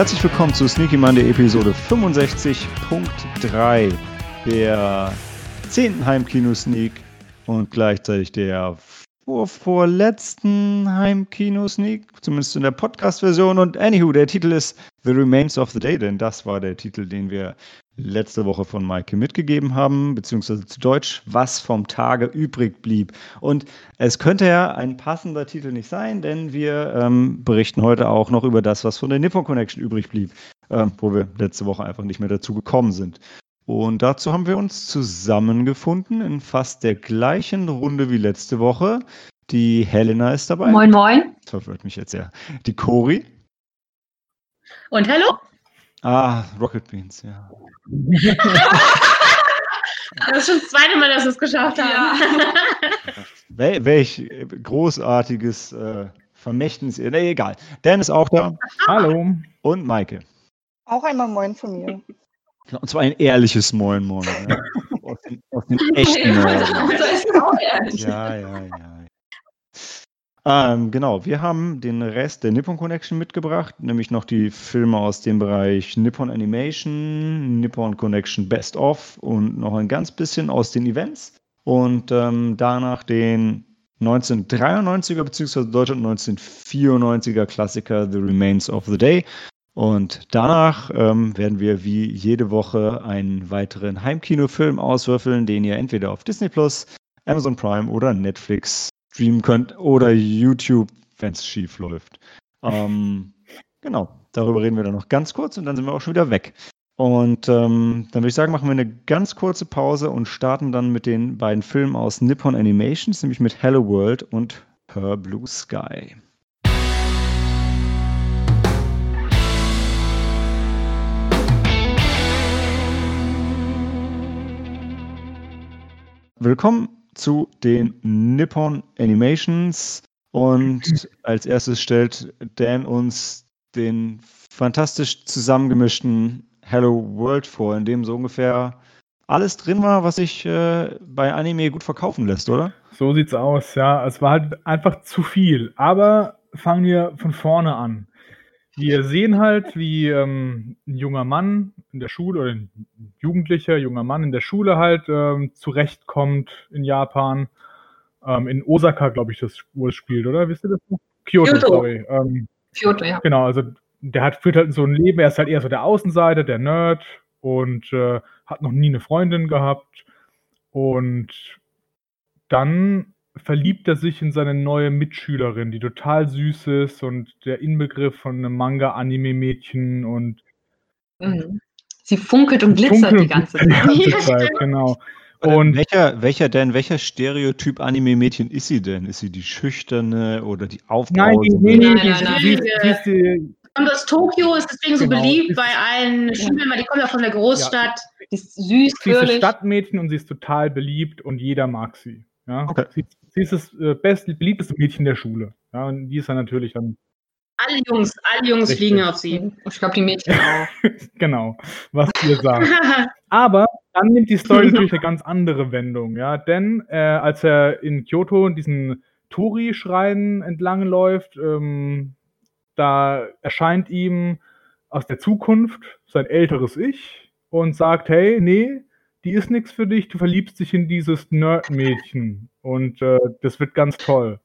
herzlich willkommen zu Sneaky Monday Episode 65.3 der 10. Heimkino-Sneak und gleichzeitig der vor, vorletzten Heimkino-Sneak, zumindest in der Podcast-Version. Und anywho, der Titel ist The Remains of the Day, denn das war der Titel, den wir letzte Woche von Maike mitgegeben haben, beziehungsweise zu Deutsch, was vom Tage übrig blieb. Und es könnte ja ein passender Titel nicht sein, denn wir ähm, berichten heute auch noch über das, was von der Nippon Connection übrig blieb, äh, wo wir letzte Woche einfach nicht mehr dazu gekommen sind. Und dazu haben wir uns zusammengefunden in fast der gleichen Runde wie letzte Woche. Die Helena ist dabei. Moin, moin. Das verwirrt mich jetzt sehr. Die Cori. Und hallo. Ah, Rocket Beans, ja. das ist schon das zweite Mal, dass wir es geschafft haben. Ja. Wel welch großartiges äh, Vermächtnis. Nee, egal. Dan ist auch da. Hallo. Und Maike. Auch einmal Moin von mir. Und zwar ein ehrliches Moin Moin. Ja. Aus, den, aus den echten Moin. Ja, ja, ja. Ähm, genau, wir haben den Rest der Nippon Connection mitgebracht, nämlich noch die Filme aus dem Bereich Nippon Animation, Nippon Connection Best of und noch ein ganz bisschen aus den Events. Und ähm, danach den 1993er bzw. Deutschland 1994er Klassiker The Remains of the Day. Und danach ähm, werden wir wie jede Woche einen weiteren Heimkinofilm auswürfeln, den ihr entweder auf Disney Plus, Amazon Prime oder Netflix streamen könnt oder YouTube, wenn es schief läuft. Ähm, genau, darüber reden wir dann noch ganz kurz und dann sind wir auch schon wieder weg. Und ähm, dann würde ich sagen, machen wir eine ganz kurze Pause und starten dann mit den beiden Filmen aus Nippon Animations, nämlich mit Hello World und Her Blue Sky. Willkommen zu den Nippon Animations. Und als erstes stellt Dan uns den fantastisch zusammengemischten Hello World vor, in dem so ungefähr alles drin war, was sich äh, bei Anime gut verkaufen lässt, oder? So sieht's aus, ja. Es war halt einfach zu viel. Aber fangen wir von vorne an. Wir sehen halt, wie ähm, ein junger Mann in der Schule oder ein jugendlicher junger Mann in der Schule halt ähm, zurechtkommt in Japan. Ähm, in Osaka, glaube ich, das, wo es spielt, oder? Wisst ihr das? Kyoto, Kyoto. sorry. Ähm, Kyoto, ja. Genau, also der hat, führt halt so ein Leben, er ist halt eher so der Außenseiter, der Nerd und äh, hat noch nie eine Freundin gehabt. Und dann verliebt er sich in seine neue Mitschülerin, die total süß ist und der Inbegriff von einem Manga-Anime-Mädchen und Mhm. Sie funkelt und glitzert funkelt die ganze die Zeit. ganze Zeit, genau. Und welcher, welcher denn, welcher Stereotyp Anime-Mädchen ist sie denn? Ist sie die schüchterne oder die nein, die, aufbrausende? Nein, die, nein, nein. die, die, die ist die, Und aus Tokio ist deswegen so Genau. beliebt Ist- bei allen Schülern, weil die kommen ja von der Großstadt. Die ist süß, sie ist fröhlich. Stadtmädchen und sie ist total beliebt und jeder mag sie. Ja? Okay. Sie, sie ist das äh, best, beliebteste Mädchen der Schule. Ja? Und die ist dann natürlich dann, Alle Jungs, alle Jungs Richtig. fliegen auf sie. Und ich glaube, die Mädchen auch. genau, was ihr sagt. Aber dann nimmt die Story natürlich eine ganz andere Wendung, ja. Denn äh, als er in Kyoto diesen Tori-Schrein entlang läuft, ähm, da erscheint ihm aus der Zukunft sein älteres Ich und sagt, hey, nee, die ist nichts für dich, du verliebst dich in dieses Nerd-Mädchen und äh, das wird ganz toll.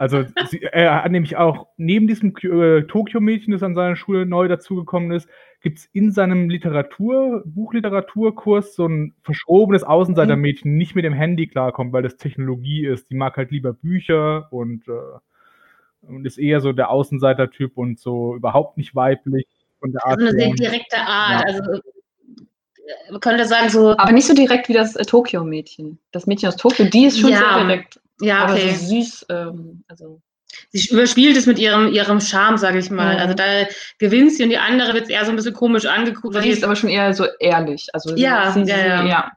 Also sie, er hat nämlich auch neben diesem äh, Tokio-Mädchen, das an seiner Schule neu dazugekommen ist, gibt es in seinem Literatur, Buchliteraturkurs so ein verschrobenes Außenseitermädchen, nicht mit dem Handy klarkommt, weil das Technologie ist. Die mag halt lieber Bücher und, äh, und ist eher so der Außenseiter-Typ und so überhaupt nicht weiblich von der Art. Also eine sehr direkte Art. Ja. Also man könnte sagen so, Aber nicht so direkt wie das äh, Tokio-Mädchen. Das Mädchen aus Tokio, die ist schon Ja, so direkt. ja, Aber okay. so süß. Ähm, also, Sie überspielt es mit ihrem, ihrem Charme, sage ich mal. Mhm. Also da gewinnt sie und die andere wird eher so ein bisschen komisch angeguckt. die ist aber schon eher so ehrlich. Also, Ja, sie, sie, ja, ja.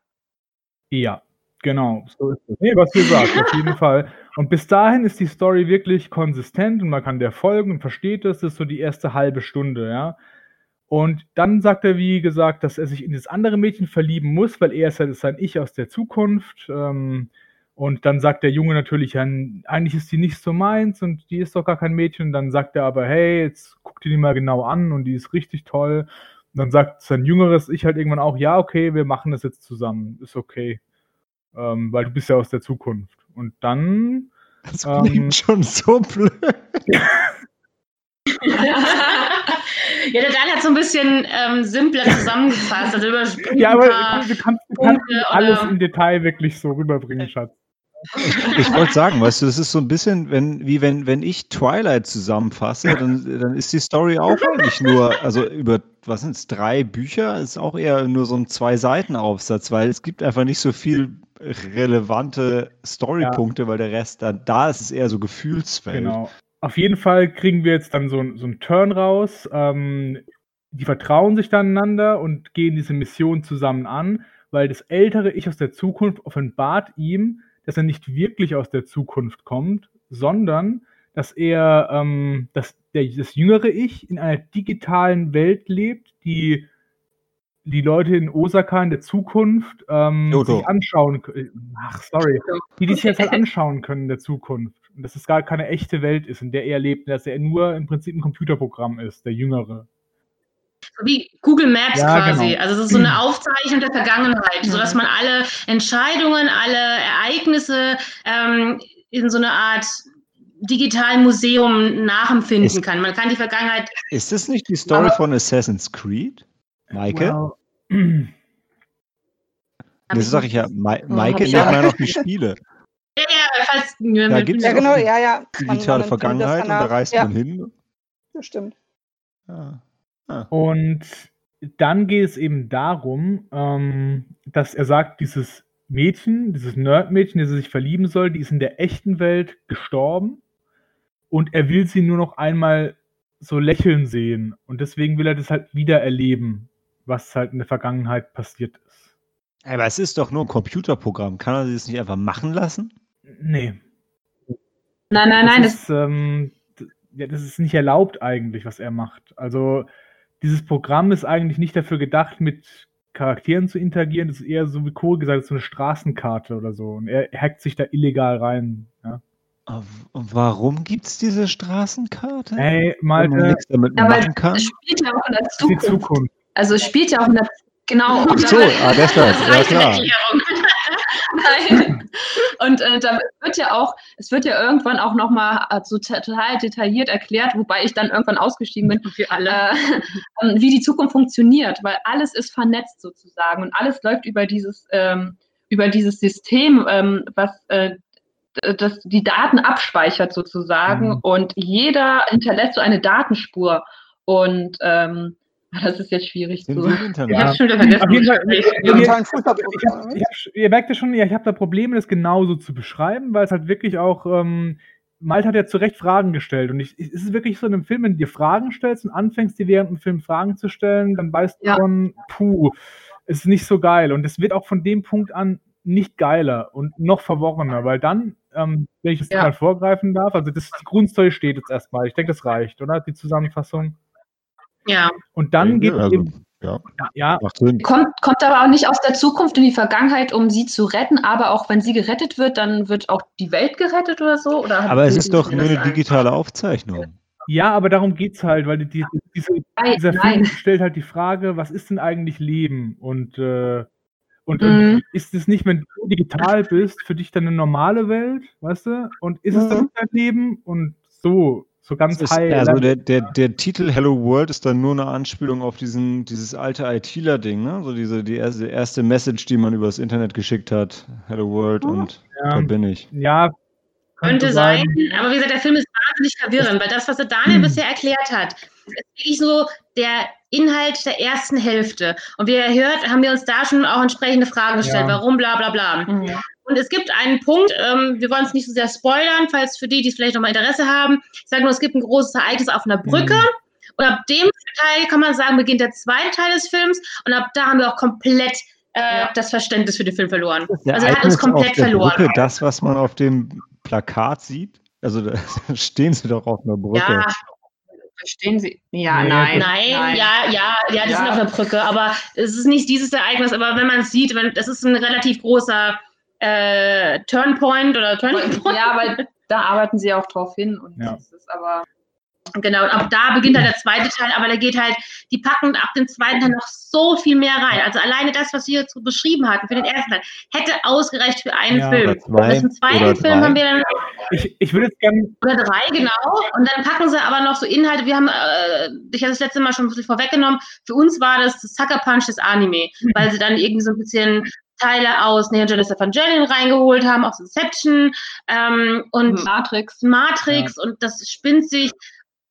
ja. Genau. So ist es. Nee, was ihr sagt, auf jeden Fall. Und bis dahin ist die Story wirklich konsistent und man kann der folgen und versteht es. Das ist so die erste halbe Stunde, ja. Und dann sagt er, wie gesagt, dass er sich in das andere Mädchen verlieben muss, weil er ist ja sein Ich aus der Zukunft. Ähm, Und dann sagt der Junge natürlich, ja, eigentlich ist die nicht so meins und die ist doch gar kein Mädchen. Und dann sagt er aber, hey, jetzt guck dir die mal genau an und die ist richtig toll. Und dann sagt sein jüngeres Ich halt irgendwann auch, ja, okay, wir machen das jetzt zusammen, ist okay. Ähm, weil du bist ja aus der Zukunft. Und dann. Das klingt Ähm, schon so blöd. ja, der Dan hat so ein bisschen ähm, simpler zusammengefasst. Also Ja, aber du kannst, du kannst alles oder- im Detail wirklich so rüberbringen, Schatz. Ich wollte sagen, weißt du, das ist so ein bisschen, wenn, wie wenn, wenn ich Twilight zusammenfasse, dann, dann ist die Story auch eigentlich nur, also über, was sind es, drei Bücher, ist auch eher nur so ein Zwei-Seiten-Aufsatz, weil es gibt einfach nicht so viel relevante Storypunkte, weil der Rest, da, da ist es eher so Gefühlsfeld. Genau. Auf jeden Fall kriegen wir jetzt dann so, ein- so einen Turn raus. Ähm, die vertrauen sich dann einander und gehen diese Mission zusammen an, weil das ältere Ich aus der Zukunft offenbart ihm, dass er nicht wirklich aus der Zukunft kommt, sondern dass er, ähm, dass der, das jüngere Ich in einer digitalen Welt lebt, die die Leute in Osaka in der Zukunft ähm, sich anschauen können. Ach, sorry. Die, die sich jetzt halt anschauen können in der Zukunft. Und dass es gar keine echte Welt ist, in der er lebt, dass er nur im Prinzip ein Computerprogramm ist, der Jüngere. wie Google Maps Ja, quasi. genau. Also es ist so eine Aufzeichnung der Vergangenheit, sodass man alle Entscheidungen, alle Ereignisse ähm, in so eine Art digitalen Museum nachempfinden Ist- kann. Man kann die Vergangenheit Ist das nicht die Story Aber- von Assassin's Creed? Maike? Well, das sage ich ja, Ma Maike hab ich nennt man noch die Spiele. Ja, Da mit- gibt's Ja, genau, die ja, ja. Digitale Vergangenheit und da reist ja, man hin. Das stimmt. Ja. Und dann geht es eben darum, ähm, dass er sagt, dieses Mädchen, dieses Nerd-Mädchen, das er sich verlieben soll, die ist in der echten Welt gestorben und er will sie nur noch einmal so lächeln sehen und deswegen will er das halt wieder erleben, was halt in der Vergangenheit passiert ist. Aber es ist doch nur ein Computerprogramm. Kann er sich das nicht einfach machen lassen? Nee, Nein, nein, nein, das, ist, ähm, ja, das ist nicht erlaubt eigentlich, was er macht. Also dieses Programm ist eigentlich nicht dafür gedacht, mit Charakteren zu interagieren. Das ist eher so wie Kohl gesagt, hat, so eine Straßenkarte oder so. Und er hackt sich da illegal rein. Ja. Und warum gibt es diese Straßenkarte? Hey, Malte, nichts damit Ja, machen kann? es spielt ja auch in der das Zukunft. Zukunft. Also es spielt ja auch in der Genau. Ach so, ah, deshalb, ja reicht klar. Nein. Und äh, da wird ja auch, es wird ja irgendwann auch nochmal äh, so total detailliert erklärt, wobei ich dann irgendwann ausgestiegen bin, Für alle. äh, ähm, wie die Zukunft funktioniert, weil alles ist vernetzt sozusagen und alles läuft über dieses, ähm, über dieses System, ähm, was äh, das die Daten abspeichert sozusagen Mhm. und jeder hinterlässt so eine Datenspur und ähm, das ist jetzt schwierig Sind zu. Internet? habe schon. Auf jeden Fall, was ich- ihr- ich ich merkt ja schon, ja, ich habe da Probleme, das genauso zu beschreiben, weil es halt wirklich auch, ähm, Malte hat ja zu Recht Fragen gestellt und ich, es ist wirklich so in einem Film, wenn du dir Fragen stellst und anfängst, dir während dem Film Fragen zu stellen, dann weißt du Ja. schon, puh, es ist nicht so geil und es wird auch von dem Punkt an nicht geiler und noch verworrener, weil dann, ähm, wenn ich das Ja. mal vorgreifen darf, also das, die Grundstory steht jetzt erstmal, ich denke, das reicht, oder? Die Zusammenfassung. Ja, Und dann geht also, eben, ja, ja. Kommt, kommt aber auch nicht aus der Zukunft in die Vergangenheit, um sie zu retten, aber auch wenn sie gerettet wird, dann wird auch die Welt gerettet oder so? Oder Aber es ist doch nur eine an? digitale Aufzeichnung. Ja, aber darum geht's halt, weil die, die, diese, Nein, dieser Film nein. stellt halt die Frage, was ist denn eigentlich Leben? Und, äh, und, Mhm. und ist es nicht, wenn du digital bist, für dich dann eine normale Welt, weißt du? Und ist es dann Mhm. dein Leben? Und so, so ganz ist, high. also der, der, der Titel Hello World ist dann nur eine Anspielung auf diesen, dieses alte ITler-Ding, ne? So diese die erste, erste Message, die man übers Internet geschickt hat. Hello World und da ja, bin ich. ja, könnte sein. Aber wie gesagt, der Film ist wahnsinnig verwirrend, weil das, was der Daniel Hm. bisher erklärt hat, ist wirklich so der Inhalt der ersten Hälfte. Und wie ihr hört, haben wir uns da schon auch entsprechende Fragen gestellt. Ja. Warum, bla bla bla. Mhm. Und es gibt einen Punkt, ähm, wir wollen es nicht so sehr spoilern, falls für die, die vielleicht nochmal Interesse haben. Ich sage nur, es gibt ein großes Ereignis auf einer Brücke. Mhm. Und ab dem Teil kann man sagen, beginnt der zweite Teil des Films. Und ab da haben wir auch komplett äh, Ja. das Verständnis für den Film verloren. Der Also er hat uns komplett auf der verloren. Brücke, das, was man auf dem Plakat sieht. Also da stehen sie doch auf einer Brücke. Ja, Verstehen Sie? Ja, Nee, nein. Nein, ja, ja, ja, die Ja. sind auf der Brücke, aber es ist nicht dieses Ereignis, aber wenn man es sieht, wenn, das ist ein relativ großer äh, Turnpoint oder Turning Point. Ja, aber da arbeiten sie auch drauf hin. Und Ja. das ist aber Genau, und ab da beginnt halt der zweite Teil, aber der geht halt, die packen ab dem zweiten Teil noch so viel mehr rein. Also alleine das, was wir jetzt so beschrieben hatten für den ersten Teil, hätte ausgereicht für einen Ja, Film. zwei, zum zweiten oder Film drei. haben wir dann Ich, ich würde jetzt gerne oder drei, genau. Und dann packen sie aber noch so Inhalte. Wir haben, äh, ich habe das letzte Mal schon ein bisschen vorweggenommen. Für uns war das das Sucker Punch des Anime, weil sie dann irgendwie so ein bisschen Teile aus Neon Genesis Evangelion reingeholt haben, aus Inception ähm, und Matrix. Matrix und das spinnt sich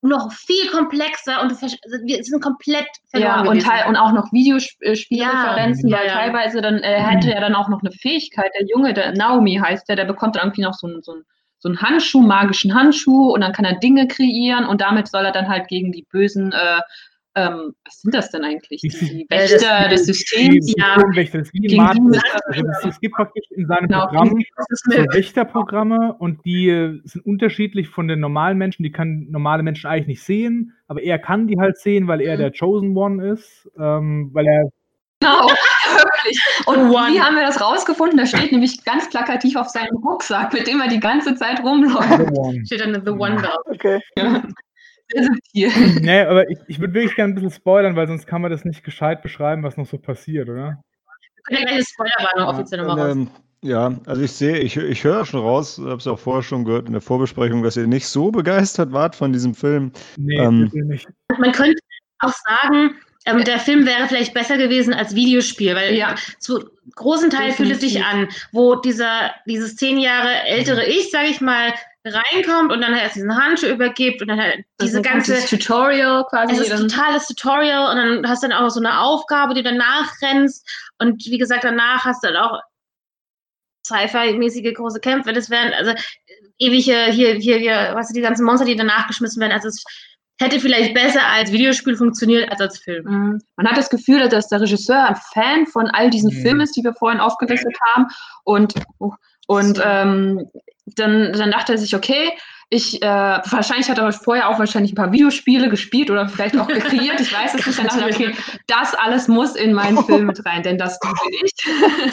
noch viel komplexer und also wir sind komplett verloren Ja, und. Teil, und auch noch Videospielreferenzen, Ja, weil ja. teilweise dann äh, hätte er dann auch noch eine Fähigkeit, der Junge, der Naomi heißt der, der bekommt dann irgendwie noch so einen so einen- so einen Handschuh, magischen Handschuh und dann kann er Dinge kreieren und damit soll er dann halt gegen die bösen, äh, ähm, was sind das denn eigentlich? Die- Die, die das- Wächter des Systems. die ja. Müssen- Also es gibt praktisch in seinem Genau, Programm so Wächterprogramme und die äh, sind unterschiedlich von den normalen Menschen. Die können normale Menschen eigentlich nicht sehen, aber er kann die halt sehen, weil er Mhm. der Chosen One ist, ähm, weil er Genau, wirklich. Und One. wie haben wir das rausgefunden? Da steht nämlich ganz plakativ auf seinem Rucksack, mit dem er die ganze Zeit rumläuft. the One. steht dann The One drauf. Okay. Sehr subtil. nee, aber ich, ich würde wirklich gerne ein bisschen spoilern, weil sonst kann man das nicht gescheit beschreiben, was noch so passiert, oder? Wir können ja gleich eine Spoilerwarnung offiziell nochmal raus. Ähm, ja, also ich sehe, ich, ich höre schon raus, habe es auch vorher schon gehört in der Vorbesprechung, dass ihr nicht so begeistert wart von diesem Film. Nee, Ähm, nicht. Man könnte auch sagen, ähm, der Film wäre vielleicht besser gewesen als Videospiel, weil Ja. zu großen Teil fühlt es sich an, wo dieser, dieses zehn Jahre ältere Ich, sage ich mal, reinkommt und dann erst diesen Handschuh übergibt und dann halt diese Also ganze Tutorial quasi. Es ist dann- totales Tutorial und dann hast du dann auch so eine Aufgabe, die du danach rennst. Und wie gesagt, danach hast du dann auch Sci-Fi-mäßige große Kämpfe. Das wären also ewige, hier, hier, hier, was die ganzen Monster, die danach geschmissen werden. Also es hätte vielleicht besser als Videospiel funktioniert als als Film. Mhm. Man hat das Gefühl, dass der Regisseur ein Fan von all diesen Mhm. Filmen ist, die wir vorhin aufgelistet haben. Und, und So. ähm, dann, dann dachte er sich, okay, ich, äh, wahrscheinlich hat er vorher auch wahrscheinlich ein paar Videospiele gespielt oder vielleicht auch gekreiert, ich weiß es nicht. Dann dachte okay, das alles muss in meinen Film mit rein, denn das tue ich.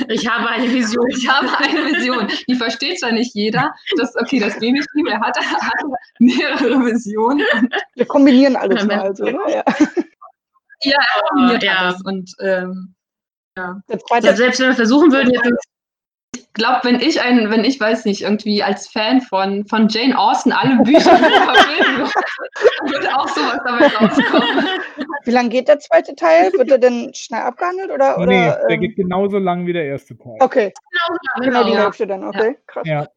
Ich habe eine Vision. Ich habe eine Vision. Die versteht zwar nicht jeder. Das, okay, das nehme ich ihm. Er hat, hat mehrere Visionen. Wir kombinieren alles Ja, mal. Also, ne? ja. Ja, er kombiniert ja. alles. Und ähm, zweite, selbst wenn wir versuchen würden, jetzt glaube, wenn ich ein, wenn ich weiß nicht, irgendwie als Fan von, von Jane Austen alle Bücher verfilmen würde, dann würde auch sowas dabei rauskommen. wie lange geht der zweite Teil? Wird er denn schnell abgehandelt oder? oder nee, der ähm, geht genauso lang wie der erste Teil. okay, genau die ja. Hälfte dann. Okay, krass. Ja,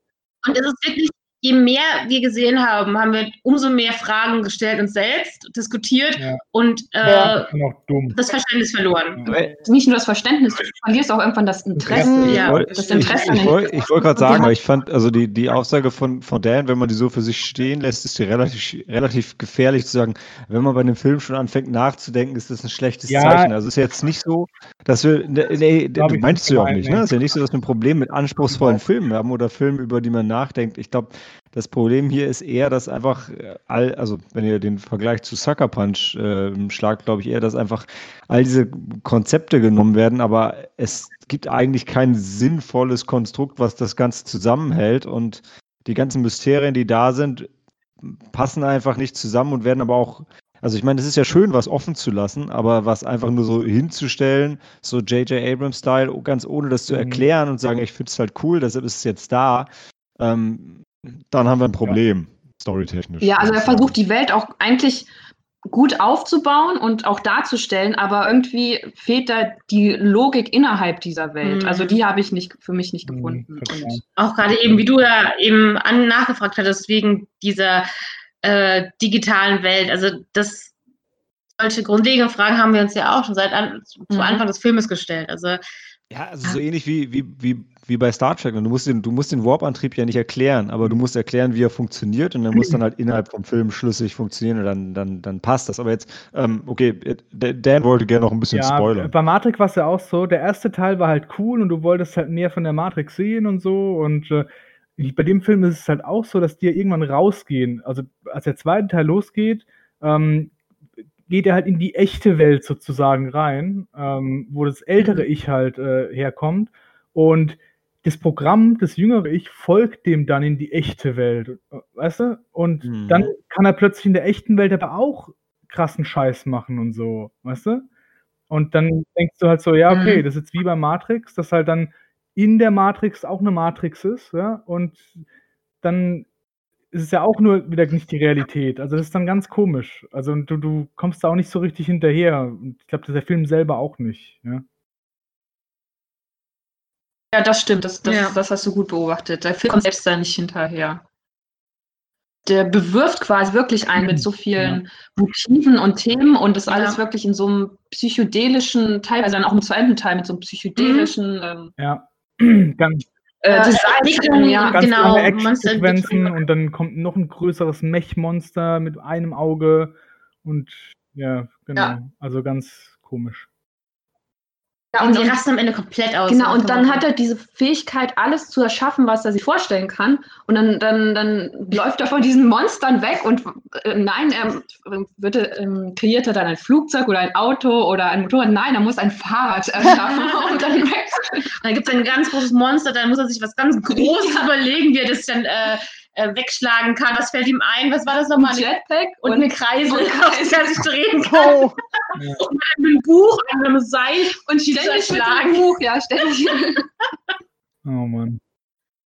Und es ist wirklich, je mehr wir gesehen haben, haben wir umso mehr Fragen gestellt uns selbst, diskutiert Ja. und äh, Ja. und das Verständnis verloren. Ja. Nicht nur das Verständnis, du verlierst auch irgendwann das Interesse. Ja. Ich wollt- Das ich, Interesse ich, ich den- wollte ich wollt gerade Und sagen, ich fand, also die, die Aussage von, von Dan, wenn man die so für sich stehen lässt, ist die relativ, relativ gefährlich zu sagen, wenn man bei einem Film schon anfängt nachzudenken, ist das ein schlechtes Ja. Zeichen. Also es ist jetzt nicht so, dass wir, nee, du ich meinst du ja auch nicht, nee. ne? Es ist ja nicht so, dass wir ein Problem mit anspruchsvollen Filmen haben oder Filmen, über die man nachdenkt. Ich glaube, das Problem hier ist eher, dass einfach äh, all, also wenn ihr den Vergleich zu Sucker Punch äh, schlagt, glaube ich eher, dass einfach all diese Konzepte genommen werden, aber es gibt eigentlich kein sinnvolles Konstrukt, was das Ganze zusammenhält und die ganzen Mysterien, die da sind, passen einfach nicht zusammen und werden aber auch, also ich meine, es ist ja schön, was offen zu lassen, aber was einfach nur so hinzustellen, so J.J. Abrams-Style, ganz ohne das zu Mhm. erklären und sagen, ich finde es halt cool, deshalb ist es jetzt da, ähm, dann haben wir ein Problem, storytechnisch. Ja, also er versucht die Welt auch eigentlich gut aufzubauen und auch darzustellen, aber irgendwie fehlt da die Logik innerhalb dieser Welt. Mhm. Also die habe ich nicht für mich nicht Mhm, gefunden. Und Auch gerade eben, wie du ja eben an, nachgefragt hattest, wegen dieser äh, digitalen Welt. Also das solche grundlegenden Fragen haben wir uns ja auch schon seit an, zu Mhm. Anfang des Filmes gestellt. Also Ja, also so ähnlich wie, wie, wie, wie bei Star Trek. Du musst den, du musst den Warp-Antrieb ja nicht erklären, aber du musst erklären, wie er funktioniert und er muss dann halt innerhalb vom Film schlüssig funktionieren und dann, dann, dann passt das. Aber jetzt, ähm, okay, äh, Dan wollte gerne noch ein bisschen Ja, spoilern. bei Matrix war es ja auch so, der erste Teil war halt cool und du wolltest halt mehr von der Matrix sehen und so und äh, bei dem Film ist es halt auch so, dass die ja irgendwann rausgehen. Also als der zweite Teil losgeht, ähm, geht er halt in die echte Welt sozusagen rein, ähm, wo das ältere Ich halt äh, herkommt und das Programm, das jüngere Ich, folgt dem dann in die echte Welt, weißt du? Und Mhm. dann kann er plötzlich in der echten Welt aber auch krassen Scheiß machen und so, weißt du? Und dann denkst du halt so, ja, okay, Mhm. das ist jetzt wie bei Matrix, dass halt dann in der Matrix auch eine Matrix ist, ja, und dann ist es ja auch nur wieder nicht die Realität. Also das ist dann ganz komisch. Also du, du kommst da auch nicht so richtig hinterher. Und ich glaube, der Film selber auch nicht. Ja. Ja, das stimmt. Das, das, Ja. das hast du gut beobachtet. Der Film kommt selbst da nicht hinterher. Der bewirft quasi wirklich einen mit so vielen Motiven und Themen und das Ja. alles wirklich in so einem psychedelischen, teilweise dann auch im zweiten Teil mit so einem psychedelischen ähm, ja. ganz äh, Äh, Design. Entwicklung, ja. ganz genau, lange. Actionsequenzen und dann kommt noch ein größeres Mech-Monster mit einem Auge und ja, genau. Ja. Also ganz komisch. Ja, Und und, die rasten am Ende komplett aus. genau, und dann hat er diese Fähigkeit, alles zu erschaffen, was er sich vorstellen kann. Und dann, dann, dann läuft er von diesen Monstern weg und äh, nein, er wird, ähm, kreiert er dann ein Flugzeug oder ein Auto oder ein Motorrad. Nein, er muss ein Fahrrad erschaffen und dann weg. Und dann gibt es ein ganz großes Monster, dann muss er sich was ganz Großes überlegen, wie er das dann äh, äh, wegschlagen kann. Was fällt ihm ein? Was war das nochmal? Ein Jetpack Und eine Kreisel, und auf der er sich drehen kann. Oh, Und mit einem Buch, an einem Seil. und ständig mit dem Buch, ja, ständig. Oh Mann.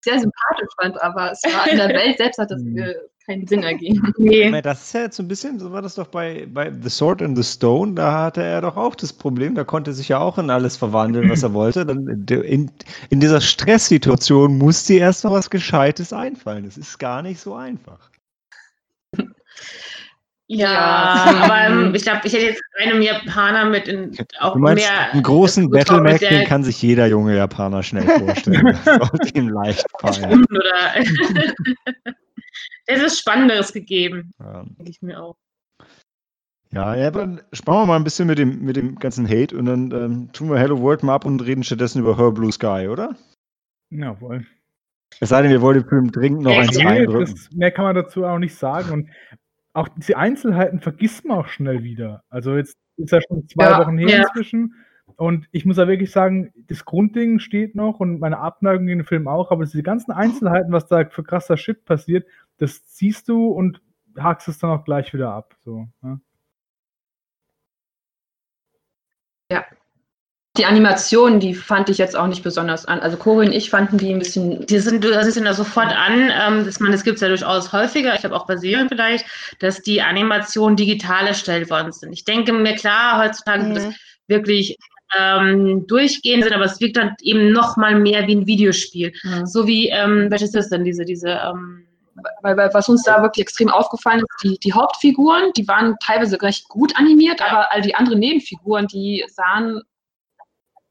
Sehr sympathisch fand, aber es war in der Welt selbst hat das Mhm. Keinen Sinn ergeben. Nee. Das ist ja jetzt so ein bisschen, so war das doch bei, bei The Sword and the Stone, da hatte er doch auch das Problem, da konnte er sich ja auch in alles verwandeln, was er wollte. Dann in, in, dieser Stresssituation musste erst noch was Gescheites einfallen. Das ist gar nicht so einfach. Ja, Ja. aber ähm, ich glaube, ich hätte jetzt einem Japaner mit in, auch Du meinst, mehr. einen großen Battle Mac, den kann sich jeder junge Japaner schnell vorstellen. Das sollte ihm leicht fallen. Oder. Es ist Spannenderes gegeben, Ja. denke ich mir auch. Ja, ja, dann sparen wir mal ein bisschen mit dem, mit dem ganzen Hate und dann ähm, tun wir Hello World mal ab und reden stattdessen über Her Blue Sky, oder? Jawohl. Es sei denn, wir wollen dem Film dringend noch eins nee, reindrücken. das, mehr kann man dazu auch nicht sagen. Und auch diese Einzelheiten vergisst man auch schnell wieder. Also jetzt ist ja schon zwei Ja, Wochen her ja. inzwischen. Und ich muss ja wirklich sagen, das Grundding steht noch und meine Abneigung in den Film auch, aber diese ganzen Einzelheiten, was da für krasser Shit passiert, das siehst du und hakst es dann auch gleich wieder ab. So, ne? Die Animationen, die fand ich jetzt auch nicht besonders an. Also Cory und ich fanden die ein bisschen. Die sind, das sind da sofort an, ähm, dass man, das gibt es ja durchaus häufiger, ich glaube auch bei Serien vielleicht, dass die Animationen digital erstellt worden sind. Ich denke mir klar, heutzutage wird das Mhm. wirklich ähm, durchgehend sind, aber es wirkt dann eben noch mal mehr wie ein Videospiel. So wie, ähm, welches ist das denn, diese, diese, ähm, Weil, weil was uns da wirklich extrem aufgefallen ist, die, die Hauptfiguren, die waren teilweise recht gut animiert, aber all die anderen Nebenfiguren, die sahen,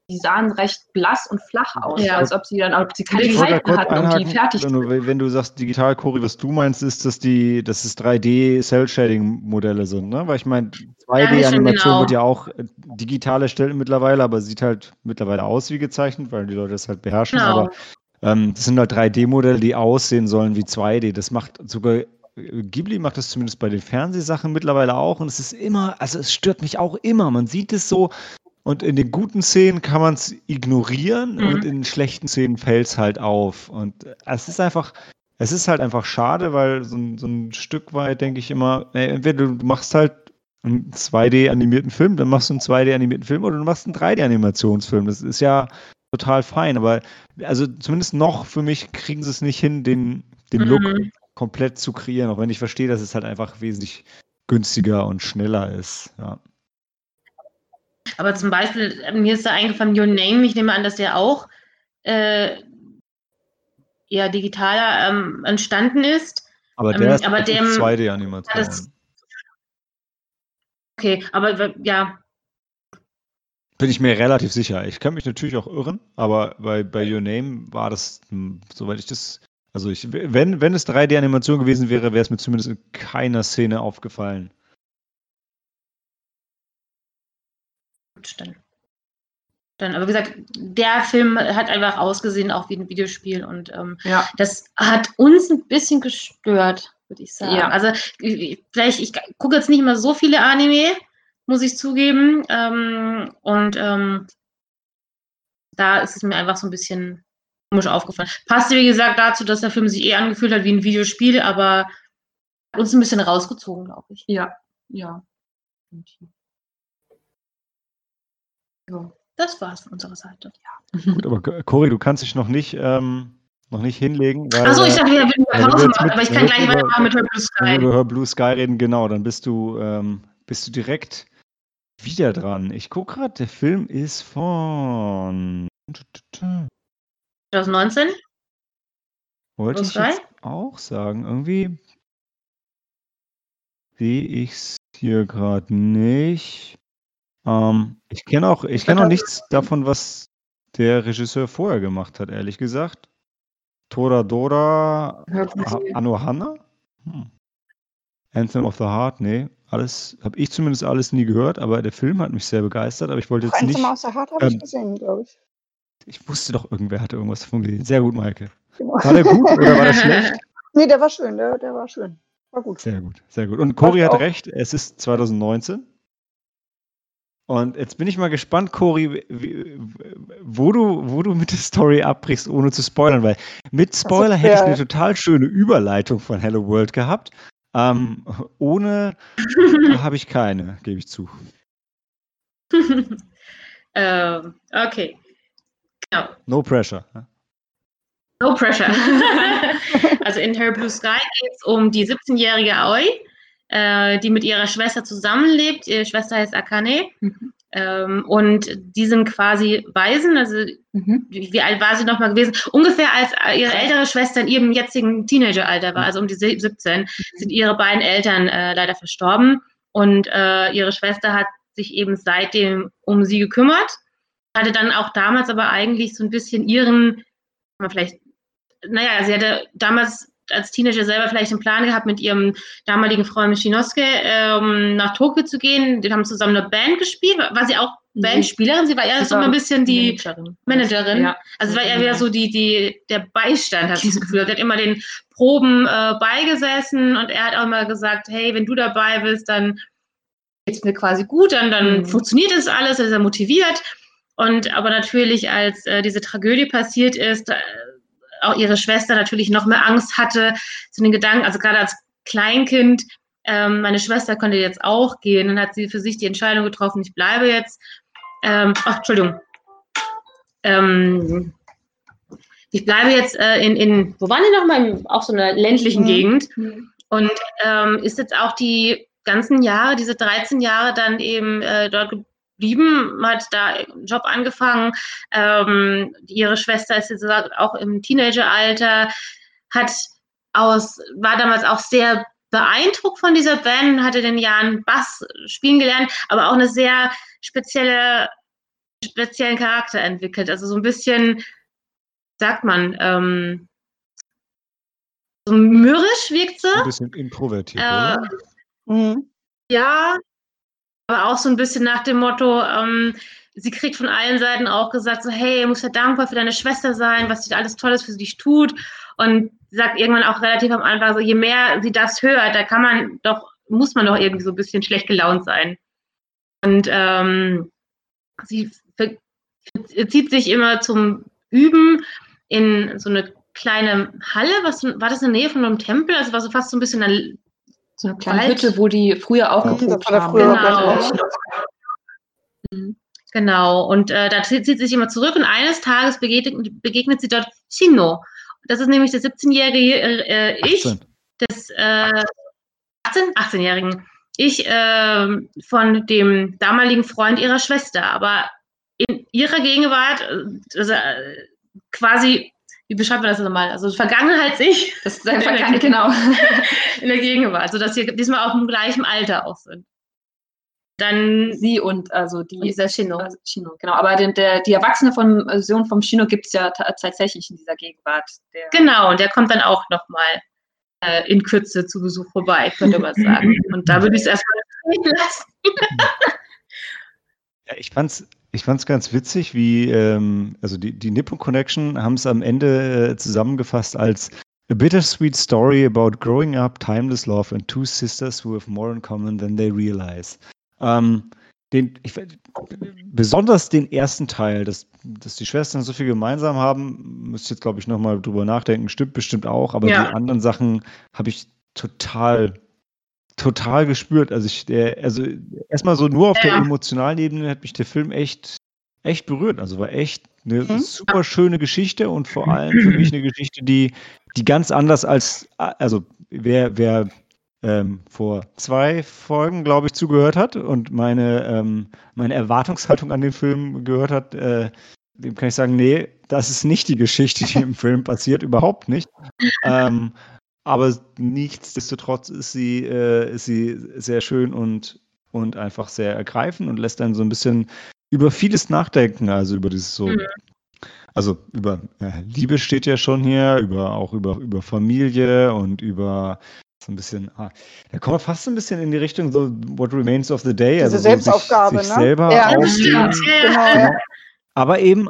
die sahen recht blass und flach aus, Ja. als ob sie dann, ob sie keine Zeiten hatten, um die fertig wenn du, wenn du sagst digital, Cory, was du meinst, ist, dass die, dass es 3D-Cell-Shading-Modelle sind, ne? Weil ich meine, Ja, 2D-Animation genau. wird ja auch äh, digital erstellt mittlerweile, aber sieht halt mittlerweile aus wie gezeichnet, weil die Leute das halt beherrschen. Genau. Aber ähm, das sind halt 3D-Modelle, die aussehen sollen wie 2D. Das macht sogar äh, Ghibli macht das zumindest bei den Fernsehsachen mittlerweile auch und es ist immer, also es stört mich auch immer. Man sieht es so und in den guten Szenen kann man es ignorieren Mhm. und in den schlechten Szenen fällt es halt auf. Und äh, es ist einfach, es ist halt einfach schade, weil so ein, so ein Stück weit denke ich immer, ey, entweder du machst halt einen 2D-animierten Film, dann machst du einen 2D-animierten Film oder du machst einen 3D-Animationsfilm. Das ist ja total fein, aber also zumindest noch für mich kriegen sie es nicht hin, den, den Look Mhm. komplett zu kreieren, auch wenn ich verstehe, dass es halt einfach wesentlich günstiger und schneller ist. Ja. aber zum Beispiel, äh, mir ist da eingefallen, Your Name, ich nehme an, dass der auch äh, eher digitaler ähm, entstanden ist. Aber Ähm, der ist aber wirklich dem- 2D-Animation. das- Okay, aber ja, Bin ich mir relativ sicher. Ich kann mich natürlich auch irren, aber bei, bei Your Name war das, hm, soweit ich das, also ich, wenn, wenn es 3D-Animation gewesen wäre, wäre es mir zumindest in keiner Szene aufgefallen. gut, dann. Dann, aber wie gesagt, der Film hat einfach ausgesehen, auch wie ein Videospiel und ähm, Ja. das hat uns ein bisschen gestört, würde ich sagen. Ja. Also ich- vielleicht, ich gucke jetzt nicht mehr so viele Anime, muss ich zugeben. Ähm, und ähm, da ist es mir einfach so ein bisschen komisch aufgefallen. Passte, wie gesagt, dazu, dass der Film sich eh angefühlt hat wie ein Videospiel, aber hat uns ein bisschen rausgezogen, glaube ich. Ja, ja. Ja, das war's von unserer Seite. Gut, aber Cory, du kannst dich noch nicht, ähm, noch nicht hinlegen. Achso, ich dachte, wir würden weil wir Pause jetzt machen, aber ich kann gleich weitermachen mit Her Blue Wenn wir Sky. über Her Blue Sky reden, genau, dann bist du, ähm, bist du direkt wieder dran. Ich gucke gerade, der Film ist von. 2019? Wollte ich jetzt auch sagen. Irgendwie sehe ich es hier gerade nicht. Ähm, ich kenne auch, ich kenne auch nichts davon, was der Regisseur vorher gemacht hat, ehrlich gesagt. Toradora Ha- Anohana? Hm. Anthem of the Heart, nee. Alles, habe ich zumindest alles nie gehört, aber der Film hat mich sehr begeistert, aber ich wollte jetzt Eins nicht. aus der Hart habe ich ähm, gesehen, glaube ich. Ich wusste doch, irgendwer hatte irgendwas davon gesehen. Sehr gut, Maike. Genau. War der gut oder war der schlecht? Nee, der war schön, der, der war schön. War gut. Sehr gut, sehr gut. Und Cory hat auch. recht, es ist 2019. Und jetzt bin ich mal gespannt, Cory, wo du, wo du mit der Story abbrichst, ohne zu spoilern, weil mit Spoiler hätte ich eine total schöne Überleitung von Hello World gehabt. Ähm, ohne habe ich keine, gebe ich zu. ähm, okay. Genau. No pressure. No pressure. also in Her Blue Sky geht es um die 17-jährige Aoi, äh, die mit ihrer Schwester zusammenlebt. Ihre Schwester heißt Akane. Mhm. Ähm, und die sind quasi Waisen. Also Mhm. wie, alt war sie nochmal gewesen? Ungefähr als ihre ältere Schwester in ihrem jetzigen Teenageralter war, also um die sie- 17, sind ihre beiden Eltern äh, leider verstorben. Und äh, ihre Schwester hat sich eben seitdem um sie gekümmert. Hatte dann auch damals aber eigentlich so ein bisschen ihren, mal vielleicht, naja, sie hatte damals als Teenager selber vielleicht einen Plan gehabt, mit ihrem damaligen Freund Shinosuke ähm, nach Tokio zu gehen. Die haben zusammen eine Band gespielt. War, sie auch Bandspielerin? Sie war eher sie so war ein bisschen die Managerin. Managerin. Ja. Also es war eher wieder so die, die, der Beistand, hat sie das Gefühl. Sie hat immer den Proben äh, beigesessen und er hat auch immer gesagt, hey, wenn du dabei bist, dann geht's mir quasi gut, dann, dann Mhm. funktioniert das alles, er ist er motiviert. Und aber natürlich, als äh, diese Tragödie passiert ist, äh, auch ihre Schwester natürlich noch mehr Angst hatte zu den Gedanken, also gerade als Kleinkind, ähm, meine Schwester könnte jetzt auch gehen, dann hat sie für sich die Entscheidung getroffen, ich bleibe jetzt. Ähm, ach, Entschuldigung. Ähm, ich bleibe jetzt äh, in, in, wo waren die nochmal? Auch so einer ländlichen Mhm. Gegend. Mhm. Und ähm, ist jetzt auch die ganzen Jahre, diese 13 Jahre dann eben äh, dort geblieben, hat da einen Job angefangen. Ähm, ihre Schwester ist jetzt auch im Teenageralter, hat aus, war damals auch sehr beeindruckt von dieser Band, hatte in den Jahren Bass spielen gelernt, aber auch eine sehr spezielle, speziellen Charakter entwickelt. Also so ein bisschen, sagt man, ähm, so mürrisch wirkt sie. Ein bisschen introvertiert, Äh, oder? Ja, aber auch so ein bisschen nach dem Motto, ähm, sie kriegt von allen Seiten auch gesagt, so, hey, du musst ja dankbar für deine Schwester sein, was sie alles Tolles für dich tut. Und sagt irgendwann auch relativ am Anfang, so, je mehr sie das hört, da kann man doch, muss man doch irgendwie so ein bisschen schlecht gelaunt sein. Und ähm, sie zieht sich immer zum Üben in so eine kleine Halle, was war das in der Nähe von einem Tempel? Also war so fast so ein bisschen eine So eine kleine Wald. Hütte, wo die früher auch geprobt haben. Genau. Mhm. Genau, und äh, da zieht sie sich immer zurück und eines Tages begegnet, begegnet sie dort Shino. Das ist nämlich der 17-jährige äh, Ich 18. des äh, 18, 18-jährigen Ich ähm, von dem damaligen Freund ihrer Schwester, aber in ihrer Gegenwart, also, äh, quasi, wie beschreibt man das nochmal? Also Vergangenheit sich Das ist einfach keine, genau. in der Gegenwart, sodass sie diesmal auf dem gleichen Alter auch sind. Dann Sie und also die und dieser Shino. also Chino, genau. Aber den, der, die erwachsene von, Version vom Chino gibt es ja ta- tatsächlich in dieser Gegenwart. Der, Genau, und der kommt dann auch nochmal äh, in Kürze zu Besuch vorbei, könnte man sagen. Und da würde ich es erstmal lassen. Ja, ich fand's, ich fand's ganz witzig, wie, ähm, also die, die Nippon Connection haben es am Ende äh, zusammengefasst als A bittersweet story about growing up, timeless love and two sisters who have more in common than they realize. Ähm, den, ich, besonders den ersten Teil, dass, dass die Schwestern so viel gemeinsam haben, müsst ihr jetzt, glaube ich, nochmal drüber nachdenken. Stimmt bestimmt auch, aber Ja. die anderen Sachen habe ich total, total gespürt. Also ich, der, also erstmal so nur auf der Ja. emotionalen Ebene hat mich der Film echt, echt berührt. Also war echt eine Mhm. super schöne Geschichte und vor allem für mich eine Geschichte, die, die ganz anders als, also wer, wer ähm, vor zwei Folgen, glaube ich, zugehört hat und meine, ähm, meine Erwartungshaltung an den Film gehört hat, äh, dem kann ich sagen, nee, das ist nicht die Geschichte, die im Film passiert, überhaupt nicht. Ähm, aber nichtsdestotrotz ist sie, äh, ist sie sehr schön und, und einfach sehr ergreifend und lässt dann so ein bisschen über vieles nachdenken, also über dieses so, Mhm. also über äh, Liebe steht ja schon hier, über auch über, über Familie und über so ein bisschen, ah, da kommen wir fast so ein bisschen in die Richtung so What Remains of the Day, Diese also so Selbstaufgabe, sich, sich ne? selber Ja. Genau, Ja. ja. Aber eben,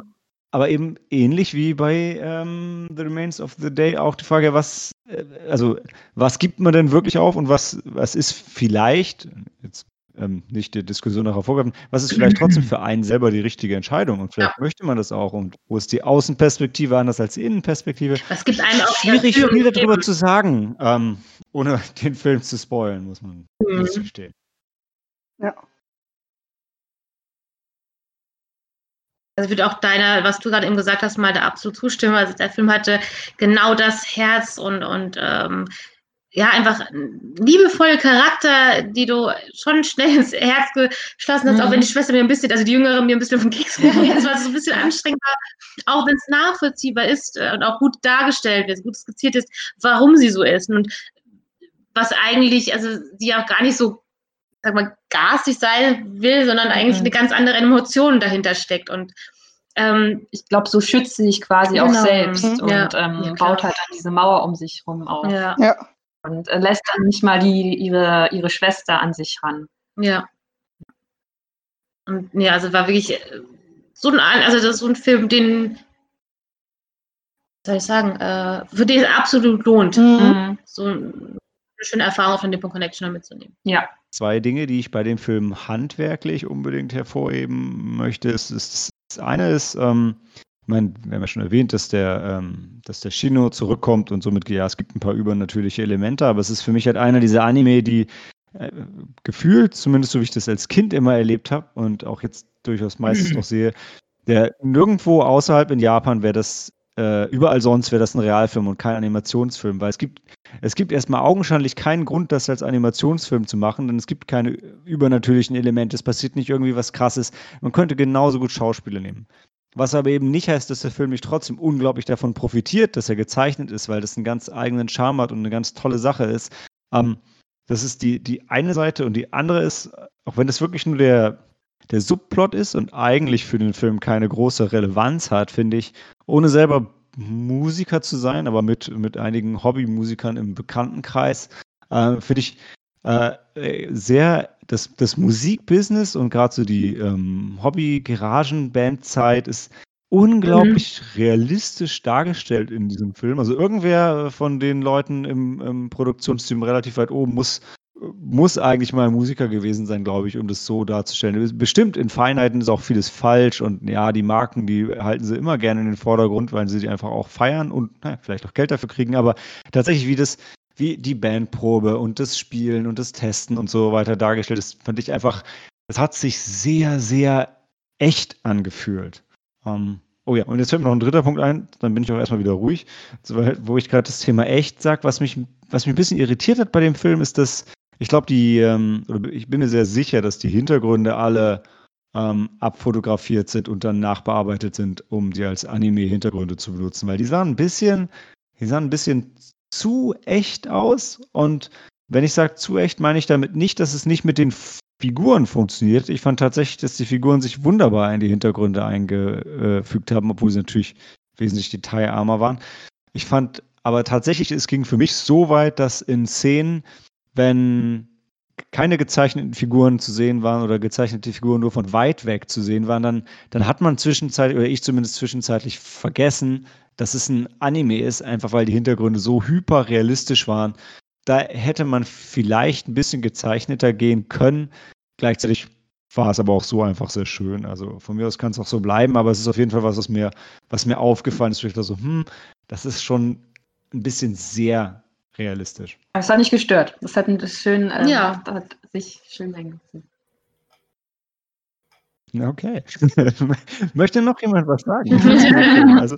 aber eben ähnlich wie bei ähm, The Remains of the Day auch die Frage, was, äh, also was gibt man denn wirklich auf und was, was ist vielleicht, jetzt ähm, nicht die Diskussion nachher vorgreifen, was ist vielleicht trotzdem für einen selber die richtige Entscheidung und vielleicht möchte man das auch und wo ist die Außenperspektive anders als die Innenperspektive? Es gibt einen auch Schwierig viel darüber zu sagen, ähm, ohne den Film zu spoilen, muss man Mhm. muss gestehen. Also ich würde auch deiner, was du gerade eben gesagt hast, mal da absolut zustimmen. Also der Film hatte genau das Herz und, und ähm, ja, einfach liebevolle Charakter, die du schon schnell ins Herz geschlossen hast, Mhm. auch wenn die Schwester mir ein bisschen, also die Jüngere mir ein bisschen auf den Keks gegangen ist, weil es so ein bisschen anstrengend war, auch wenn es nachvollziehbar ist äh, und auch gut dargestellt wird, gut skizziert ist, warum sie so ist und was eigentlich, also sie auch gar nicht so, sag mal, garstig sein will, sondern eigentlich Mhm. eine ganz andere Emotion dahinter steckt und ähm, Ich glaube, so schützt sie sich quasi auch Genau. selbst Mhm. und Ja. ähm, Ja, baut halt dann diese Mauer um sich rum auf. ja, Ja. Und äh, lässt dann nicht mal die, ihre, ihre Schwester an sich ran. ja. Und ja, also war wirklich äh, so ein, also das ist so ein Film, den, was soll ich sagen, äh, für den es absolut lohnt, Mhm. so eine schöne Erfahrung von Nippon Connection mitzunehmen. Ja. zwei Dinge, die ich bei dem Film handwerklich unbedingt hervorheben möchte. Es ist, das eine ist, ähm, ich meine, wir haben ja schon erwähnt, dass der, ähm, dass der Shino zurückkommt und somit, ja, es gibt ein paar übernatürliche Elemente, aber es ist für mich halt einer dieser Anime, die äh, gefühlt, zumindest so wie ich das als Kind immer erlebt habe und auch jetzt durchaus meistens noch sehe, der nirgendwo außerhalb in Japan wäre das, äh, überall sonst wäre das ein Realfilm und kein Animationsfilm, weil es gibt es gibt erstmal augenscheinlich keinen Grund, das als Animationsfilm zu machen, denn es gibt keine übernatürlichen Elemente. Es passiert nicht irgendwie was Krasses. Man könnte genauso gut Schauspieler nehmen. Was aber eben nicht heißt, dass der Film nicht trotzdem unglaublich davon profitiert, dass er gezeichnet ist, weil das einen ganz eigenen Charme hat und eine ganz tolle Sache ist. Ähm, das ist die, die eine Seite und die andere ist, auch wenn das wirklich nur der, der Subplot ist und eigentlich für den Film keine große Relevanz hat, finde ich, ohne selber Musiker zu sein, aber mit, mit einigen Hobbymusikern im Bekanntenkreis, äh, finde ich äh, sehr das, das Musikbusiness und gerade so die ähm, Hobby-Garagen-Band-Zeit ist unglaublich realistisch dargestellt in diesem Film. Also irgendwer von den Leuten im, im Produktionsteam relativ weit oben muss, muss eigentlich mal ein Musiker gewesen sein, glaube ich, um das so darzustellen. Bestimmt in Feinheiten ist auch vieles falsch und ja, die Marken, die halten sie immer gerne in den Vordergrund, weil sie die einfach auch feiern und naja, vielleicht auch Geld dafür kriegen, aber tatsächlich, wie das, wie die Bandprobe und das Spielen und das Testen und so weiter dargestellt ist, fand ich einfach, das hat sich sehr, sehr echt angefühlt. Ähm, oh ja, und jetzt fällt mir noch ein dritter Punkt ein, dann bin ich auch erstmal wieder ruhig, wo ich gerade das Thema echt sage, was mich, was mich ein bisschen irritiert hat bei dem Film, ist, dass ich glaube, die, ähm, ich bin mir sehr sicher, dass die Hintergründe alle ähm, abfotografiert sind und dann nachbearbeitet sind, um die als Anime-Hintergründe zu benutzen, weil die sahen ein bisschen, die sahen ein bisschen zu echt aus und wenn ich sage zu echt, meine ich damit nicht, dass es nicht mit den Figuren funktioniert. Ich fand tatsächlich, dass die Figuren sich wunderbar in die Hintergründe eingefügt haben, obwohl sie natürlich wesentlich detailarmer waren. Ich fand aber tatsächlich, es ging für mich so weit, dass in Szenen, wenn keine gezeichneten Figuren zu sehen waren oder gezeichnete Figuren nur von weit weg zu sehen waren, dann, dann hat man zwischenzeitlich, oder ich zumindest zwischenzeitlich vergessen, dass es ein Anime ist, einfach weil die Hintergründe so hyperrealistisch waren. Da hätte man vielleicht ein bisschen gezeichneter gehen können. Gleichzeitig war es aber auch so einfach sehr schön. Also von mir aus kann es auch so bleiben, aber es ist auf jeden Fall was, was mir, was mir aufgefallen ist. Ich dachte so, hm, das ist schon ein bisschen sehr realistisch. Es hat nicht gestört. Das hat ein schön, ähm, Ja. hat sich schön eingezogen. Okay. Möchte noch jemand was sagen? also,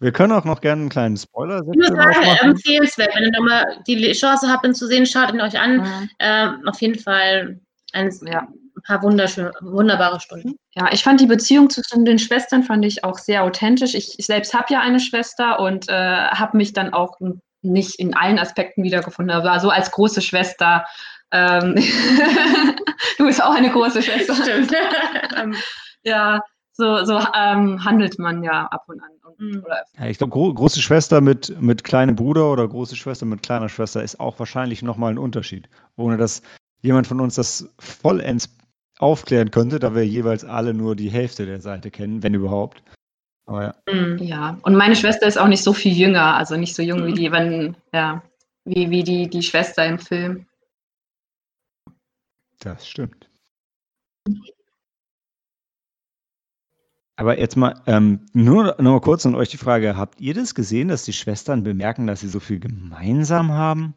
wir können auch noch gerne einen kleinen spoiler Ich muss sagen, empfehlenswert. Wenn ihr nochmal die Chance habt, ihn zu sehen, schaut ihn euch an. Mhm. Ähm, auf jeden Fall eines, Ja. ein paar wunderschöne, wunderbare Stunden. Ja, ich fand die Beziehung zwischen den Schwestern fand ich auch sehr authentisch. Ich, ich selbst habe ja eine Schwester und äh, habe mich dann auch n- nicht in allen Aspekten wiedergefunden, aber so als große Schwester. Ähm, du bist auch eine große Schwester. Stimmt. ähm, ja, so, so ähm, handelt man ja ab und an. Und, Mhm. oder, Ja, ich glaube, gro große Schwester mit, mit kleinem Bruder oder große Schwester mit kleiner Schwester ist auch wahrscheinlich nochmal ein Unterschied. Ohne dass jemand von uns das vollends aufklären könnte, da wir jeweils alle nur die Hälfte der Seite kennen, wenn überhaupt. Aber ja. Mhm. ja, und meine Schwester ist auch nicht so viel jünger, also nicht so jung wie die, wenn, ja, wie, wie die, die Schwester im Film. Das stimmt. Aber jetzt mal, ähm, nur noch mal kurz an euch die Frage, habt ihr das gesehen, dass die Schwestern bemerken, dass sie so viel gemeinsam haben?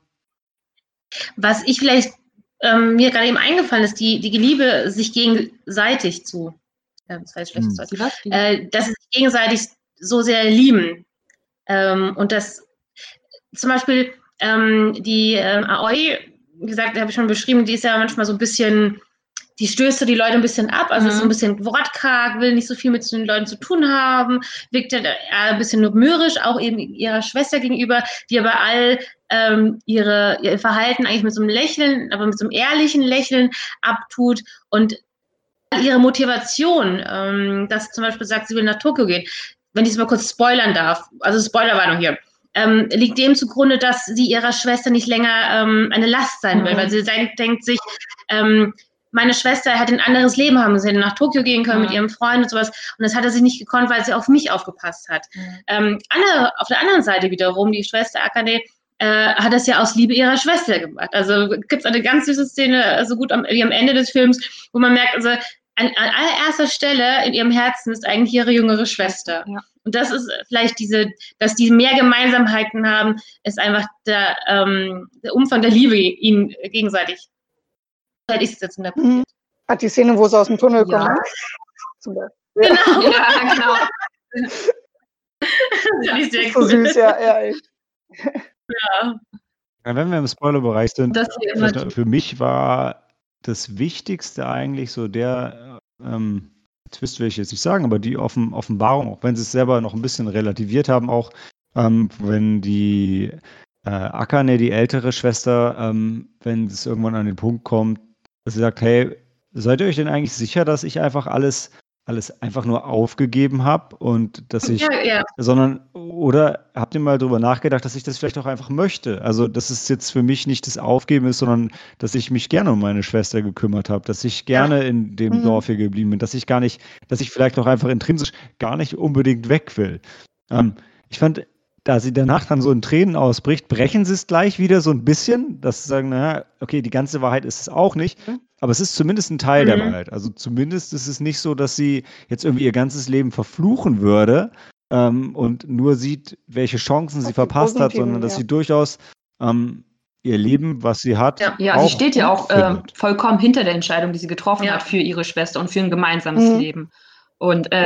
Was ich vielleicht ähm, mir gerade eben eingefallen ist, die, die Liebe sich gegenseitig zu. Das heißt schlecht, Hm. das heißt, Die was? Die- äh, dass sie sich gegenseitig so sehr lieben. Ähm, und das zum Beispiel ähm, die ähm, Aoi, wie gesagt, habe ich schon beschrieben, die ist ja manchmal so ein bisschen, die stößt so die Leute ein bisschen ab, also ist so ein Mhm. bisschen wortkarg, will nicht so viel mit den Leuten zu tun haben, wirkt ja ein bisschen nur mürrisch, auch eben ihrer Schwester gegenüber, die aber all ähm, ihre, ihr Verhalten eigentlich mit so einem Lächeln, aber mit so einem ehrlichen Lächeln abtut und ihre Motivation, ähm, dass sie zum Beispiel sagt, sie will nach Tokio gehen, wenn ich es mal kurz spoilern darf, also Spoilerwarnung hier, ähm, liegt dem zugrunde, dass sie ihrer Schwester nicht länger ähm, eine Last sein will, Mhm. weil sie denkt, denkt sich, ähm, meine Schwester hätte ein anderes Leben haben, sie hätte nach Tokio gehen können mit Mhm. ihrem Freund und sowas und das hatte sie nicht gekonnt, weil sie auf mich aufgepasst hat. Mhm. Ähm, Anne, auf der anderen Seite wiederum, die Schwester Akane, äh, hat das ja aus Liebe ihrer Schwester gemacht. Also gibt es eine ganz süße Szene, so also gut am, wie am Ende des Films, wo man merkt, also an, an allererster Stelle in ihrem Herzen ist eigentlich ihre jüngere Schwester. Ja. Und das ist vielleicht diese, dass die mehr Gemeinsamkeiten haben, ist einfach der, ähm, der Umfang der Liebe ihnen gegenseitig. Hätte ich es jetzt interpretiert. Mhm. Hat die Szene, wo sie aus dem Tunnel Ja. kommen. Beispiel. Genau, Ja, genau. das fand ich sehr So cool. süß, ja, ja. Ja. Ja, wenn wir im Spoilerbereich sind, für mich war das Wichtigste eigentlich so der äh, ähm, Twist will ich jetzt nicht sagen, aber die Offen Offenbarung, auch wenn sie es selber noch ein bisschen relativiert haben, auch ähm, wenn die äh, Akane, die ältere Schwester, ähm, wenn es irgendwann an den Punkt kommt, dass sie sagt, hey, seid ihr euch denn eigentlich sicher, dass ich einfach alles, alles einfach nur aufgegeben habe und dass ich Ja, ja. sondern oder habt ihr mal drüber nachgedacht, dass ich das vielleicht auch einfach möchte? Also, dass es jetzt für mich nicht das Aufgeben ist, sondern dass ich mich gerne um meine Schwester gekümmert habe, dass ich gerne in dem Mhm. Dorf hier geblieben bin, dass ich gar nicht, dass ich vielleicht auch einfach intrinsisch gar nicht unbedingt weg will. Ähm, ich fand, da sie danach dann so in Tränen ausbricht, brechen sie es gleich wieder so ein bisschen, dass sie sagen, naja, okay, die ganze Wahrheit ist es auch nicht, Mhm. aber es ist zumindest ein Teil der Mhm. Wahrheit. Also zumindest ist es nicht so, dass sie jetzt irgendwie ihr ganzes Leben verfluchen würde, ähm, und nur sieht, welche Chancen sie Auf verpasst hat, sondern dass ja. sie durchaus ähm, ihr Leben, was sie hat, Ja. Ja, auch sie steht ja auch äh, vollkommen hinter der Entscheidung, die sie getroffen Ja. hat für ihre Schwester und für ein gemeinsames Mhm. Leben. Und äh,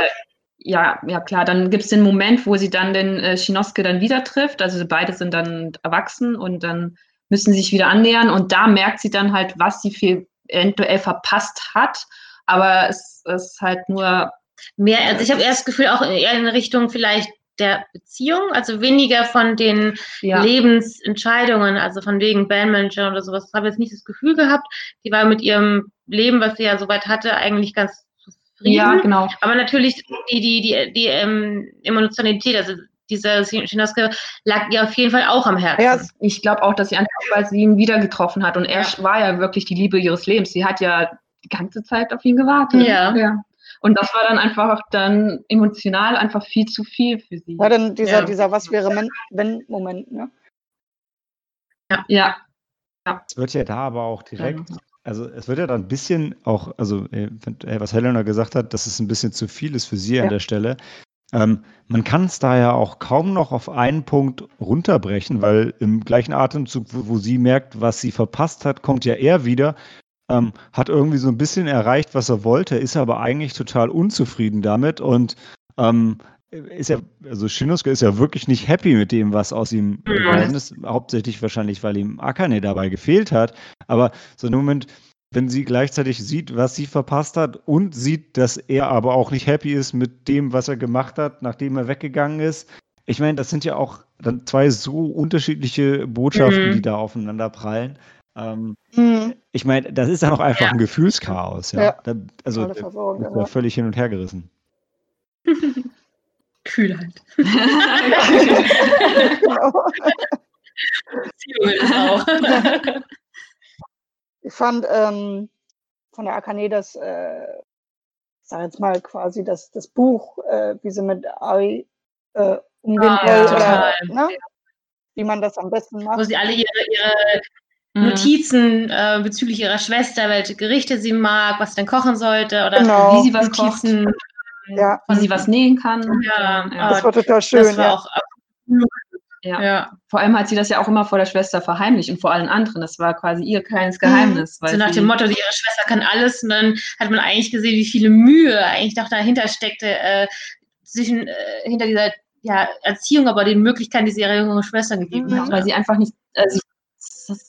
ja, ja klar, dann gibt es den Moment, wo sie dann den äh, dann wieder trifft. Also beide sind dann erwachsen und dann müssen sie sich wieder annähern und da merkt sie dann halt, was sie viel eventuell verpasst hat. Aber es ist halt nur Mehr, also ich habe eher das Gefühl, auch eher in Richtung vielleicht der Beziehung, also weniger von den ja, Lebensentscheidungen, also von wegen Bandmanager oder sowas, habe ich jetzt nicht das Gefühl gehabt. Die war mit ihrem Leben, was sie ja soweit hatte, eigentlich ganz zufrieden. ja, genau. Aber natürlich die, die, die, die ähm, Emotionalität, also dieser Shinosuke lag ihr auf jeden Fall auch am Herzen. Ja, Ich glaube auch, dass sie einfach, weil sie ihn wieder getroffen hat und er Ja. war ja wirklich die Liebe ihres Lebens. Sie hat ja die ganze Zeit auf ihn gewartet. Ja. Und das war dann einfach dann emotional einfach viel zu viel für sie. Ja, dann dieser, Ja. dieser Was wäre, wenn Moment, ne? Ja, Es wird ja da aber auch direkt also es wird ja dann ein bisschen auch, also äh, äh, was Helena gesagt hat, dass es ein bisschen zu viel ist für sie an Ja. der Stelle. Ähm, man kann es da ja auch kaum noch auf einen Punkt runterbrechen, weil im gleichen Atemzug, wo, wo sie merkt, was sie verpasst hat, kommt ja er wieder, ähm, hat irgendwie so ein bisschen erreicht, was er wollte, ist aber eigentlich total unzufrieden damit und ähm, ist ja, also Shinosuke ist ja wirklich nicht happy mit dem, was aus ihm geworden ist, hauptsächlich wahrscheinlich, weil ihm Akane dabei gefehlt hat, aber so im Moment, wenn sie gleichzeitig sieht, was sie verpasst hat und sieht, dass er aber auch nicht happy ist mit dem, was er gemacht hat, nachdem er weggegangen ist. Ich meine, das sind ja auch dann zwei so unterschiedliche Botschaften, Mhm. die da aufeinander prallen. Ähm, Hm, ich meine, das ist dann auch einfach ein Gefühlschaos, ja. Ja. Da, also, ja ja. völlig hin und her gerissen. Kühlheit. Beziehungen auch. Ich fand ähm, von der Akane das, äh, ich sag jetzt mal quasi das, das Buch, äh, wie sie mit Ari äh, umgehen Ah, total. oder, ne? wie man das am besten Wo macht. sie alle ihre, ihre Mhm. Notizen äh, bezüglich ihrer Schwester, welche Gerichte sie mag, was sie denn kochen sollte oder Genau. Wie sie was kocht, Notizen. Ja, wie sie was nähen kann. Ja, ja. das war total schön. das war ja. auch. Ja. Ja. Vor allem hat sie das ja auch immer vor der Schwester verheimlicht und vor allen anderen. Das war quasi ihr kleines Geheimnis. Weil So nach dem Motto, ihre Schwester kann alles und dann hat man eigentlich gesehen, wie viele Mühe eigentlich doch dahinter steckte, äh, zwischen, äh, hinter dieser ja, Erziehung, aber den Möglichkeiten, die sie ihrer jüngeren Schwester gegeben Mhm. hat. weil sie einfach nicht, äh, sie,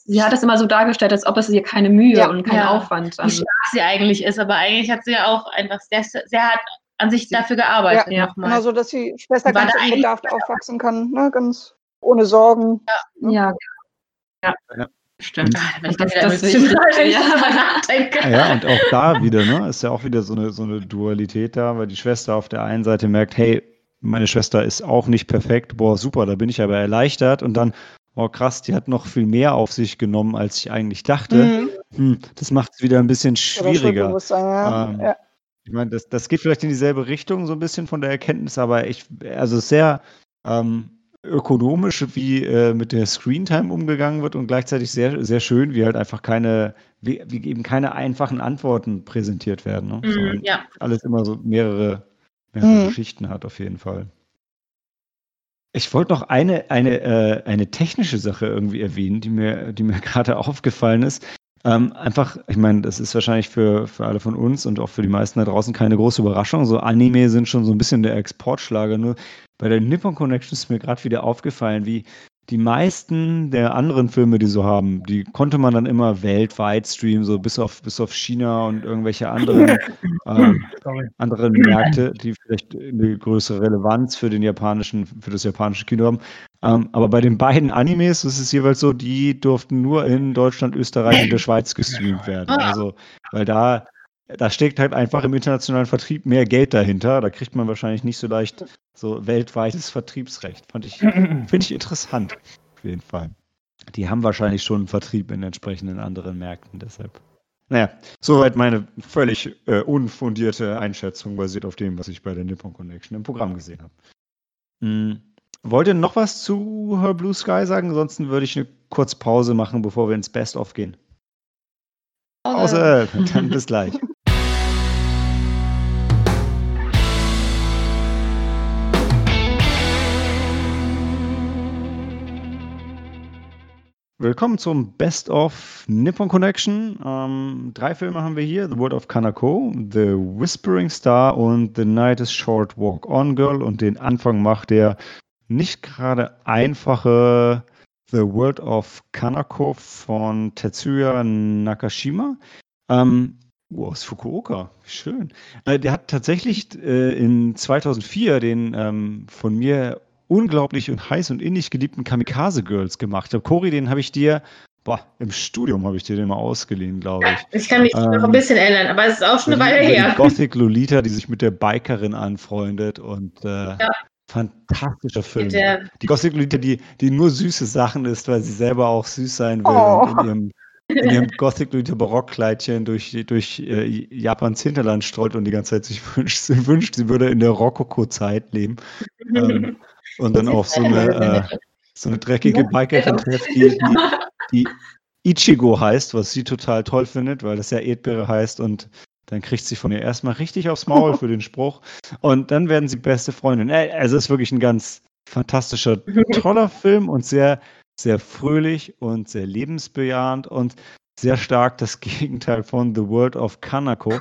sie hat das immer so dargestellt, als ob es ihr keine Mühe Ja. und kein Ja. Aufwand. wie Also, stark sie eigentlich ist, aber eigentlich hat sie ja auch einfach sehr, sehr hart an sich dafür gearbeitet Ja. nochmal. Genau so, dass die Schwester War ganz unbedarft aufwachsen kann, ne? ganz ohne Sorgen. ja. Ja. Ja. Stimmt. Wenn ich Das- das ich Ja. darüber nachdenke. Ja, und auch da wieder, ne, ist ja auch wieder so eine, so eine Dualität da, weil die Schwester auf der einen Seite merkt, hey, meine Schwester ist auch nicht perfekt, boah, super, da bin ich aber erleichtert und dann, oh krass, die hat noch viel mehr auf sich genommen, als ich eigentlich dachte. Mhm. Hm, das macht es wieder ein bisschen schwieriger. Ja. Ähm, ja. Ich meine, das, das geht vielleicht in dieselbe Richtung, so ein bisschen von der Erkenntnis, aber ich, also sehr ähm, ökonomisch, wie äh, mit der Screentime umgegangen wird und gleichzeitig sehr, sehr schön, wie halt einfach keine, wie, wie eben keine einfachen Antworten präsentiert werden. Ne? Mhm, Sondern ja. alles immer so mehrere, mehrere Mhm. Schichten hat auf jeden Fall. Ich wollte noch eine, eine, äh, eine technische Sache irgendwie erwähnen, die mir, die mir gerade aufgefallen ist. Ähm, einfach, ich meine, das ist wahrscheinlich für, für alle von uns und auch für die meisten da draußen keine große Überraschung. So Anime sind schon so ein bisschen der Exportschlager. Nur bei der Nippon Connection ist mir gerade wieder aufgefallen, wie die meisten der anderen Filme, die so haben, die konnte man dann immer weltweit streamen, so bis auf, bis auf China und irgendwelche anderen, Sorry. anderen Märkte, die vielleicht eine größere Relevanz für den japanischen, für das japanische Kino haben. Ähm, aber bei den beiden Animes ist es jeweils so, die durften nur in Deutschland, Österreich und der Schweiz gestreamt werden. Ah. Also, weil da, da steckt halt einfach im internationalen Vertrieb mehr Geld dahinter. Da kriegt man wahrscheinlich nicht so leicht so weltweites Vertriebsrecht. Fand ich, finde ich interessant. Auf jeden Fall. Die haben wahrscheinlich schon einen Vertrieb in entsprechenden anderen Märkten, deshalb. Naja, soweit meine völlig äh, unfundierte Einschätzung basiert auf dem, was ich bei der Nippon Connection im Programm gesehen habe. Hm. Wollt ihr noch was zu Her Blue Sky sagen? Ansonsten würde ich eine kurze Pause machen, bevor wir ins Best-of gehen. Außer, dann bis gleich. Willkommen zum Best of Nippon Connection. Ähm, drei Filme haben wir hier: The World of Kanako, The Whispering Star und The Night is Short Walk On Girl. Und den Anfang macht der nicht gerade einfache The World of Kanako von Tetsuya Nakashima. Ähm, oh, aus Fukuoka, schön. Äh, der hat tatsächlich äh, in 2004 den ähm, von mir unglaublich und heiß und innig geliebten Kamikaze Girls gemacht. Der Cory, den habe ich dir, boah, im Studium habe ich dir den mal ausgeliehen, glaube ich. Ich kann mich Ähm, noch ein bisschen erinnern, aber es ist auch schon eine Weile über die her. Gothic Lolita, die sich mit der Bikerin anfreundet und äh, Ja. fantastischer Film. Die Gothic Lolita, die, die nur süße Sachen isst, weil sie selber auch süß sein will Oh. und in ihrem, in ihrem Gothic Lolita Barockkleidchen durch, durch äh, Japans Hinterland strollt und die ganze Zeit sich wünscht, sie wünscht, sie würde in der Rokoko-Zeit leben. Ähm, und dann auf so eine, äh, so eine dreckige Bikerin trifft, die, die, die Ichigo heißt, was sie total toll findet, weil das ja Erdbeere heißt und dann kriegt sie von ihr erstmal richtig aufs Maul für den Spruch und dann werden sie beste Freundin. Äh, also es ist wirklich ein ganz fantastischer, toller Film und sehr, sehr fröhlich und sehr lebensbejahend und sehr stark das Gegenteil von The World of Kanako.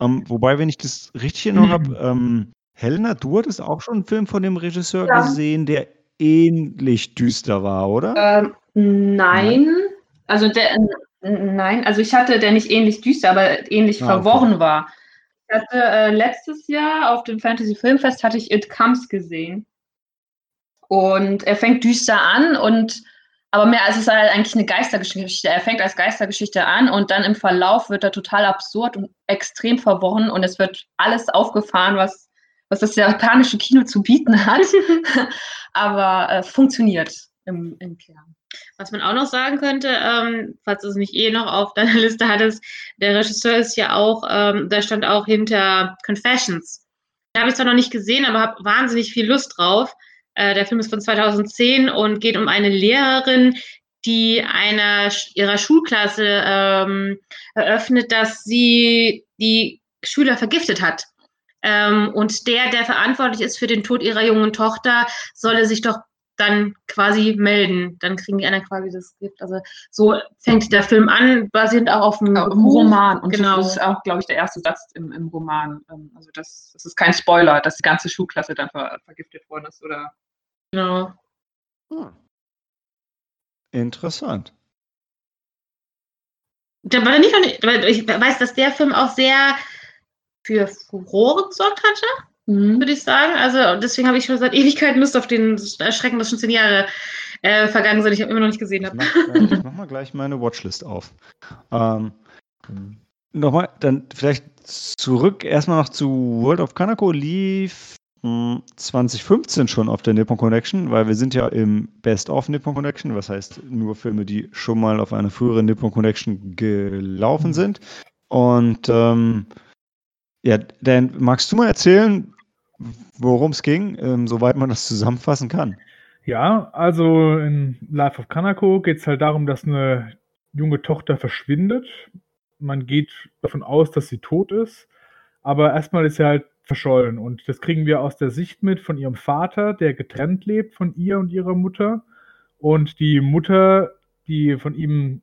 ähm, wobei, wenn ich das richtig in Erinnerung habe, ähm, Helena, du hattest auch schon einen Film von dem Regisseur Ja. gesehen, der ähnlich düster war, oder? Ähm, nein. Also der, n- nein, also ich hatte, der nicht ähnlich düster, aber ähnlich Ah, okay. verworren war. Ich hatte äh, letztes Jahr auf dem Fantasy Filmfest hatte ich It Comes gesehen. Und er fängt düster an und aber mehr als es ist halt eigentlich eine Geistergeschichte. Er fängt als Geistergeschichte an und dann im Verlauf wird er total absurd und extrem verworren und es wird alles aufgefahren, was, was das japanische Kino zu bieten hat. aber äh, funktioniert im, im Kern. Was man auch noch sagen könnte, ähm, falls du es nicht eh noch auf deiner Liste hattest, der Regisseur ist ja auch, ähm, da stand auch hinter Confessions. Da habe ich zwar noch nicht gesehen, aber habe wahnsinnig viel Lust drauf. Äh, der Film ist von 2010 und geht um eine Lehrerin, die einer ihrer Schulklasse ähm, eröffnet, dass sie die Schüler vergiftet hat. Ähm, und der, der verantwortlich ist für den Tod ihrer jungen Tochter, solle sich doch dann quasi melden. Dann kriegen die anderen quasi das Skript. Also so fängt der Film an, basierend auch auf dem Ja, im Buch. Roman. Und genau. das ist auch, glaube ich, der erste Satz im, im Roman. Ähm, Also das, das ist kein Spoiler, dass die ganze Schulklasse dann ver vergiftet worden ist. Oder Genau. Hm. Interessant. Da war nicht, noch nicht- weil ich weiß, dass der Film auch sehr für Furore gesorgt hatte, würde ich sagen. Also deswegen habe ich schon seit Ewigkeiten Lust auf den Erschrecken, dass schon zehn Jahre äh, vergangen sind. Ich habe immer noch nicht gesehen. Ich Hab. mach, äh, ich mach mal gleich meine Watchlist auf. Ähm, Nochmal, dann vielleicht zurück erstmal noch zu World of Kanako lief mh, 2015 schon auf der Nippon Connection, weil wir sind ja im Best of Nippon Connection, was heißt nur Filme, die schon mal auf einer früheren Nippon Connection gelaufen sind. Und ähm, ja, Dan, magst du mal erzählen, worum es ging, ähm, soweit man das zusammenfassen kann? Ja, also in Life of Kanako geht es halt darum, dass eine junge Tochter verschwindet. Man geht davon aus, dass sie tot ist, aber erstmal ist sie halt verschollen. Und das kriegen wir aus der Sicht mit von ihrem Vater, der getrennt lebt von ihr und ihrer Mutter. Und die Mutter, die von ihm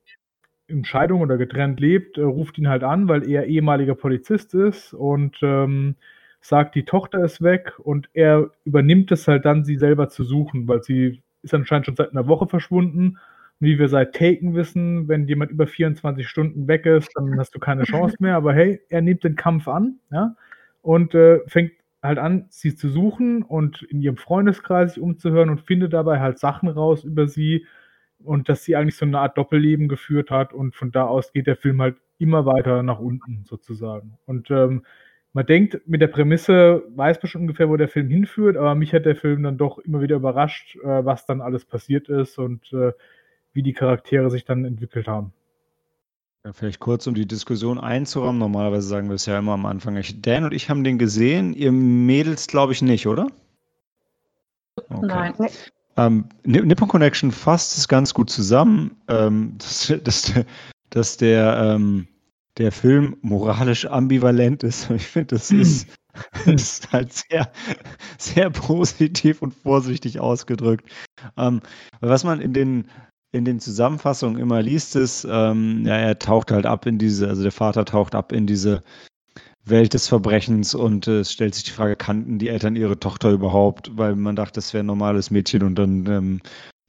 in Scheidung oder getrennt lebt, äh, ruft ihn halt an, weil er ehemaliger Polizist ist und ähm, sagt, die Tochter ist weg und er übernimmt es halt dann, sie selber zu suchen, weil sie ist anscheinend schon seit einer Woche verschwunden. Und wie wir seit Taken wissen, wenn jemand über 24 Stunden weg ist, dann hast du keine Chance mehr. Aber hey, er nimmt den Kampf an, ja, und äh, fängt halt an, sie zu suchen und in ihrem Freundeskreis sich umzuhören und findet dabei halt Sachen raus über sie und dass sie eigentlich so eine Art Doppelleben geführt hat und von da aus geht der Film halt immer weiter nach unten sozusagen. Und ähm, man denkt, mit der Prämisse weiß man schon ungefähr, wo der Film hinführt, aber mich hat der Film dann doch immer wieder überrascht, äh, was dann alles passiert ist und äh, wie die Charaktere sich dann entwickelt haben. Ja, vielleicht kurz, um die Diskussion einzurahmen. Normalerweise sagen wir es ja immer am Anfang. Ich, Dan und ich haben den gesehen, ihr Mädels glaube ich nicht, oder? Okay. Nein. Ähm, Ni- Nippon Connection fasst es ganz gut zusammen, ähm, dass, dass, dass der, ähm, der Film moralisch ambivalent ist. Ich finde, das ist, das ist halt sehr, sehr positiv und vorsichtig ausgedrückt. Ähm, was man in den, in den Zusammenfassungen immer liest, ist, ähm, ja, er taucht halt ab in diese, also der Vater taucht ab in diese Welt des Verbrechens und äh, es stellt sich die Frage, kannten die Eltern ihre Tochter überhaupt? Weil man dachte, das wäre ein normales Mädchen und dann ähm,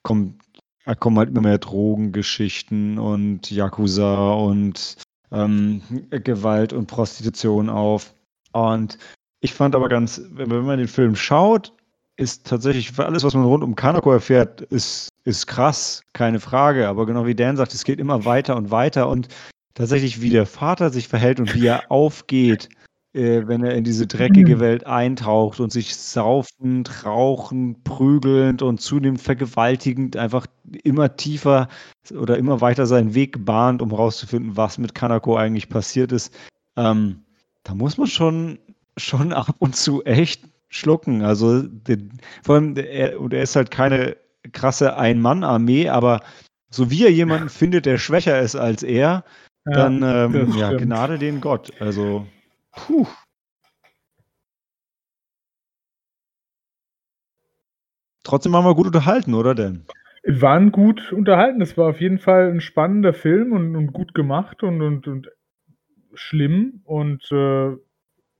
kommen, da kommen halt immer mehr Drogengeschichten und Yakuza und ähm, Gewalt und Prostitution auf. Und ich fand aber ganz, wenn man den Film schaut, ist tatsächlich alles, was man rund um Kanako erfährt, ist, ist krass, keine Frage. Aber genau wie Dan sagt, es geht immer weiter und weiter und tatsächlich, wie der Vater sich verhält und wie er aufgeht, äh, wenn er in diese dreckige Welt eintaucht und sich saufend, rauchend, prügelnd und zunehmend vergewaltigend einfach immer tiefer oder immer weiter seinen Weg bahnt, um rauszufinden, was mit Kanako eigentlich passiert ist. Ähm, da muss man schon, schon ab und zu echt schlucken. Also den, vor allem, er, und er ist halt keine krasse Ein-Mann-Armee, aber so wie er jemanden findet, der schwächer ist als er, dann ähm, ja. Gnade den Gott. Also, puh. Trotzdem waren wir gut unterhalten, oder denn? Wir waren gut unterhalten. Es war auf jeden Fall ein spannender Film und, und gut gemacht und, und, und schlimm. Und äh,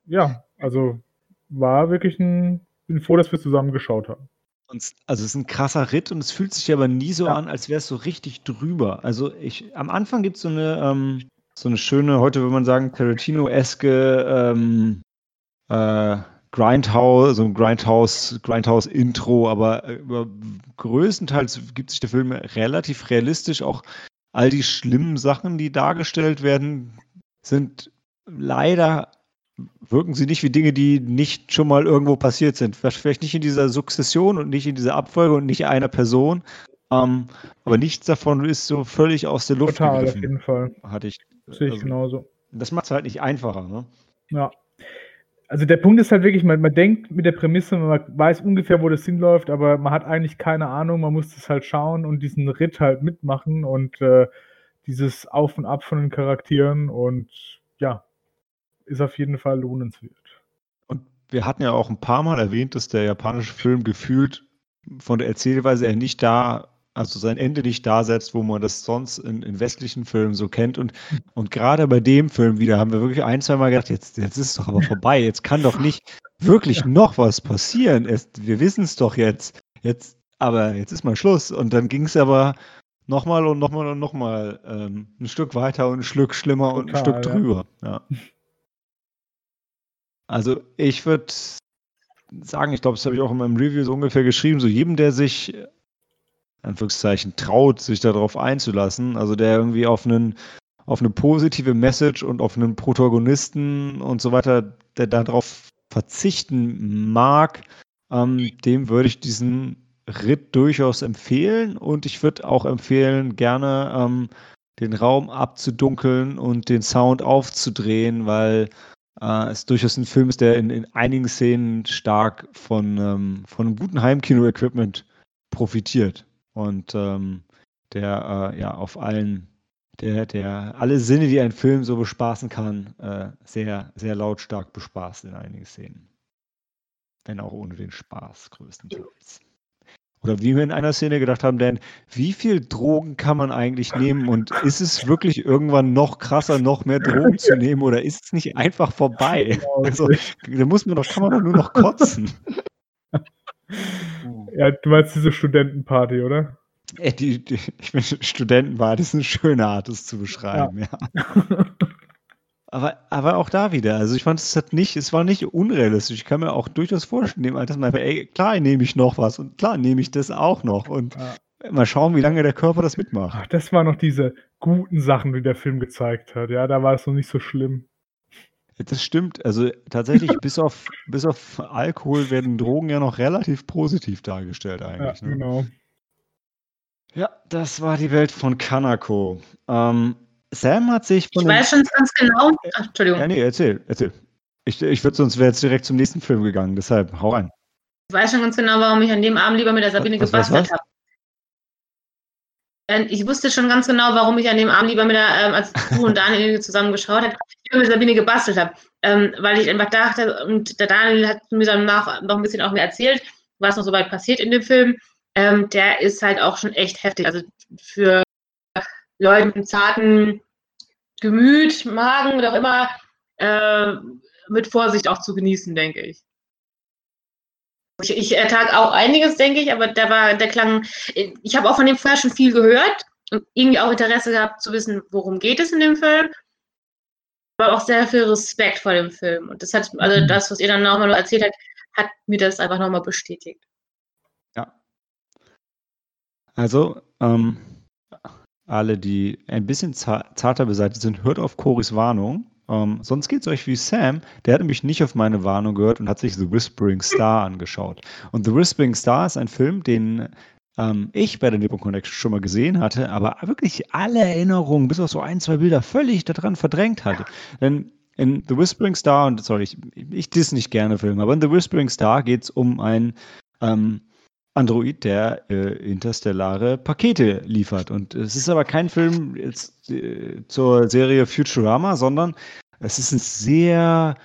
ja, also war wirklich ein. Bin froh, dass wir zusammen geschaut haben. Und, also es ist ein krasser Ritt und es fühlt sich aber nie so Ja. an, als wäre es so richtig drüber. Also ich, am Anfang gibt es so eine, ähm, so eine schöne, heute würde man sagen, Tarantino-eske ähm, äh, Grindhouse, so ein Grindhouse, Grindhouse-Intro, aber äh, über, größtenteils gibt sich der Film relativ realistisch. Auch all die schlimmen Sachen, die dargestellt werden, sind leider wirken sie nicht wie Dinge, die nicht schon mal irgendwo passiert sind. Vielleicht nicht in dieser Sukzession und nicht in dieser Abfolge und nicht einer Person. Ähm, aber nichts davon ist so völlig aus der Luft Total, auf gegriffen, jeden Fall. hatte ich. Sehe ich also, genauso. Das macht es halt nicht einfacher. Ne? Ja. Also der Punkt ist halt wirklich, man, man denkt mit der Prämisse, man weiß ungefähr, wo das hinläuft, aber man hat eigentlich keine Ahnung, man muss das halt schauen und diesen Ritt halt mitmachen und äh, dieses Auf und Ab von den Charakteren und ist auf jeden Fall lohnenswert. Und wir hatten ja auch ein paar Mal erwähnt, dass der japanische Film gefühlt von der Erzählweise her nicht da, also sein Ende nicht da setzt, wo man das sonst in, in westlichen Filmen so kennt. Und, und gerade bei dem Film wieder haben wir wirklich ein, zwei Mal gedacht, jetzt, jetzt ist es doch aber vorbei. Jetzt kann doch nicht wirklich noch was passieren. Es, wir wissen es doch jetzt. Jetzt, aber jetzt ist mal Schluss. Und dann ging es aber nochmal und nochmal und nochmal ähm, ein Stück weiter und ein Stück schlimmer und ein Total, Stück ja. drüber. Ja. Also ich würde sagen, ich glaube, das habe ich auch in meinem Review so ungefähr geschrieben, so jedem, der sich, äh, Anführungszeichen, traut, sich darauf einzulassen, also der irgendwie auf einen auf eine positive Message und auf einen Protagonisten und so weiter, der darauf verzichten mag, ähm, dem würde ich diesen Ritt durchaus empfehlen und ich würde auch empfehlen, gerne ähm, den Raum abzudunkeln und den Sound aufzudrehen, weil äh, es durchaus ein Film ist, der in, in einigen Szenen stark von, ähm, von einem guten Heimkino-Equipment profitiert und ähm, der äh, ja auf allen, der, der alle Sinne, die ein Film so bespaßen kann, äh, sehr, sehr lautstark bespaßt in einigen Szenen. Wenn auch ohne den Spaß größtenteils. Oder wie wir in einer Szene gedacht haben, Dan, wie viel Drogen kann man eigentlich nehmen und ist es wirklich irgendwann noch krasser, noch mehr Drogen zu nehmen oder ist es nicht einfach vorbei? Genau, Also, da muss man doch, kann man doch nur noch kotzen. ja, du meinst diese Studentenparty, oder? Ey, die, die, ich bin Studentenbar, das ist eine schöne Art, das zu beschreiben, ja. Aber, aber auch da wieder, also ich fand es hat nicht, es war nicht unrealistisch. Ich kann mir auch durchaus vorstellen, dem Alter, mal, ey, klar nehme ich noch was und klar nehme ich das auch noch und Ja. mal schauen, wie lange der Körper das mitmacht. Ach, das waren noch diese guten Sachen, die der Film gezeigt hat. Ja, da war es noch nicht so schlimm. Das stimmt, also tatsächlich, bis auf, bis auf Alkohol werden Drogen ja noch relativ positiv dargestellt Ja, eigentlich. ne? genau. Ja, das war die Welt von Kanako. Ähm, Sam hat sich Ich von den- weiß schon ganz genau. Ach, Entschuldigung. Ja, nee, erzähl, erzähl. Ich, ich würde sonst wäre jetzt direkt zum nächsten Film gegangen, deshalb hau rein. Ich weiß schon ganz genau, warum ich an dem Abend lieber mit der Sabine Was, gebastelt habe. Ähm, Ich wusste schon ganz genau, warum ich an dem Abend lieber mit der, ähm, als du und Daniel zusammen geschaut habe, lieber mit Sabine gebastelt habe. Ähm, weil ich einfach dachte, und der Daniel hat mir danach noch ein bisschen auch mehr erzählt, was noch so weit passiert in dem Film. Ähm, der ist halt auch schon echt heftig. Also für Leute mit zarten Gemüt, Magen oder auch immer, äh, mit Vorsicht auch zu genießen, denke ich. Ich, ich ertrage auch einiges, denke ich, aber der war, der klang, ich habe auch von dem vorher schon viel gehört und irgendwie auch Interesse gehabt zu wissen, worum geht es in dem Film. Aber auch sehr viel Respekt vor dem Film. Und das hat, also das, was ihr dann nochmal erzählt habt, hat mir das einfach nochmal bestätigt. Ja. Also, ähm, alle, die ein bisschen za- zarter beseitigt sind, hört auf Coris Warnung. Ähm, sonst geht es euch wie Sam. Der hat nämlich nicht auf meine Warnung gehört und hat sich The Whispering Star angeschaut. Und The Whispering Star ist ein Film, den ähm, ich bei der Nippon Connection schon mal gesehen hatte, aber wirklich alle Erinnerungen, bis auf so ein, zwei Bilder, völlig daran verdrängt hatte. Denn in The Whispering Star, und sorry, ich, ich diss nicht gerne Filme, aber in The Whispering Star geht es um ein ähm, Android, der äh, interstellare Pakete liefert. Und es ist aber kein Film jetzt äh, zur Serie Futurama, sondern es ist ein sehr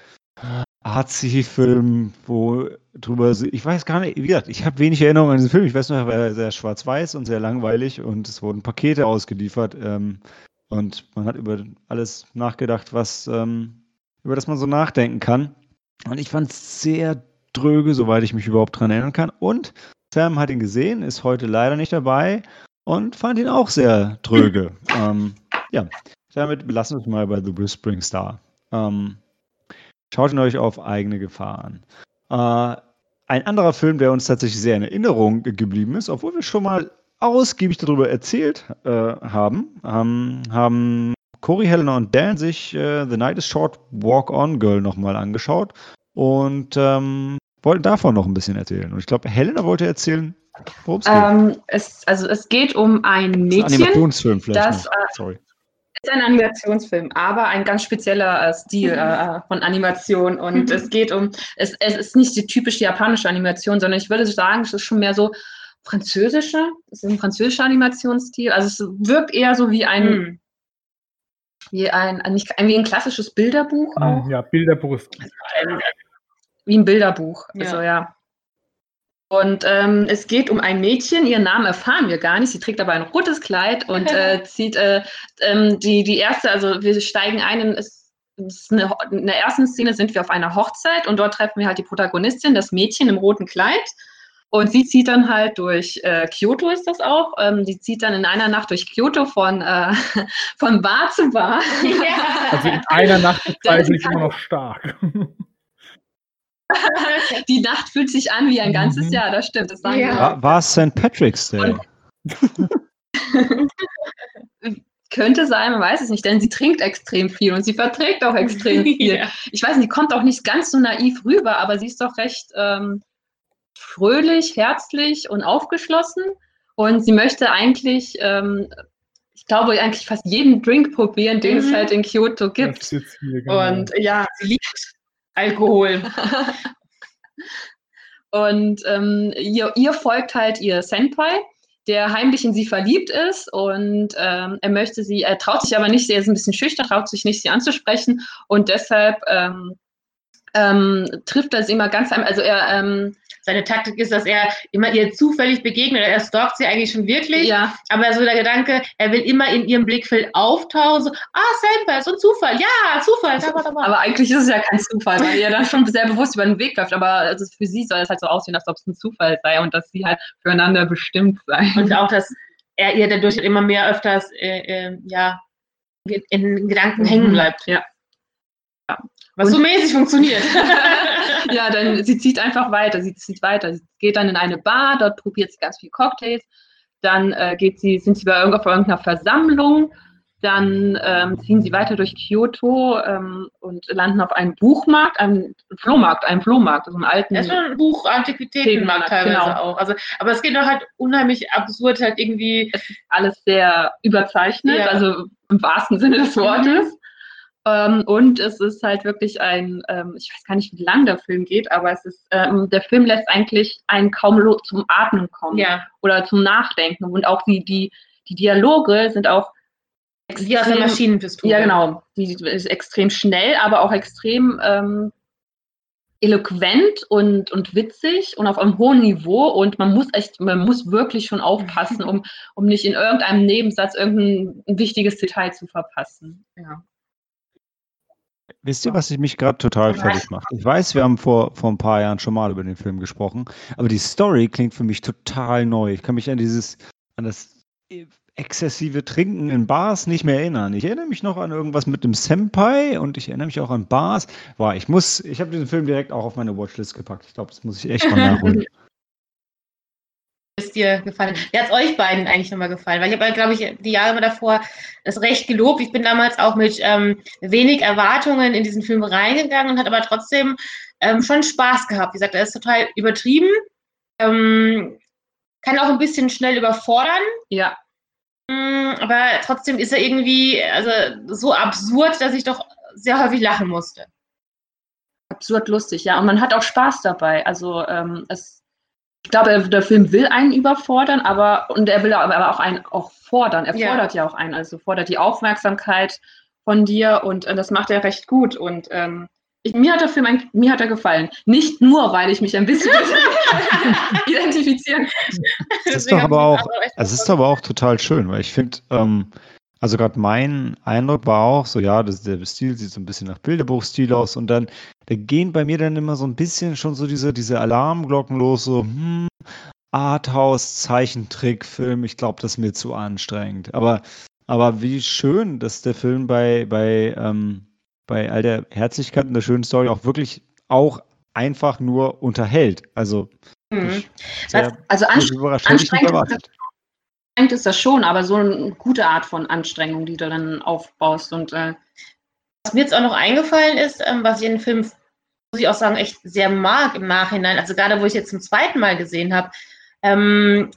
artsy Film, wo drüber, ich weiß gar nicht, wie gesagt, ich habe wenig Erinnerung an diesen Film. Ich weiß nur, er war sehr schwarz-weiß und sehr langweilig und es wurden Pakete ausgeliefert. Ähm, und man hat über alles nachgedacht, was, ähm, über das man so nachdenken kann. Und ich fand es sehr dröge, soweit ich mich überhaupt dran erinnern kann. Und Sam hat ihn gesehen, ist heute leider nicht dabei und fand ihn auch sehr dröge. ähm, ja, damit belassen wir es mal bei The Whispering Star. Ähm, schaut ihn euch auf eigene Gefahr an. Äh, ein anderer Film, der uns tatsächlich sehr in Erinnerung geblieben ist, obwohl wir schon mal ausgiebig darüber erzählt äh, haben, ähm, haben Corey, Helena und Dan sich äh, The Night is Short Walk On Girl nochmal angeschaut und ähm, wollten davon noch ein bisschen erzählen. Und ich glaube, Helena wollte erzählen, worum es geht. Ähm, es, also es geht um ein Mädchen. Das ist ein Animationsfilm vielleicht. das, äh, Sorry. ist ein Animationsfilm, aber ein ganz spezieller äh, Stil äh, von Animation. Und es geht um, es, es ist nicht die typische japanische Animation, sondern ich würde sagen, es ist schon mehr so französische, es ist ein französischer Animationsstil. Also es wirkt eher so wie ein, Hm. wie ein, ein- nicht, wie ein klassisches Bilderbuch auch. Hm, Ja, Bilderbuch ist Wie ein Bilderbuch. Ja. Also ja. Und ähm, es geht um ein Mädchen, ihren Namen erfahren wir gar nicht. Sie trägt aber ein rotes Kleid und äh, zieht äh, ähm, die, die erste, also wir steigen ein in, es, es ist eine, in der ersten Szene sind wir auf einer Hochzeit und dort treffen wir halt die Protagonistin, das Mädchen im roten Kleid. Und sie zieht dann halt durch äh, Kyoto ist das auch. Ähm, die zieht dann in einer Nacht durch Kyoto von, äh, von Bar zu Bar. Also in einer Nacht bezweifle ich immer noch stark. Die Nacht fühlt sich an wie ein ganzes Mhm. Jahr, das stimmt. Das sagen Ja. War, es St. Patrick's Day? Könnte sein, man weiß es nicht, denn sie trinkt extrem viel und sie verträgt auch extrem viel. Ja. Ich weiß nicht, die kommt auch nicht ganz so naiv rüber, aber sie ist doch recht ähm, fröhlich, herzlich und aufgeschlossen. Und sie möchte eigentlich, ähm, ich glaube, eigentlich fast jeden Drink probieren, den es Mhm. halt in Kyoto Das gibt. ist jetzt hier, genau. Und ja, Sie liebt Alkohol. Und ähm, ihr, ihr folgt halt ihr Senpai, der heimlich in sie verliebt ist und ähm, er möchte sie, er traut sich aber nicht, er ist ein bisschen schüchtern, traut sich nicht, sie anzusprechen und deshalb ähm, ähm, trifft sie immer ganz, also er, ähm, Seine Taktik ist, dass er immer ihr zufällig begegnet. Er stalkt sie eigentlich schon wirklich. ja, Aber so der Gedanke, er will immer in ihrem Blickfeld auftauchen. So, ah, Senpai, so ein Zufall. Ja, Zufall. Da, da, da. aber eigentlich ist es ja kein Zufall, weil er dann schon sehr bewusst über den Weg läuft, aber also für sie soll es halt so aussehen, als ob es ein Zufall sei und dass sie halt füreinander bestimmt sei. Und auch, dass er ihr dadurch immer mehr öfters äh, äh, ja, in Gedanken hängen bleibt. Ja. Was so Und- mäßig funktioniert. ja, dann sie zieht einfach weiter, sie zieht weiter. Sie geht dann in eine Bar, dort probiert sie ganz viele Cocktails. Dann äh, geht sie, sind sie bei irgendeiner Versammlung. Dann ähm, ziehen sie weiter durch Kyoto ähm, und landen auf einem Buchmarkt, einem Flohmarkt, einem Flohmarkt, so einem alten. Er ist schon ein Buch Antiquitätenmarkt teilweise Genau. auch. Also, aber es geht doch halt unheimlich absurd, halt irgendwie. alles sehr überzeichnet, Ja. also im wahrsten Sinne des Wortes. Ähm, und es ist halt wirklich ein, ähm, ich weiß gar nicht, wie lang der Film geht, aber es ist, ähm, der Film lässt eigentlich einen kaum zum Atmen kommen Ja, oder zum Nachdenken. Und auch die, die, die Dialoge sind auch wie aus der Maschinenpistole. ja, genau. Die ist extrem schnell, aber auch extrem ähm, eloquent und, und witzig und auf einem hohen Niveau. Und man muss echt, man muss wirklich schon aufpassen, um, um nicht in irgendeinem Nebensatz irgendein wichtiges Detail zu verpassen. Ja. Wisst ihr, was ich mich gerade total fertig macht? Ich weiß, wir haben vor, vor ein paar Jahren schon mal über den Film gesprochen, aber die Story klingt für mich total neu. Ich kann mich an dieses, an das äh, exzessive Trinken in Bars nicht mehr erinnern. Ich erinnere mich noch an irgendwas mit dem Senpai und ich erinnere mich auch an Bars. Boah, ich muss, ich habe diesen Film direkt auch auf meine Watchlist gepackt. Ich glaube, das muss ich echt mal nachholen. Ist dir gefallen? Wie hat es euch beiden eigentlich nochmal gefallen? Weil ich habe, glaube ich, die Jahre davor das recht gelobt. Ich bin damals auch mit ähm, wenig Erwartungen in diesen Film reingegangen und hat aber trotzdem ähm, schon Spaß gehabt. Wie gesagt, er ist total übertrieben, ähm, kann auch ein bisschen schnell überfordern, ja, Mm, aber trotzdem ist er irgendwie also so absurd, dass ich doch sehr häufig lachen musste. absurd lustig, ja. Und man hat auch Spaß dabei. Also ähm, es ich glaube, der Film will einen überfordern, aber und er will aber auch einen auch fordern. Er Ja. fordert ja auch einen, also fordert die Aufmerksamkeit von dir und äh, das macht er recht gut. Und ähm, ich, mir hat der Film eigentlich, mir hat er gefallen. Nicht nur, weil ich mich ein bisschen identifizieren kann. Es ist doch aber auch, echt es ist aber auch total schön, weil ich finde, ähm, also gerade mein Eindruck war auch so, ja, das, der Stil sieht so ein bisschen nach Bilderbuchstil aus und dann, da gehen bei mir dann immer so ein bisschen schon so diese, diese Alarmglocken los, so, hm, Arthouse, Zeichentrickfilm, ich glaube, das ist mir zu anstrengend. Aber, aber wie schön, dass der Film bei, bei, ähm, bei all der Herzlichkeit und der schönen Story auch wirklich auch einfach nur unterhält. Also, Mhm. sehr Also anstrengend- erwartet. Anstrengend ist das schon, aber so eine gute Art von Anstrengung, die du dann aufbaust. Und äh, Was mir jetzt auch noch eingefallen ist, ähm, was ich in dem Film, muss ich auch sagen, echt sehr mag im Nachhinein, also gerade wo ich jetzt zum zweiten Mal gesehen habe, ähm,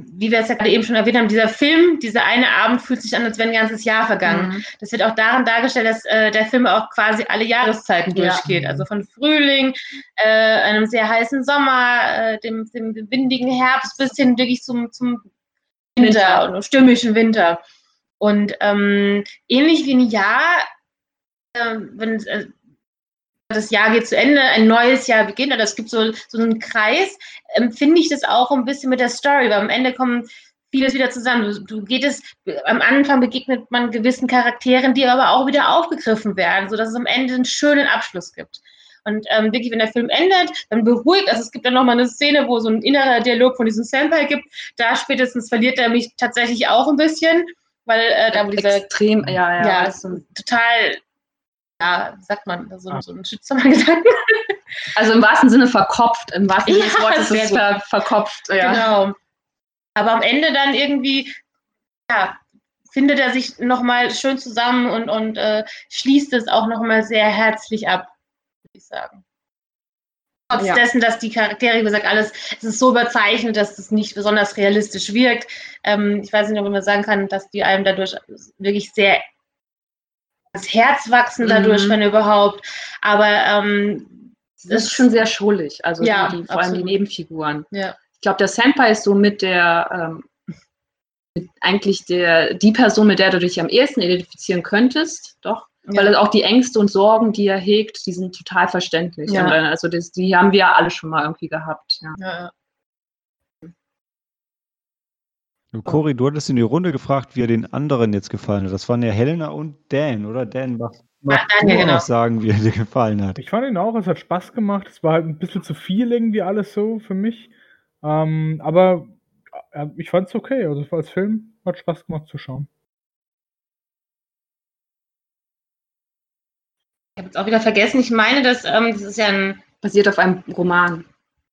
wie wir es ja gerade eben schon erwähnt haben, dieser Film, dieser eine Abend fühlt sich an, als wäre ein ganzes Jahr vergangen. Mhm. Das wird auch daran dargestellt, dass äh, der Film auch quasi alle Jahreszeiten Ja. durchgeht. Also von Frühling, äh, einem sehr heißen Sommer, äh, dem, dem, dem windigen Herbst bis hin wirklich zum, zum Winter und stürmischen Winter. Und ähm, ähnlich wie ein Jahr, äh, wenn äh, das Jahr geht zu Ende, ein neues Jahr beginnt, oder es gibt so, so einen Kreis, empfinde ich das auch ein bisschen mit der Story, weil am Ende kommen vieles wieder zusammen. Du, du geht es, am Anfang begegnet man gewissen Charakteren, die aber auch wieder aufgegriffen werden, sodass es am Ende einen schönen Abschluss gibt. Und ähm, wirklich, wenn der Film endet, dann beruhigt, also es gibt dann nochmal eine Szene, wo so ein innerer Dialog von diesem Senpai gibt, da spätestens verliert er mich tatsächlich auch ein bisschen, weil äh, da wo dieser extrem, ja, ja. ja, ist so- total, ja, wie sagt man, so, so ein schützsamer Gedanke. Also im wahrsten Sinne verkopft, im wahrsten Sinne des Ja, Wortes sehr ist es ver verkopft. Ja. Genau. Aber am Ende dann irgendwie, ja, findet er sich nochmal schön zusammen und, und äh, schließt es auch nochmal sehr herzlich ab, sagen. Trotz Ja. dessen, dass die Charaktere, wie gesagt, alles, es ist so überzeichnet, dass es nicht besonders realistisch wirkt. Ähm, ich weiß nicht, ob man sagen kann, dass die einem dadurch wirklich sehr das Herz wachsen dadurch, Mhm. wenn überhaupt. Aber ähm, Es ist schon sehr schrullig, also Ja, die, vor allem die. Nebenfiguren. ja. Ich glaube, der Senpai ist so mit der, ähm, mit eigentlich der, die Person, mit der du dich am ehesten identifizieren könntest, doch. Ja. Weil auch die Ängste und Sorgen, die er hegt, die sind total verständlich. Ja. Äh, also das, die haben wir ja alle schon mal irgendwie gehabt. Ja. Ja, Cory, du hattest in die Runde gefragt, wie er den anderen jetzt gefallen hat. Das waren ja Helena und Dan, oder? Dan, mach, mach ja, du genau. auch sagen, wie er dir gefallen hat. Ich fand ihn auch, es hat Spaß gemacht. Es war halt ein bisschen zu viel irgendwie alles so für mich. Ähm, aber äh, ich fand es okay. Also es war als Film, hat Spaß gemacht zu schauen. Habe jetzt auch wieder vergessen, ich meine, dass ähm, das ist ja ein Basiert auf einem Roman.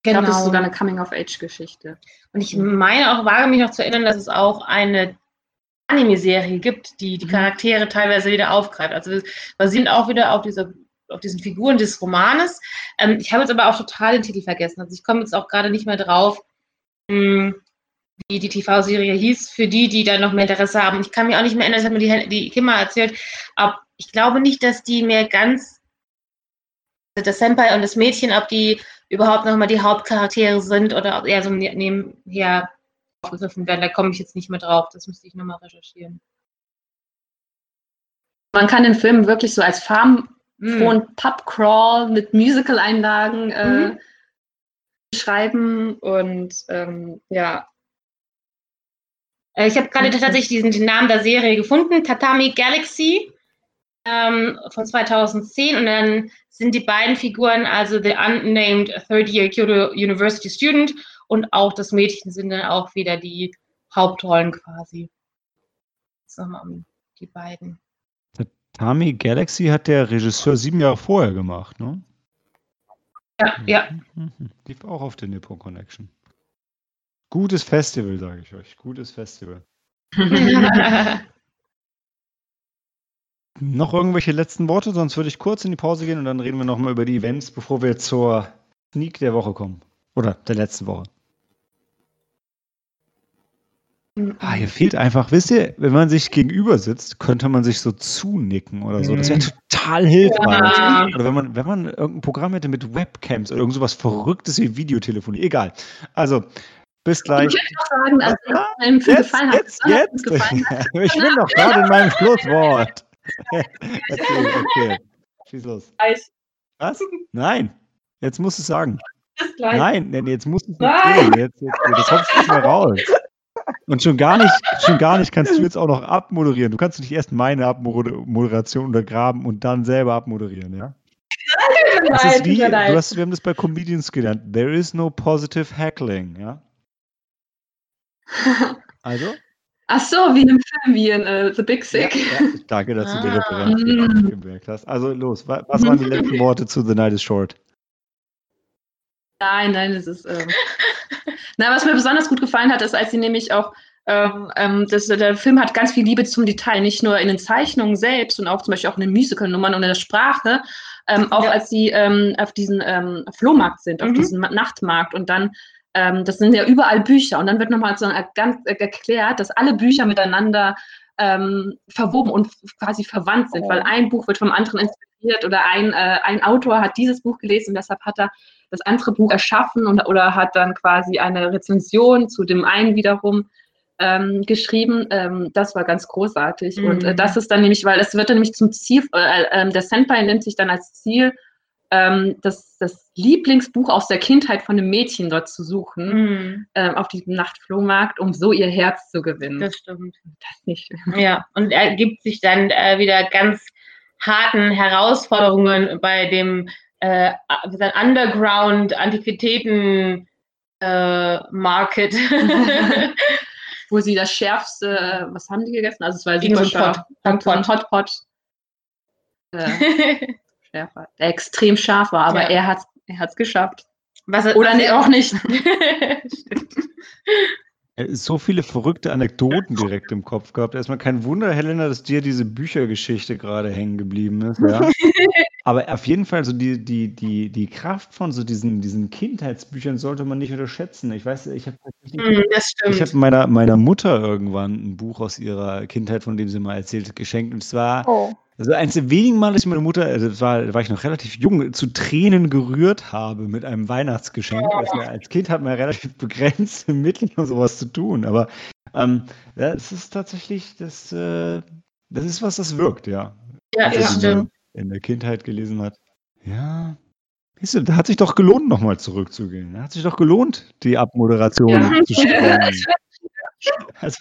Ich glaube, das ist Genau. sogar eine Coming-of-Age-Geschichte. Und ich meine auch, wage mich noch zu erinnern, dass es auch eine Anime-Serie gibt, die die Mhm. Charaktere teilweise wieder aufgreift. Also wir basieren auch wieder auf, dieser, auf diesen Figuren des Romanes. Ähm, ich habe jetzt aber auch total den Titel vergessen. Also ich komme jetzt auch gerade nicht mehr drauf, mh, wie die TV-Serie hieß, für die, die da noch mehr Interesse haben. Ich kann mir auch nicht mehr erinnern, das hat mir die, die Kim mal erzählt, aber ich glaube nicht, dass die mehr ganz, das Senpai und das Mädchen, ob die überhaupt noch mal die Hauptcharaktere sind oder ob eher so ne- nebenher aufgegriffen werden. Da komme ich jetzt nicht mehr drauf. Das müsste ich nochmal recherchieren. Man kann den Film wirklich so als Farm Hm. von Pubcrawl mit Musical-Einlagen äh, Mhm. schreiben und ähm, ja, Äh, Ich habe gerade Mhm. tatsächlich diesen, den Namen der Serie gefunden, Tatami Galaxy ähm, von 2010 und dann sind die beiden Figuren, also the unnamed Third Year Kyoto University Student und auch das Mädchen sind dann auch wieder die Hauptrollen quasi. Jetzt nochmal um die beiden. Tami Galaxy hat der Regisseur sieben Jahre vorher gemacht, ne? Ja, ja. Mhm. Lief auch auf der Nippon Connection. Gutes Festival, sage ich euch. Gutes Festival. Noch irgendwelche letzten Worte? Sonst würde ich kurz in die Pause gehen und dann reden wir nochmal über die Events, bevor wir zur Sneak der Woche kommen. Oder der letzten Woche. Ah, hier fehlt einfach, wisst ihr, wenn man sich gegenüber sitzt, könnte man sich so zunicken oder so. Das wäre Mhm. total hilfreich. Ja. Oder wenn man, wenn man irgendein Programm hätte mit Webcams oder irgend sowas Verrücktes wie Videotelefonie. Egal. Also, bis Ich gleich. möchte noch sagen, also, wenn Film Jetzt, gefallen hat, jetzt, jetzt. gefallen hat, Ich bin doch gerade in meinem Schlusswort. Erzähl, okay. Schieß los. Was? Nein. Jetzt musst du es sagen. Bis gleich. Nein, nee, jetzt musst du es erzählen. Jetzt, jetzt, das hopst nicht mehr raus. Und schon gar nicht, schon gar nicht kannst du jetzt auch noch abmoderieren. Du kannst nicht erst meine Abmoderation untergraben und dann selber abmoderieren, ja? Das ist wie, du hast, wir haben das bei Comedians gelernt. There is no positive heckling, ja? Also? Ach so, wie in einem Film, wie in äh, The Big Ja, Sick. ja, danke, dass du die Ah. Referenz Mm. gemerkt hast. Also los, wa- was waren die letzten Worte zu The Night is Short? Nein, nein, das ist. Ähm... Na, was mir besonders gut gefallen hat, ist, als sie nämlich auch. Ähm, ähm, das, der Film hat ganz viel Liebe zum Detail, nicht nur in den Zeichnungen selbst und auch zum Beispiel auch in den Musical-Nummern und in der Sprache, ähm, auch Ja. als sie ähm, auf diesen ähm, Flohmarkt sind, auf Mhm. diesen Ma- Nachtmarkt und dann, ähm, das sind ja überall Bücher und dann wird nochmal so ganz äh, erklärt, dass alle Bücher miteinander ähm, verwoben und quasi verwandt sind, Oh. weil ein Buch wird vom anderen inspiriert oder ein, äh, ein Autor hat dieses Buch gelesen und deshalb hat er das andere Buch erschaffen und, oder hat dann quasi eine Rezension zu dem einen wiederum ähm, geschrieben. Ähm, das war ganz großartig. Und äh, Mhm. das ist dann nämlich, weil es wird dann nämlich zum Ziel, äh, äh, der Senpai nimmt sich dann als Ziel, ähm, das, das Lieblingsbuch aus der Kindheit von einem Mädchen dort zu suchen, Mhm, ähm, auf diesem Nachtflohmarkt, um so ihr Herz zu gewinnen. das stimmt. das nicht. Ja, und er gibt sich dann äh, wieder ganz harten Herausforderungen bei dem äh, wie gesagt, Underground Antiquitäten äh, Market. Wo sie das schärfste, äh, was haben die gegessen? Also es war super so ein scharf. Pot. So ein Hotpot. Schärfer. Der extrem scharf war, aber Ja. er hat er hat's geschafft. Was er- Oder was nee, auch nicht. Äh, So viele verrückte Anekdoten direkt im Kopf gehabt. Erstmal kein Wunder, Helena, dass dir diese Büchergeschichte gerade hängen geblieben ist. Ja? Aber auf jeden Fall, so die, die, die, die Kraft von so diesen, diesen Kindheitsbüchern sollte man nicht unterschätzen. Ich weiß, ich habe das ich habe meiner, meiner Mutter irgendwann ein Buch aus ihrer Kindheit, von dem sie mal erzählt hat, geschenkt. Und zwar Oh. Also eins der wenigen Mal, dass ich meine Mutter, also das war, da war ich noch relativ jung, zu Tränen gerührt habe mit einem Weihnachtsgeschenk. Also als Kind hat man ja relativ begrenzte Mittel, um sowas zu tun. Aber ähm, ja, es ist tatsächlich, das, äh, das ist was, das wirkt, ja. Ja, Was das man stimmt. in der Kindheit gelesen hat. Ja. Siehst du, da hat sich doch gelohnt, nochmal zurückzugehen. Da hat sich doch gelohnt, die Abmoderation Ja. zu sprengen. Also,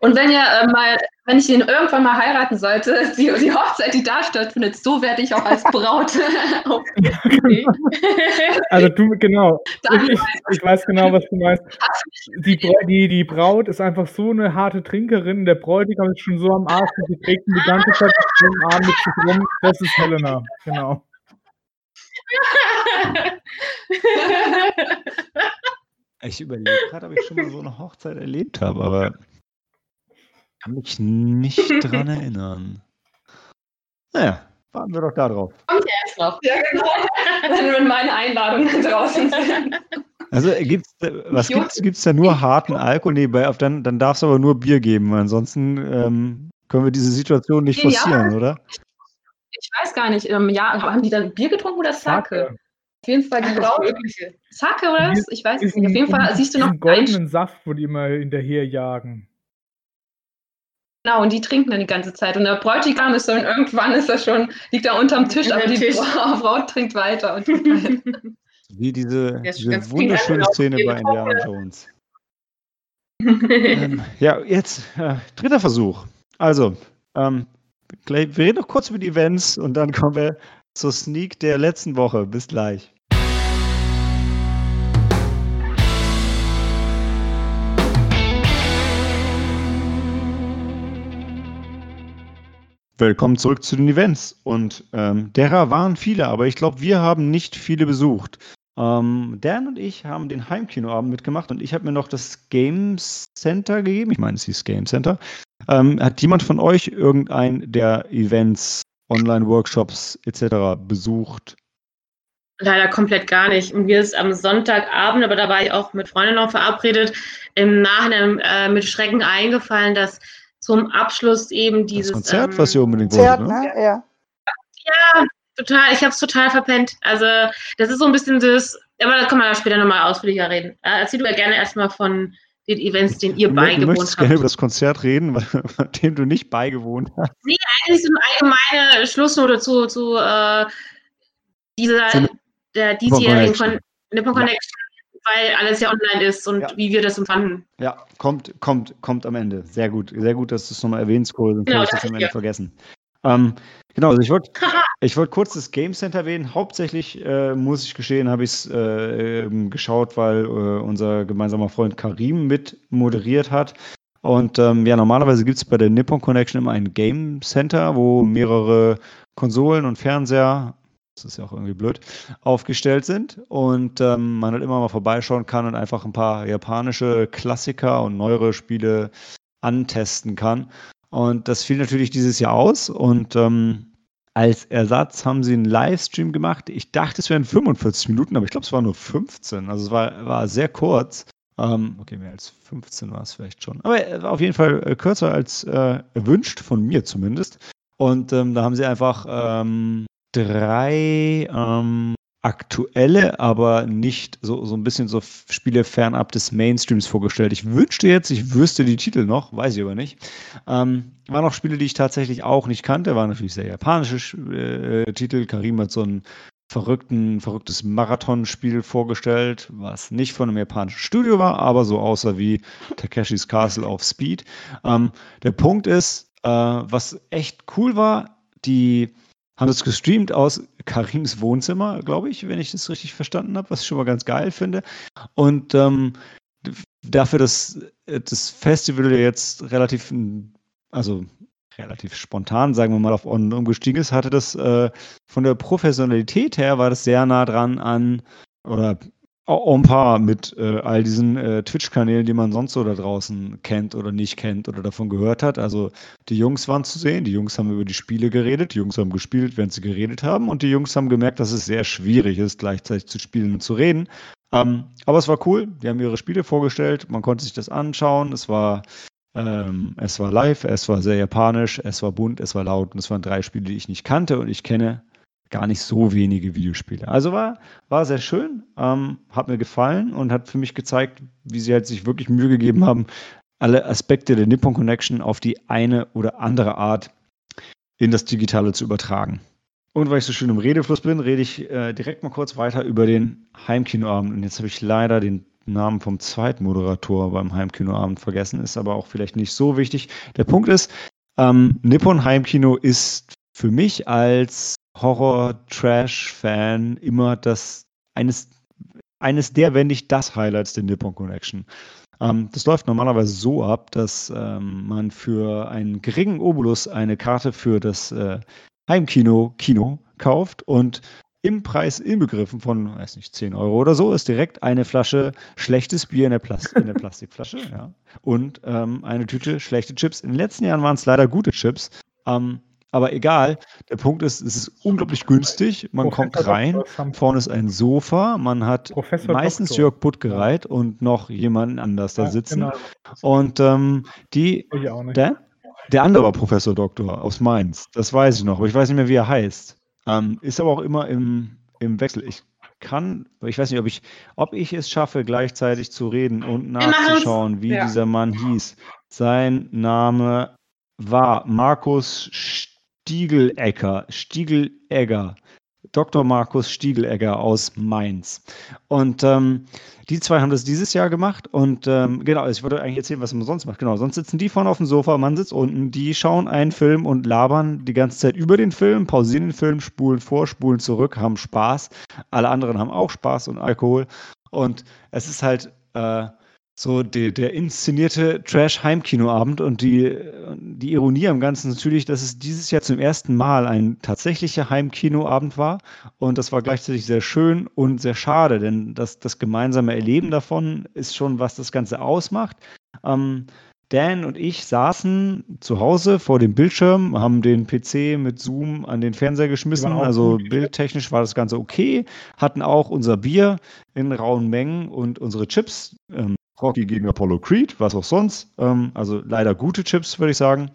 Und wenn ihr äh, mal, wenn ich ihn irgendwann mal heiraten sollte, die, die Hochzeit, die da stattfindet, so werde ich auch als Braut. auf- Also du, genau. Ich, ich, weiß genau, was du meinst. Die, die, die Braut ist einfach so eine harte Trinkerin. Der Bräutigam ist schon so am Arsch und sie trägt die ganze Zeit im Arm mit sich rum. Das ist Helena, genau. Ich überlege gerade, ob ich schon mal so eine Hochzeit erlebt habe, aber kann mich nicht dran erinnern. Naja, warten wir doch da drauf. Kommt ja erst noch. ja, genau. Wenn, meine Einladungen draußen sind. Also äh, gibt's, äh, was gibt's? Gibt's da nur harten Alkohol? Nee, bei, dann, dann darf es aber nur Bier geben. Ansonsten ähm, können wir diese Situation nicht Ja. forcieren, oder? Ich weiß gar nicht, ähm, ja, haben die dann Bier getrunken oder Sake? Auf jeden Fall die. Mögliche. Sake oder was? Ich weiß es nicht. Auf jeden Fall siehst du noch einen goldenen Saft, wo die immer hinterher jagen. Genau, und die trinken dann die ganze Zeit. Und der Bräutigam ist dann irgendwann ist er schon, liegt da unterm Tisch, aber die Tisch. Frau, Frau trinkt weiter. Und trinkt weiter. Wie diese, diese wunderschöne Szene bei. Indiana Jones. ähm, ja, jetzt äh, dritter Versuch. Also, ähm, wir reden noch kurz über die Events und dann kommen wir zur Sneak der letzten Woche. Bis gleich. Willkommen zurück zu den Events. Und ähm, derer waren viele, aber ich glaube, wir haben nicht viele besucht. Ähm, Dan und ich haben den Heimkinoabend mitgemacht und ich habe mir noch das Game Center gegeben. Ich meine, es hieß Game Center. Ähm, hat jemand von euch irgendein der Events, Online-Workshops etc. besucht? Leider komplett gar nicht. Und wir ist am Sonntagabend, aber da war ich auch mit Freunden noch verabredet, im Nachhinein äh, mit Schrecken eingefallen, dass zum Abschluss eben dieses. Das Konzert, ähm, was ihr unbedingt Konzert, wolltet, ne? ne? Ja. Ja, total. Ich habe es total verpennt. Also, das ist so ein bisschen das. Aber da kann man ja später nochmal ausführlicher reden. Äh, erzähl du ja gerne erstmal von den Events, denen ihr Du, mö- du beigewohnt möchtest gerne über habt. das Konzert reden, weil- dem du nicht beigewohnt hast. Nee, eigentlich so eine allgemeine Schlussnote zu, zu äh, dieser, Zu der diesjährigen. Con Nippon Ja. Connection, weil alles ja online ist und Ja. wie wir das empfanden. Ja, kommt, kommt, kommt am Ende. Sehr gut. Sehr gut, dass du es nochmal erwähnst, Cole, sonst Genau, habe ich das am Ende dir. vergessen. Ähm, genau, also ich wollte ich wollt kurz das Game Center erwähnen. Hauptsächlich, äh, muss ich gestehen, habe ich es äh, ähm, geschaut, weil äh, unser gemeinsamer Freund Karim mit moderiert hat. Und ähm, ja, normalerweise gibt es bei der Nippon Connection immer ein Game Center, wo mehrere Konsolen und Fernseher, das ist ja auch irgendwie blöd, aufgestellt sind. Und ähm, man halt immer mal vorbeischauen kann und einfach ein paar japanische Klassiker und neuere Spiele antesten kann. Und das fiel natürlich dieses Jahr aus. Und ähm, als Ersatz haben sie einen Livestream gemacht. Ich dachte, es wären 45 Minuten, aber ich glaube, es war nur 15. Also es war, war sehr kurz. Ähm, okay, mehr als 15 war es vielleicht schon. Aber äh, auf jeden Fall äh, kürzer als äh, erwünscht, von mir zumindest. Und ähm, da haben sie einfach ähm, drei ähm, aktuelle, aber nicht so, so ein bisschen so Spiele fernab des Mainstreams vorgestellt. Ich wünschte jetzt, ich wüsste die Titel noch, weiß ich aber nicht. Ähm, waren auch Spiele, die ich tatsächlich auch nicht kannte, waren natürlich sehr japanische Sch- äh, Titel. Karim hat so ein verrückten, verrücktes Marathonspiel vorgestellt, was nicht von einem japanischen Studio war, aber so aussah wie Takeshis Castle auf Speed. Ähm, der Punkt ist, äh, was echt cool war, die haben das gestreamt aus Karims Wohnzimmer, glaube ich, wenn ich das richtig verstanden habe, was ich schon mal ganz geil finde. Und ähm, dafür, dass äh, das Festival jetzt relativ, n- also relativ spontan, sagen wir mal, auf On umgestiegen ist, hatte das äh, von der Professionalität her, war das sehr nah dran an, oder en par mit äh, all diesen äh, Twitch-Kanälen, die man sonst so da draußen kennt oder nicht kennt oder davon gehört hat. Also die Jungs waren zu sehen, die Jungs haben über die Spiele geredet, die Jungs haben gespielt, während sie geredet haben und die Jungs haben gemerkt, dass es sehr schwierig ist, gleichzeitig zu spielen und zu reden. Ähm, aber es war cool, die haben ihre Spiele vorgestellt, man konnte sich das anschauen, es war, ähm, es war live, es war sehr japanisch, es war bunt, es war laut und es waren drei Spiele, die ich nicht kannte und ich kenne gar nicht so wenige Videospiele. Also war, war sehr schön, ähm, hat mir gefallen und hat für mich gezeigt, wie sie halt sich wirklich Mühe gegeben haben, alle Aspekte der Nippon Connection auf die eine oder andere Art in das Digitale zu übertragen. Und weil ich so schön im Redefluss bin, rede ich äh, direkt mal kurz weiter über den Heimkinoabend. Und jetzt habe ich leider den Namen vom zweiten Moderator beim Heimkinoabend vergessen, ist aber auch vielleicht nicht so wichtig. Der Punkt ist, ähm, Nippon Heimkino ist für mich als Horror-Trash-Fan immer das eines, eines der, wenn nicht das Highlights der Nippon Connection. Ähm, das läuft normalerweise so ab, dass ähm, man für einen geringen Obolus eine Karte für das äh, Heimkino Kino kauft und im Preis inbegriffen von, weiß nicht, 10 Euro oder so, ist direkt eine Flasche schlechtes Bier in der, Plas in der Plastikflasche ja, und ähm, eine Tüte schlechte Chips. In den letzten Jahren waren es leider gute Chips. Ähm, aber egal, der Punkt ist, es ist unglaublich günstig. Man kommt Professor rein, Dr. Sam- vorne ist ein Sofa, man hat Professor meistens Doktor. Jörg Puttgereit und noch jemanden anders da Ja, sitzen. Genau, Und ähm, die, ich auch nicht. der, der andere war Professor Doktor aus Mainz, das weiß ich noch, aber ich weiß nicht mehr, wie er heißt. Ähm, ist aber auch immer im, im Wechsel. Ich kann, ich weiß nicht, ob ich, ob ich es schaffe, gleichzeitig zu reden und nachzuschauen, wie Ja. dieser Mann hieß. Sein Name war Markus Stiegelegger. Stiegelegger. Dr. Markus Stiegelegger aus Mainz. Und ähm, die zwei haben das dieses Jahr gemacht. Und ähm, genau, ich wollte eigentlich erzählen, was man sonst macht. Genau, sonst sitzen die vorne auf dem Sofa, man sitzt unten, die schauen einen Film und labern die ganze Zeit über den Film, pausieren den Film, spulen vor, spulen zurück, haben Spaß. Alle anderen haben auch Spaß und Alkohol. Und es ist halt äh, so die, der inszenierte Trash-Heimkinoabend und die, die Ironie am Ganzen natürlich, dass es dieses Jahr zum ersten Mal ein tatsächlicher Heimkinoabend war und das war gleichzeitig sehr schön und sehr schade, denn das, das gemeinsame Erleben davon ist schon, was das Ganze ausmacht. Ähm, Dan und ich saßen zu Hause vor dem Bildschirm, haben den PC mit Zoom an den Fernseher geschmissen. Also bildtechnisch war das Ganze okay. Hatten auch unser Bier in rauen Mengen und unsere Chips. Ähm, Rocky gegen Apollo Creed, was auch sonst. Ähm, also leider gute Chips, würde ich sagen.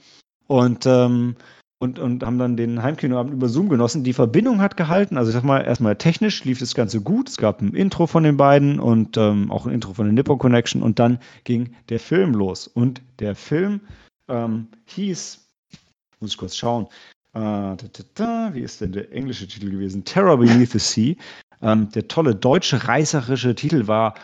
Und ähm, und, und haben dann den Heimkinoabend über Zoom genossen. Die Verbindung hat gehalten. Also ich sag mal, erstmal technisch lief das Ganze gut. Es gab ein Intro von den beiden und ähm, auch ein Intro von der Nippon Connection und dann ging der Film los. Und der Film ähm, hieß, muss ich kurz schauen, äh, da, da, da, wie ist denn der englische Titel gewesen? Terror Beneath the Sea. Ähm, der tolle deutsche reißerische Titel war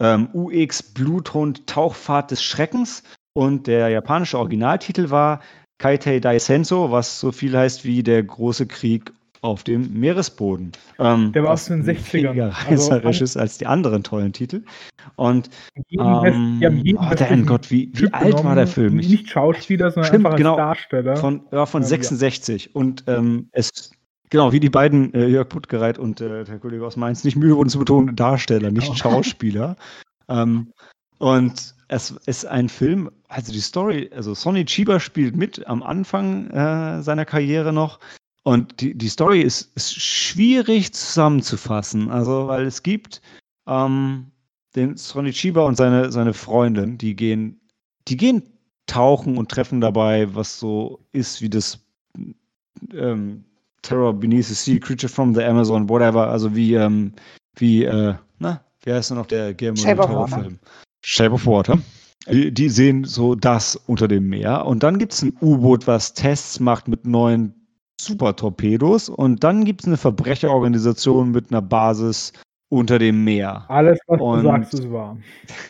ähm, UX Bluthund Tauchfahrt des Schreckens. Und der japanische Originaltitel war Kaitei Daisenso, was so viel heißt wie der große Krieg auf dem Meeresboden. Ähm, der war aus den 60ern. Reißerisch also, ist als die anderen tollen Titel. Und ähm, Best, oh, der Gott, wie, wie alt war der Film? Nicht Schauspieler, sondern Stimmt, einfach als genau, Darsteller. Von, ja, von 66. Ja. Und ähm, es Genau, wie die beiden äh, Jörg Puttgereit und äh, der Kollege aus Mainz nicht müde wurden zu betonen, Darsteller, nicht oh. Schauspieler. ähm, und es ist ein Film, also die Story, also Sonny Chiba spielt mit am Anfang äh, seiner Karriere noch. Und die, die Story ist, ist schwierig zusammenzufassen. Also, weil es gibt ähm, den Sonny Chiba und seine, seine Freundin, die gehen, die gehen tauchen und treffen dabei, was so ist wie das ähm, Terror Beneath the Sea, Creature from the Amazon, whatever, also wie, ähm, wie, äh, na, wie heißt denn noch der Guillermo del Toro-Film? Shape of Water. Die, die, sehen so das unter dem Meer. Und dann gibt es ein U-Boot, was Tests macht mit neuen Super-Torpedos. Und dann gibt es eine Verbrecherorganisation mit einer Basis unter dem Meer. Alles, was und, du sagst, ist wahr.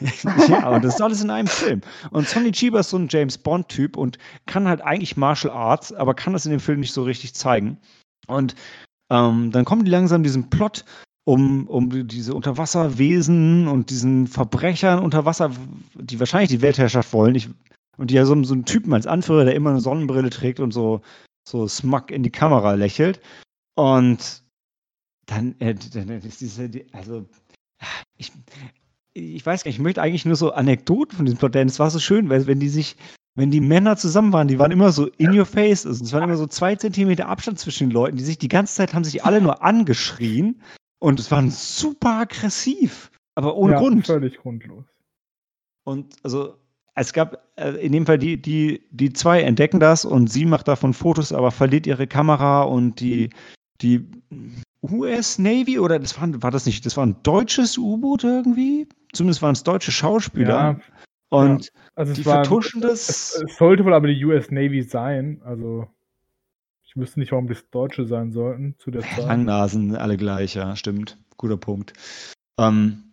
ja, und das ist alles in einem Film. Und Sonny Chiba ist so ein James Bond-Typ und kann halt eigentlich Martial Arts, aber kann das in dem Film nicht so richtig zeigen. Und ähm, dann kommen die langsam diesen Plot, um, um diese Unterwasserwesen und diesen Verbrechern unter Wasser, die wahrscheinlich die Weltherrschaft wollen. Ich, und die ja so, so einen Typen als Anführer, der immer eine Sonnenbrille trägt und so, so smug in die Kamera lächelt. Und dann, äh, dann ist diese, also, ich, ich weiß gar nicht, ich möchte eigentlich nur so Anekdoten von diesem Plot, denn es war so schön, weil wenn die sich, wenn die Männer zusammen waren, die waren immer so in your face, also es waren immer so zwei Zentimeter Abstand zwischen den Leuten, die sich die ganze Zeit haben sich alle nur angeschrien und es war super aggressiv, aber ohne ja, Grund. Völlig grundlos. Und also es gab äh, in dem Fall die, die, die zwei entdecken das und sie macht davon Fotos, aber verliert ihre Kamera und die, die US Navy oder das war, war das nicht, das war ein deutsches U-Boot irgendwie? Zumindest waren es deutsche Schauspieler. Ja, und ja. Also die war, vertuschen das. Es, es, sollte wohl aber die US Navy sein, also ich wüsste nicht, warum das Deutsche sein sollten zu der Zeit. Langnasen, alle gleich, ja, stimmt. Guter Punkt. Ähm,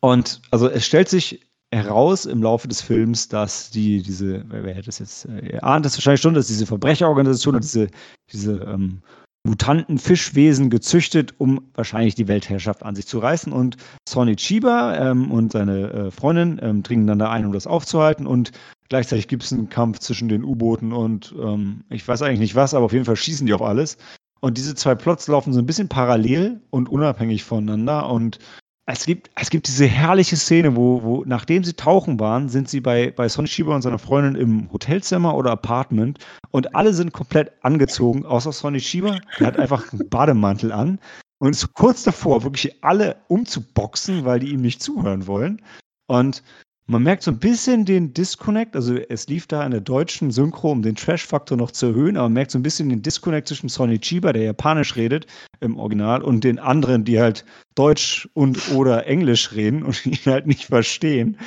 und also es stellt sich heraus im Laufe des Films, dass die, diese, wer hätte es jetzt, äh, ihr ahnt es wahrscheinlich schon, dass diese Verbrecherorganisation und diese, diese ähm, mutanten Fischwesen gezüchtet, um wahrscheinlich die Weltherrschaft an sich zu reißen. Und Sonny Chiba ähm, und seine äh, Freundin ähm, dringen dann da ein, um das aufzuhalten. Und gleichzeitig gibt es einen Kampf zwischen den U-Booten und ähm, ich weiß eigentlich nicht was, aber auf jeden Fall schießen die auf alles. Und diese zwei Plots laufen so ein bisschen parallel und unabhängig voneinander. Und es gibt, es gibt diese herrliche Szene, wo, wo, nachdem sie tauchen waren, sind sie bei, bei Sonny Schieber und seiner Freundin im Hotelzimmer oder Apartment und alle sind komplett angezogen, außer Sonny Schieber. Der hat einfach einen Bademantel an und ist kurz davor, wirklich alle umzuboxen, weil die ihm nicht zuhören wollen. Und man merkt so ein bisschen den Disconnect, also es lief da in der deutschen Synchro, um den Trash-Faktor noch zu erhöhen, aber man merkt so ein bisschen den Disconnect zwischen Sonny Chiba, der japanisch redet im Original, und den anderen, die halt Deutsch und oder Englisch reden und ihn halt nicht verstehen.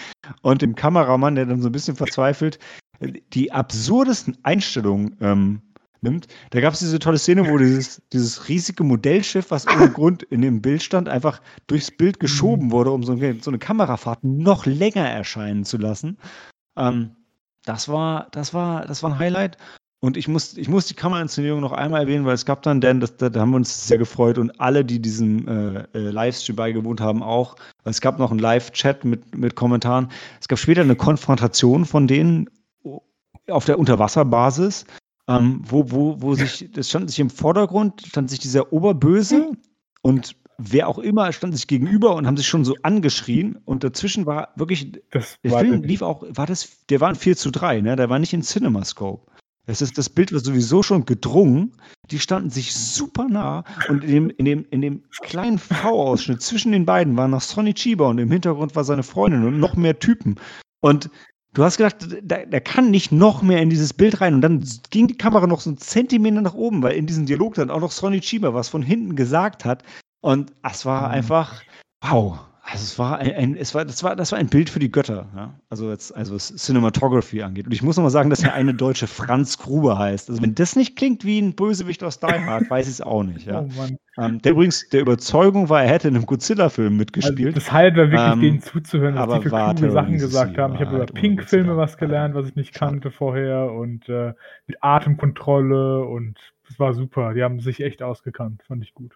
Und dem Kameramann, der dann so ein bisschen verzweifelt, die absurdesten Einstellungen ähm, nimmt. Da gab es diese tolle Szene, wo dieses, dieses riesige Modellschiff, was ohne Grund in dem Bild stand, einfach durchs Bild geschoben wurde, um so eine, so eine Kamerafahrt noch länger erscheinen zu lassen. Ähm, das war, das war, das war ein Highlight. Und ich muss, ich muss die Kamerainszenierung noch einmal erwähnen, weil es gab dann, denn das, da haben wir uns sehr gefreut und alle, die diesem äh, äh, Livestream beigewohnt haben, auch. Es gab noch einen Live-Chat mit, mit Kommentaren. Es gab später eine Konfrontation von denen auf der Unterwasserbasis ähm, wo, wo, wo sich, das stand sich im Vordergrund, stand sich dieser Oberböse und wer auch immer stand sich gegenüber und haben sich schon so angeschrien und dazwischen war wirklich, Das der war Film lief auch, war das, der war ein 4 zu 3, ne? Der war nicht in CinemaScope. Das ist das Bild war sowieso schon gedrungen. Die standen sich super nah und in dem, in dem, in dem kleinen V-Ausschnitt zwischen den beiden war noch Sonny Chiba und im Hintergrund war seine Freundin und noch mehr Typen. Und du hast gedacht, der, der kann nicht noch mehr in dieses Bild rein. Und dann ging die Kamera noch so einen Zentimeter nach oben, weil in diesem Dialog dann auch noch Sonny Chiba was von hinten gesagt hat. Und es war Mhm. einfach, wow. Also es war ein, ein, es war, das war, das war ein Bild für die Götter, ja? Also jetzt, also was Cinematography angeht. Und ich muss nochmal sagen, dass er eine deutsche Franz Gruber heißt. Also wenn das nicht klingt wie ein Bösewicht aus Die Hard, weiß ich es auch nicht, ja. Oh. Ähm, der übrigens der Überzeugung war, er hätte in einem Godzilla-Film Also mitgespielt. das Highlight war wirklich, Ähm, denen zuzuhören, was die für kluge Sachen gesagt haben. Ich habe über halt Pink-Filme was gelernt, was ich nicht kannte vorher und äh, mit Atemkontrolle und das war super. Die haben sich echt ausgekannt, fand ich gut.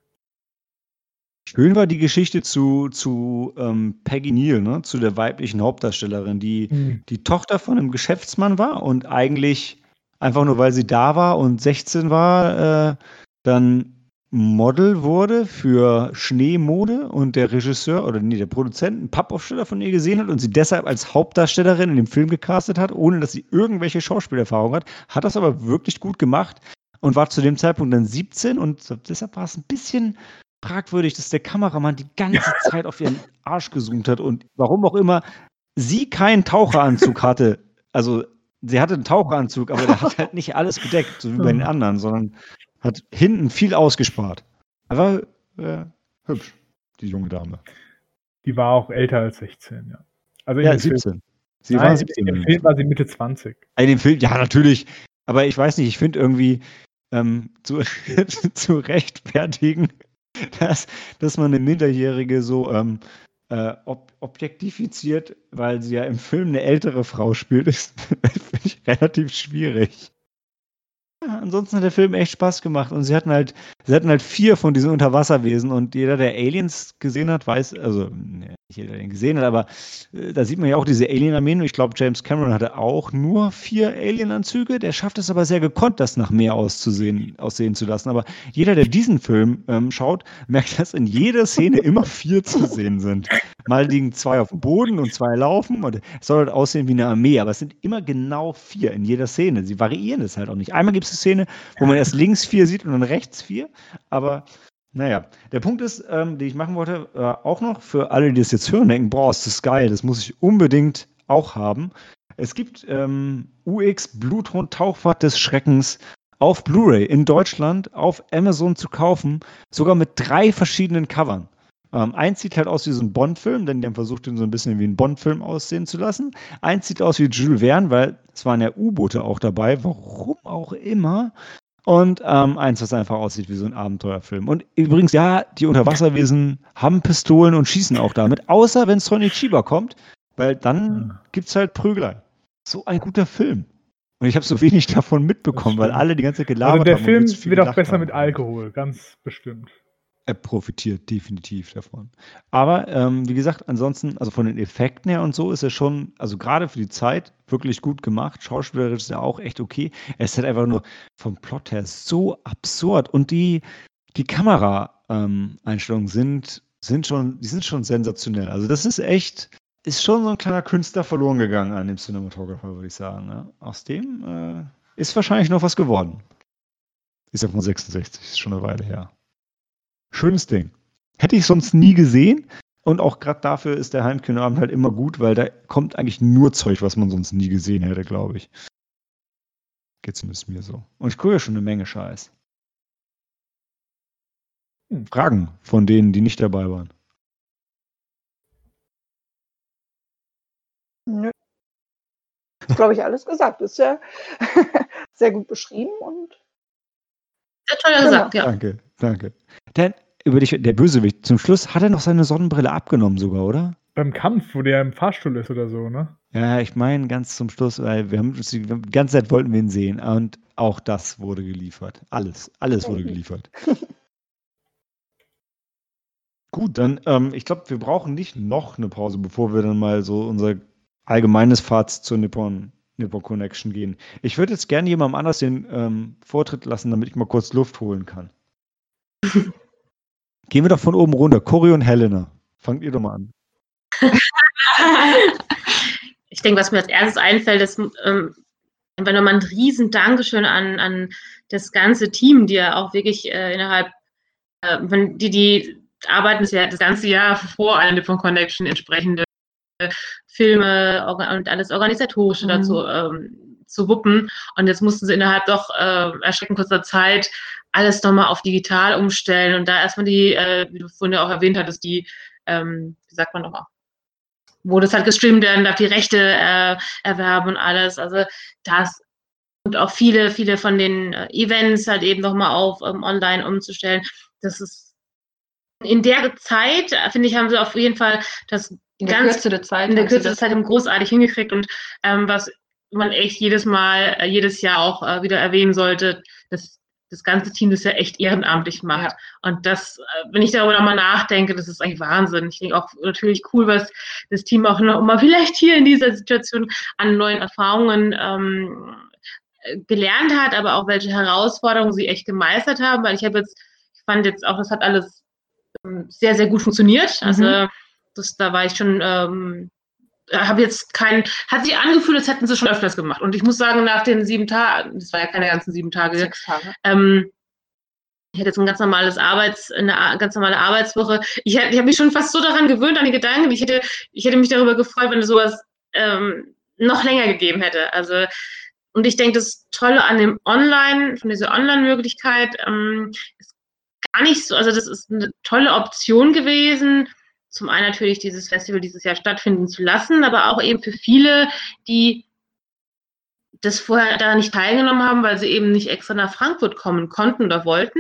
Schön war die Geschichte zu, zu ähm, Peggy Neal, ne? zu der weiblichen Hauptdarstellerin, die Mhm. die Tochter von einem Geschäftsmann war und eigentlich einfach nur, weil sie da war und 16 war, äh, dann Model wurde für Schneemode und der Regisseur oder nee, der Produzent einen Pappaufsteller von ihr gesehen hat und sie deshalb als Hauptdarstellerin in dem Film gecastet hat, ohne dass sie irgendwelche Schauspielerfahrung hat, hat das aber wirklich gut gemacht und war zu dem Zeitpunkt dann 17 und deshalb war es ein bisschen fragwürdig, dass der Kameramann die ganze Zeit auf ihren Arsch gezoomt hat und warum auch immer sie keinen Taucheranzug hatte. Also sie hatte einen Taucheranzug, aber der hat halt nicht alles bedeckt, so wie bei den anderen, sondern hat hinten viel ausgespart. Aber äh, hübsch, die junge Dame. Die war auch älter als 16, ja. Also in Ja, dem Film- 17. Sie Nein, war 17. Im Film war sie Mitte 20. In dem Film, ja, natürlich. Aber ich weiß nicht, ich finde irgendwie ähm, zu, zu rechtfertigen, dass, dass man eine Minderjährige so ähm, äh, ob, objektifiziert, weil sie ja im Film eine ältere Frau spielt, ist finde ich relativ schwierig. Ansonsten hat der Film echt Spaß gemacht und sie hatten halt, sie hatten halt vier von diesen Unterwasserwesen und jeder, der Aliens gesehen hat, weiß, also nicht jeder, der ihn gesehen hat, aber äh, da sieht man ja auch diese Alien-Armeen und ich glaube, James Cameron hatte auch nur vier Alien-Anzüge. Der schafft es aber sehr gekonnt, das nach mehr auszusehen, aussehen zu lassen. Aber jeder, der diesen Film ähm, schaut, merkt, dass in jeder Szene immer vier zu sehen sind. Mal liegen zwei auf dem Boden und zwei laufen und es soll halt aussehen wie eine Armee, aber es sind immer genau vier in jeder Szene. Sie variieren es halt auch nicht. Einmal gibt es eine Szene, wo man erst links vier sieht und dann rechts vier, aber naja, der Punkt ist, ähm, den ich machen wollte, äh, auch noch für alle, die das jetzt hören, denken, boah, ist das geil, das muss ich unbedingt auch haben. Es gibt ähm, UX Bluthund Tauchfahrt des Schreckens auf Blu-ray in Deutschland auf Amazon zu kaufen, sogar mit drei verschiedenen Covern. Ähm, eins sieht halt aus wie so ein Bond-Film, denn die haben versucht, ihn so ein bisschen wie ein Bond-Film aussehen zu lassen. Eins sieht aus wie Jules Verne, weil es waren ja U-Boote auch dabei, warum auch immer. Und ähm, eins, was einfach aussieht wie so ein Abenteuerfilm. Und übrigens, ja, die Unterwasserwesen haben Pistolen und schießen auch damit, außer wenn Sonny Chiba kommt, weil dann gibt es halt Prügelei. So ein guter Film. Und ich habe so wenig davon mitbekommen, weil alle die ganze Zeit gelabert Also der haben. Film wird auch besser haben. mit Alkohol, ganz bestimmt. Er profitiert definitiv davon. Aber ähm, wie gesagt, ansonsten, also von den Effekten her und so ist er schon, also gerade für die Zeit, wirklich gut gemacht. Schauspielerisch ist er auch echt okay. Er ist halt einfach nur vom Plot her so absurd. Und die, die Kamera-Einstellungen sind, sind schon, die sind schon sensationell. Also das ist echt, ist schon so ein kleiner Künstler verloren gegangen an dem Cinematographer, würde ich sagen. Ne? Aus dem äh, ist wahrscheinlich noch was geworden. Ist ja von 66, ist schon eine Weile her. Schönes Ding. Hätte ich sonst nie gesehen. Und auch gerade dafür ist der Heimkinoabend halt immer gut, weil da kommt eigentlich nur Zeug, was man sonst nie gesehen hätte, glaube ich. Geht zumindest mir so. Und ich gucke ja schon eine Menge Scheiß. Hm. Fragen von denen, die nicht dabei waren. Nö. Ist, glaube ich, alles gesagt. Ist ja sehr gut beschrieben und Sehr toll gesagt, ja. Danke, danke. Denn über dich, der Bösewicht, zum Schluss hat er noch seine Sonnenbrille abgenommen sogar, oder? Beim Kampf, wo der im Fahrstuhl ist oder so, ne? Ja, ich meine ganz zum Schluss, weil wir haben uns die, die ganze Zeit wollten wir ihn sehen und auch das wurde geliefert. Alles, alles wurde geliefert. Gut, dann, ähm, ich glaube, wir brauchen nicht noch eine Pause, bevor wir dann mal so unser allgemeines Fazit zur Nippon, Nippon Connection gehen. Ich würde jetzt gerne jemandem anders den ähm, Vortritt lassen, damit ich mal kurz Luft holen kann. Gehen wir doch von oben runter. Cory und Helena. Fangt ihr doch mal an. ich denke, was mir als erstes einfällt, ist ähm, einfach nochmal ein riesen Dankeschön an, an das ganze Team, die ja auch wirklich äh, innerhalb, äh, die, die arbeiten ja das ganze Jahr vor einer Nippon Connection entsprechende Filme und alles Organisatorische mhm. dazu ähm, zu wuppen. Und jetzt mussten sie innerhalb doch äh, erschreckend kurzer Zeit alles nochmal auf digital umstellen und da erstmal die, äh, wie du vorhin ja auch erwähnt hattest, die, ähm, wie sagt man nochmal, wo das halt gestreamt werden darf, die Rechte äh, erwerben und alles. Also das und auch viele, viele von den äh, Events halt eben nochmal auf ähm, online umzustellen. Das ist in der Zeit, finde ich, haben sie auf jeden Fall das in der ganz Kürze der Zeit, in der Kürze der Zeit großartig hingekriegt und ähm, was man echt jedes Mal, äh, jedes Jahr auch äh, wieder erwähnen sollte, dass das ganze Team das ja echt ehrenamtlich macht. Ja. Und das, äh, wenn ich darüber nochmal nachdenke, das ist eigentlich Wahnsinn. Ich denke auch natürlich cool, was das Team auch noch mal vielleicht hier in dieser Situation an neuen Erfahrungen ähm, gelernt hat, aber auch welche Herausforderungen sie echt gemeistert haben, weil ich habe jetzt, ich fand jetzt auch, das hat alles ähm, sehr, sehr gut funktioniert. Also mhm. das, da war ich schon ähm, habe jetzt keinen, hat sich angefühlt, als hätten sie schon öfters gemacht. Und ich muss sagen, nach den sieben Tagen, das war ja keine ganzen sieben Tage, Sechs Tage. Ähm, ich hätte jetzt ein ganz normales Arbeits, eine ganz normale Arbeitswoche. Ich, ich habe mich schon fast so daran gewöhnt, an die Gedanken. Ich hätte, ich hätte mich darüber gefreut, wenn es sowas ähm, noch länger gegeben hätte. Also, und ich denke, das Tolle an dem Online, von dieser Online-Möglichkeit, ähm, ist gar nicht so, also das ist eine tolle Option gewesen, zum einen natürlich dieses Festival dieses Jahr stattfinden zu lassen, aber auch eben für viele, die das vorher da nicht teilgenommen haben, weil sie eben nicht extra nach Frankfurt kommen konnten oder wollten,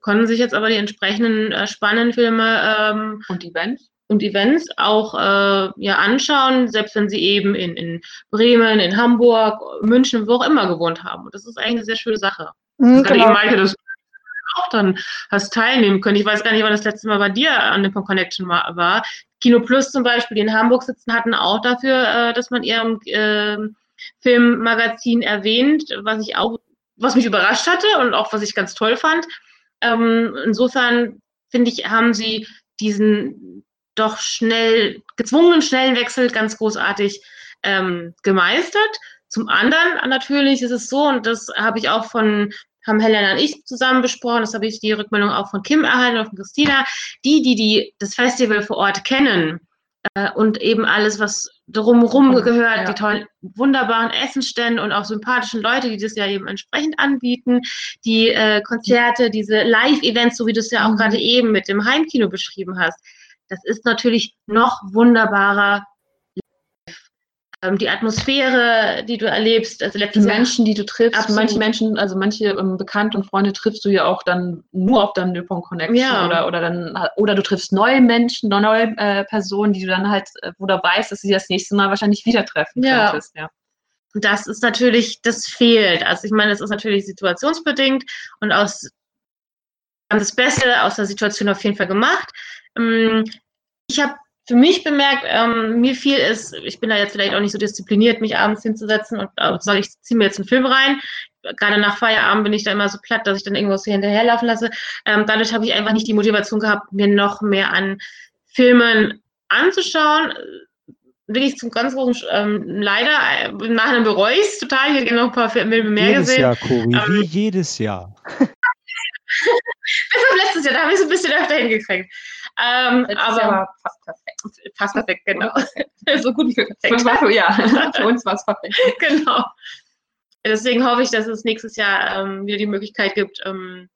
konnten sich jetzt aber die entsprechenden äh, spannenden Filme ähm, und Events und Events auch äh, ja anschauen, selbst wenn sie eben in, in Bremen, in Hamburg, München, wo auch immer gewohnt haben. Und das ist eigentlich eine sehr schöne Sache. Mhm, genau. eben Maike das auch dann hast teilnehmen können. Ich weiß gar nicht, wann das letzte Mal bei dir an Nippon Connection war. Kino Plus zum Beispiel, die in Hamburg sitzen, hatten auch dafür, äh, dass man ihrem äh, Filmmagazin erwähnt, was ich auch, was mich überrascht hatte und auch was ich ganz toll fand. Ähm, insofern finde ich, haben sie diesen doch schnell gezwungenen schnellen Wechsel ganz großartig ähm, gemeistert. Zum anderen natürlich ist es so, und das habe ich auch von haben Helena und ich zusammen besprochen, das habe ich die Rückmeldung auch von Kim erhalten und von Christina, die, die, die das Festival vor Ort kennen äh, und eben alles, was drumherum gehört, ja. die tollen, wunderbaren Essensstände und auch sympathischen Leute, die das ja eben entsprechend anbieten, die äh, Konzerte, diese Live-Events, so wie du es ja auch mhm. gerade eben mit dem Heimkino beschrieben hast, das ist natürlich noch wunderbarer ähm, die Atmosphäre, die du erlebst, also die Menschen, die du triffst. Absolut. Manche Menschen, also manche ähm, Bekannte und Freunde triffst du ja auch dann nur auf deinem Nippon Connection ja. oder, oder dann oder du triffst neue Menschen, neue äh, Personen, die du dann halt, äh, wo du weißt, dass sie das nächste Mal wahrscheinlich wieder treffen ja. könntest. Ja. Das ist natürlich, das fehlt. Also ich meine, das ist natürlich situationsbedingt und aus das Beste aus der Situation auf jeden Fall gemacht. Ähm, ich habe für mich bemerkt, ähm, mir fiel es, ich bin da jetzt vielleicht auch nicht so diszipliniert, mich abends hinzusetzen und äh, sage, ich ziehe mir jetzt einen Film rein. Gerade nach Feierabend bin ich da immer so platt, dass ich dann irgendwas hier hinterherlaufen lasse. Ähm, dadurch habe ich einfach nicht die Motivation gehabt, mir noch mehr an Filmen anzuschauen. Wirklich zum ganz großen, ähm, leider, äh, im Nachhinein bereue ich es total. Ich hätte noch ein paar Filme mehr jedes gesehen. Jahr, Cori, ähm, wie jedes Jahr. Bis auf letztes Jahr, da habe ich es ein bisschen öfter hingekriegt. Ähm, aber Jahr fast perfekt. Fast perfekt, genau. so gut wie perfekt. Für, ja, für uns war es perfekt. Genau. Deswegen hoffe ich, dass es nächstes Jahr ähm, wieder die Möglichkeit gibt, ähm,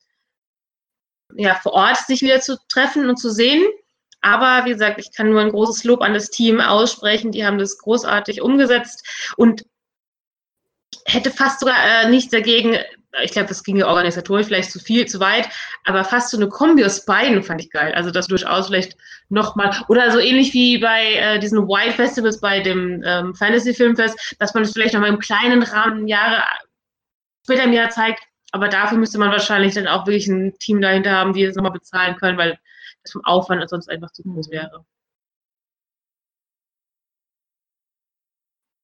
ja, vor Ort sich wieder zu treffen und zu sehen. Aber wie gesagt, ich kann nur ein großes Lob an das Team aussprechen. Die haben das großartig umgesetzt und hätte fast sogar äh, nichts dagegen, ich glaube, das ging ja organisatorisch vielleicht zu viel, zu weit, aber fast so eine Kombi aus beiden fand ich geil. Also das durchaus vielleicht nochmal, oder so ähnlich wie bei äh, diesen Wild Festivals bei dem ähm, Fantasy Filmfest, dass man es vielleicht nochmal im kleinen Rahmen Jahre später im Jahr zeigt. Aber dafür müsste man wahrscheinlich dann auch wirklich ein Team dahinter haben, die es nochmal bezahlen können, weil das vom Aufwand sonst einfach zu groß wäre.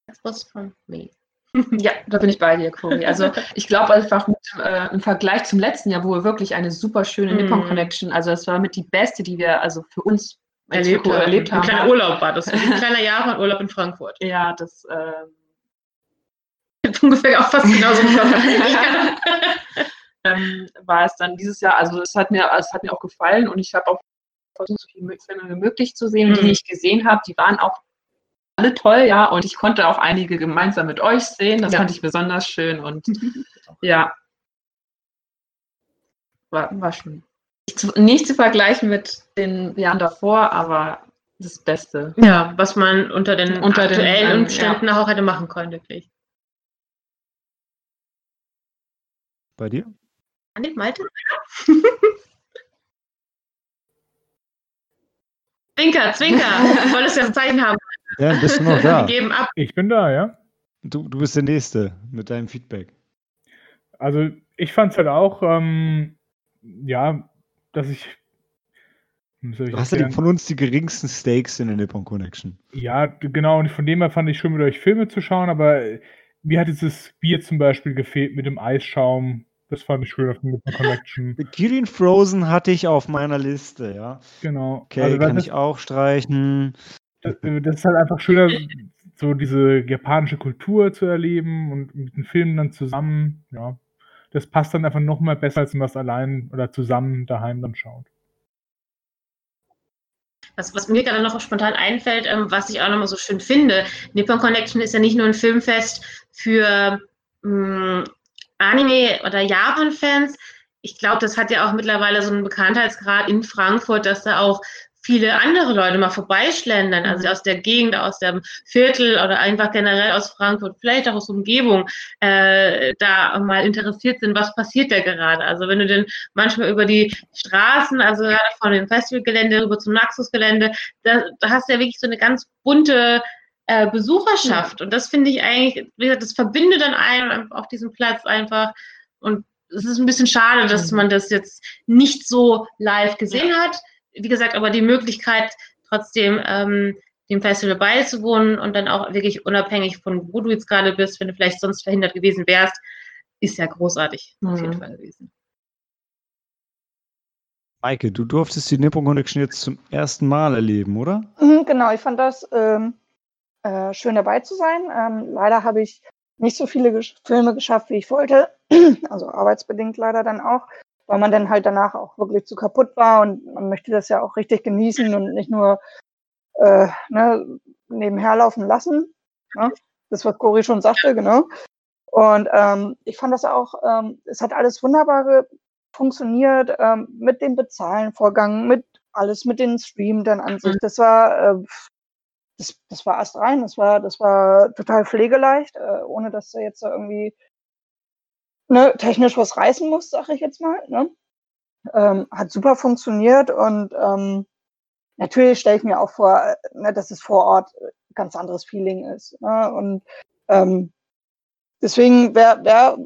Das was von me. Ja, da bin ich bei dir, Cory. Also ich glaube einfach mit, äh, im Vergleich zum letzten Jahr, wo wir wirklich eine super schöne Mhm. Nippon Connection, also das war mit die beste, die wir also für uns erlebt, haben. erlebt Ein haben. kleiner Urlaub war das. Ein kleiner Japan-Urlaub in Frankfurt. Ja, das ähm, Ungefähr auch fast genauso. ähm, war es dann dieses Jahr, also es hat mir, es hat mir auch gefallen und ich habe auch versucht, so viele Filme wie möglich zu sehen. Mhm. die ich gesehen habe, die waren auch alle toll, ja, und ich konnte auch einige gemeinsam mit euch sehen. Das Ja. fand ich besonders schön und ja. War, war schön. Nicht zu, vergleichen mit den Jahren davor, aber das Beste. ja, was man unter den Unter den, aktuellen ähm, Umständen auch hätte machen können, wirklich. Bei dir? Annik, Malte? Zwinker, Zwinker. Wolltest du ja ein Zeichen haben? Ja, bist du noch da? Wir geben ab. Ich bin da, ja. Du, du bist der Nächste mit deinem Feedback. Also ich fand es halt auch, ähm, ja, dass ich. soll ich Du hast ja von uns die geringsten Stakes in der Nippon Connection. Ja, genau, und von dem her fand ich schön, mit euch Filme zu schauen, aber äh, mir hat dieses Bier zum Beispiel gefehlt mit dem Eisschaum. Das fand ich schön auf der Nippon Connection. Kirin Frozen hatte ich auf meiner Liste, ja. Genau. Okay, also kann ich auch streichen. Das, äh, das ist halt einfach schöner, so diese japanische Kultur zu erleben und mit den Filmen dann zusammen, ja. Das passt dann einfach noch mal besser, als wenn man es allein oder zusammen daheim dann schaut. Was, was mir gerade noch spontan einfällt, ähm, was ich auch nochmal so schön finde, Nippon Connection ist ja nicht nur ein Filmfest für mh, Anime- oder Japan-Fans. Ich glaube, das hat ja auch mittlerweile so einen Bekanntheitsgrad in Frankfurt, dass da auch viele andere Leute mal vorbeischlendern, also aus der Gegend, aus dem Viertel oder einfach generell aus Frankfurt, vielleicht auch aus der Umgebung, äh, da mal interessiert sind, was passiert da gerade. Also wenn du denn manchmal über die Straßen, also gerade von dem Festivalgelände rüber zum Naxos-Gelände, da, da hast du ja wirklich so eine ganz bunte äh, Besucherschaft. Und das finde ich eigentlich, wie gesagt, das verbindet dann einen auf diesem Platz einfach. Und es ist ein bisschen schade, dass Mhm. man das jetzt nicht so live gesehen hat. Wie gesagt, aber die Möglichkeit, trotzdem ähm, dem Festival beizuwohnen und dann auch wirklich unabhängig von wo du jetzt gerade bist, wenn du vielleicht sonst verhindert gewesen wärst, ist ja großartig auf jeden Mhm. Fall gewesen. Maike, du durftest die Nippon Connection jetzt zum ersten Mal erleben, oder? Mhm, Genau, ich fand das ähm, äh, schön dabei zu sein. Ähm, leider habe ich nicht so viele Gesch Filme geschafft, wie ich wollte. Also arbeitsbedingt leider dann auch, weil man dann halt danach auch wirklich zu kaputt war und man möchte das ja auch richtig genießen und nicht nur äh, ne, nebenher laufen lassen. Ne? Das, was Cori schon sagte, genau. Und ähm, ich fand das auch, ähm, es hat alles wunderbar funktioniert ähm, mit dem Bezahlen-Vorgang, mit alles mit den Stream dann an sich. Das war, äh, das, das war erst rein, das war, das war total pflegeleicht, äh, ohne dass du jetzt da irgendwie ne, technisch was reißen musst, sag ich jetzt mal. Ne? Ähm, hat super funktioniert und ähm, natürlich stelle ich mir auch vor, ne, dass es vor Ort ganz anderes Feeling ist. Ne? Und ähm, deswegen wäre, wär,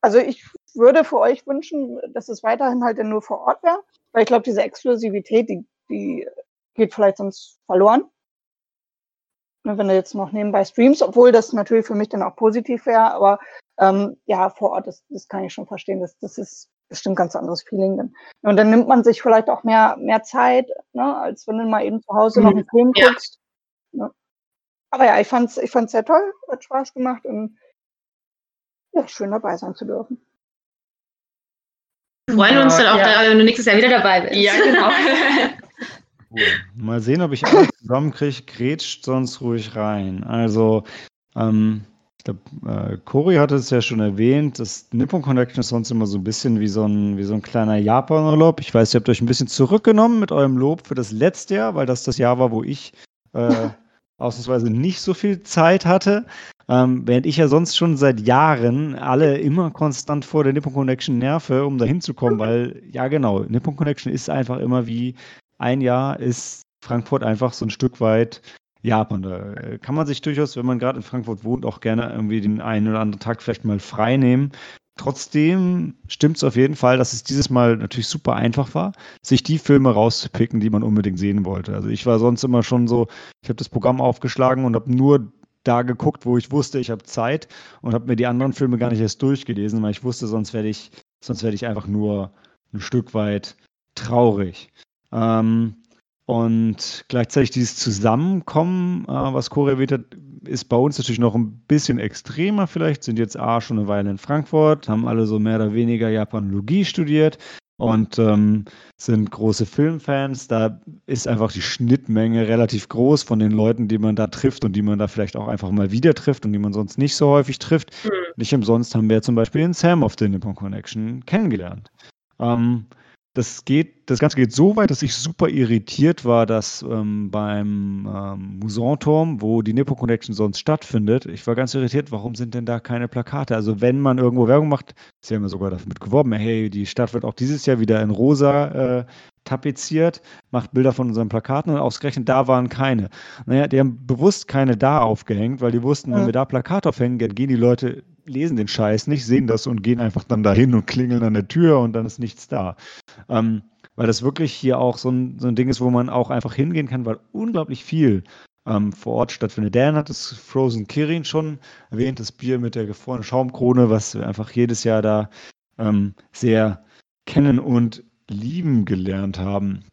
also ich würde für euch wünschen, dass es weiterhin halt nur vor Ort wäre, weil ich glaube, diese Exklusivität, die, die geht vielleicht sonst verloren. Ne, Wenn du jetzt noch nebenbei streamst, obwohl das natürlich für mich dann auch positiv wäre, aber ähm, ja, vor Ort, das, das kann ich schon verstehen. Das, das ist bestimmt ganz anderes Feeling dann. Und dann nimmt man sich vielleicht auch mehr, mehr Zeit, ne, als wenn du mal eben zu Hause noch einen Film Ja. guckst. Ne. Aber ja, ich fand's, ich fand's sehr toll, hat Spaß gemacht und ja, schön dabei sein zu dürfen. Wir freuen uns dann auch, Ja. da, wenn du nächstes Jahr wieder dabei bist. Ja, genau. Mal sehen, ob ich alles zusammenkriege. Grätscht sonst ruhig rein. Also, ähm, ich glaube, äh, Cory hatte es ja schon erwähnt, das Nippon Connection ist sonst immer so ein bisschen wie so ein, wie so ein kleiner Japan-Urlaub. Ich weiß, ihr habt euch ein bisschen zurückgenommen mit eurem Lob für das letzte Jahr, weil das das Jahr war, wo ich äh, ausnahmsweise nicht so viel Zeit hatte. Ähm, während ich ja sonst schon seit Jahren alle immer konstant vor der Nippon Connection nerve, um da hinzukommen, weil, ja genau, Nippon Connection ist einfach immer wie ein Jahr ist Frankfurt einfach so ein Stück weit Japan. Da äh, kann man sich durchaus, wenn man gerade in Frankfurt wohnt, auch gerne irgendwie den einen oder anderen Tag vielleicht mal frei nehmen. Trotzdem stimmt es auf jeden Fall, dass es dieses Mal natürlich super einfach war, sich die Filme rauszupicken, die man unbedingt sehen wollte. Also ich war sonst immer schon so, ich habe das Programm aufgeschlagen und habe nur da geguckt, wo ich wusste, ich habe Zeit und habe mir die anderen Filme gar nicht erst durchgelesen, weil ich wusste, sonst werde ich, sonst werde ich einfach nur ein Stück weit traurig. Ähm, und gleichzeitig dieses Zusammenkommen, äh, was Corey erwähnt hat, ist bei uns natürlich noch ein bisschen extremer vielleicht. Sind jetzt A schon eine Weile in Frankfurt, haben alle so mehr oder weniger Japanologie studiert und ähm, sind große Filmfans. Da ist einfach die Schnittmenge relativ groß von den Leuten, die man da trifft und die man da vielleicht auch einfach mal wieder trifft und die man sonst nicht so häufig trifft. Mhm. Nicht umsonst haben wir zum Beispiel den Sam of the Nippon Connection kennengelernt. Ähm, das geht, das Ganze geht so weit, dass ich super irritiert war, dass ähm, beim ähm, Musanturm, wo die Nippo Connection sonst stattfindet, ich war ganz irritiert, warum sind denn da keine Plakate? Also wenn man irgendwo Werbung macht, sie haben ja sogar damit geworben, hey, die Stadt wird auch dieses Jahr wieder in rosa äh, tapeziert, macht Bilder von unseren Plakaten und ausgerechnet da waren keine. Naja, die haben bewusst keine da aufgehängt, weil die wussten, wenn wir da Plakate aufhängen, dann gehen die Leute lesen den Scheiß nicht, sehen das und gehen einfach dann dahin und klingeln an der Tür und dann ist nichts da. Ähm, weil das wirklich hier auch so ein, so ein Ding ist, wo man auch einfach hingehen kann, weil unglaublich viel ähm, vor Ort stattfindet. Dan hat das Frozen Kirin schon erwähnt, das Bier mit der gefrorenen Schaumkrone, was wir einfach jedes Jahr da ähm, sehr kennen und lieben gelernt haben.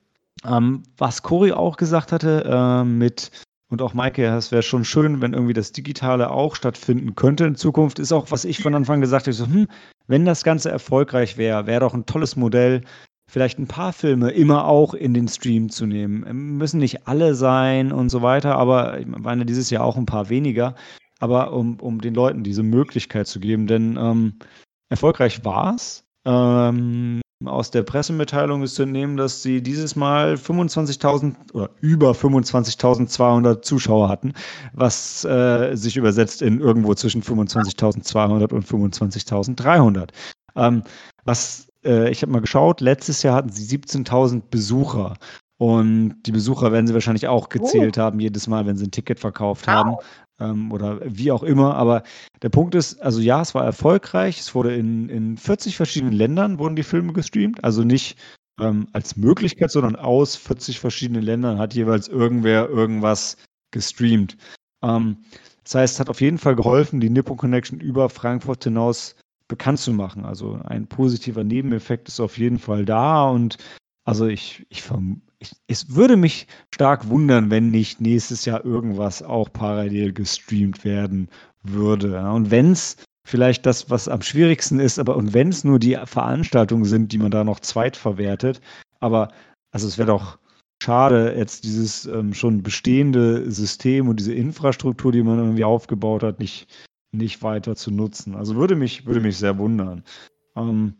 Ähm, was Cory auch gesagt hatte, äh, mit und auch Maike, es wäre schon schön, wenn irgendwie das Digitale auch stattfinden könnte in Zukunft. Ist auch, was ich von Anfang gesagt habe, so, hm, wenn das Ganze erfolgreich wäre, wäre doch ein tolles Modell, vielleicht ein paar Filme immer auch in den Stream zu nehmen. Ähm, müssen nicht alle sein und so weiter, aber ich meine dieses Jahr auch ein paar weniger. Aber um, um den Leuten diese Möglichkeit zu geben, denn ähm, erfolgreich war es. Ähm, aus der Pressemitteilung ist zu entnehmen, dass sie dieses Mal 25.000 oder über 25.200 Zuschauer hatten, was äh, sich übersetzt in irgendwo zwischen 25.200 und 25.300. Ähm, was äh, ich habe mal geschaut, letztes Jahr hatten sie 17.000 Besucher. Und die Besucher werden sie wahrscheinlich auch gezählt oh. haben, jedes Mal, wenn sie ein Ticket verkauft wow. haben ähm, oder wie auch immer. Aber der Punkt ist, also ja, es war erfolgreich. Es wurde in, in 40 verschiedenen Ländern wurden die Filme gestreamt. Also nicht ähm, als Möglichkeit, sondern aus 40 verschiedenen Ländern hat jeweils irgendwer irgendwas gestreamt. Ähm, das heißt, es hat auf jeden Fall geholfen, die Nippon Connection über Frankfurt hinaus bekannt zu machen. Also ein positiver Nebeneffekt ist auf jeden Fall da und also ich, ich, ich, es würde mich stark wundern, wenn nicht nächstes Jahr irgendwas auch parallel gestreamt werden würde. Und wenn es vielleicht das, was am schwierigsten ist, aber und wenn es nur die Veranstaltungen sind, die man da noch zweitverwertet, aber also es wäre doch schade, jetzt dieses ähm, schon bestehende System und diese Infrastruktur, die man irgendwie aufgebaut hat, nicht, nicht weiter zu nutzen. Also würde mich, würde mich sehr wundern. Ähm,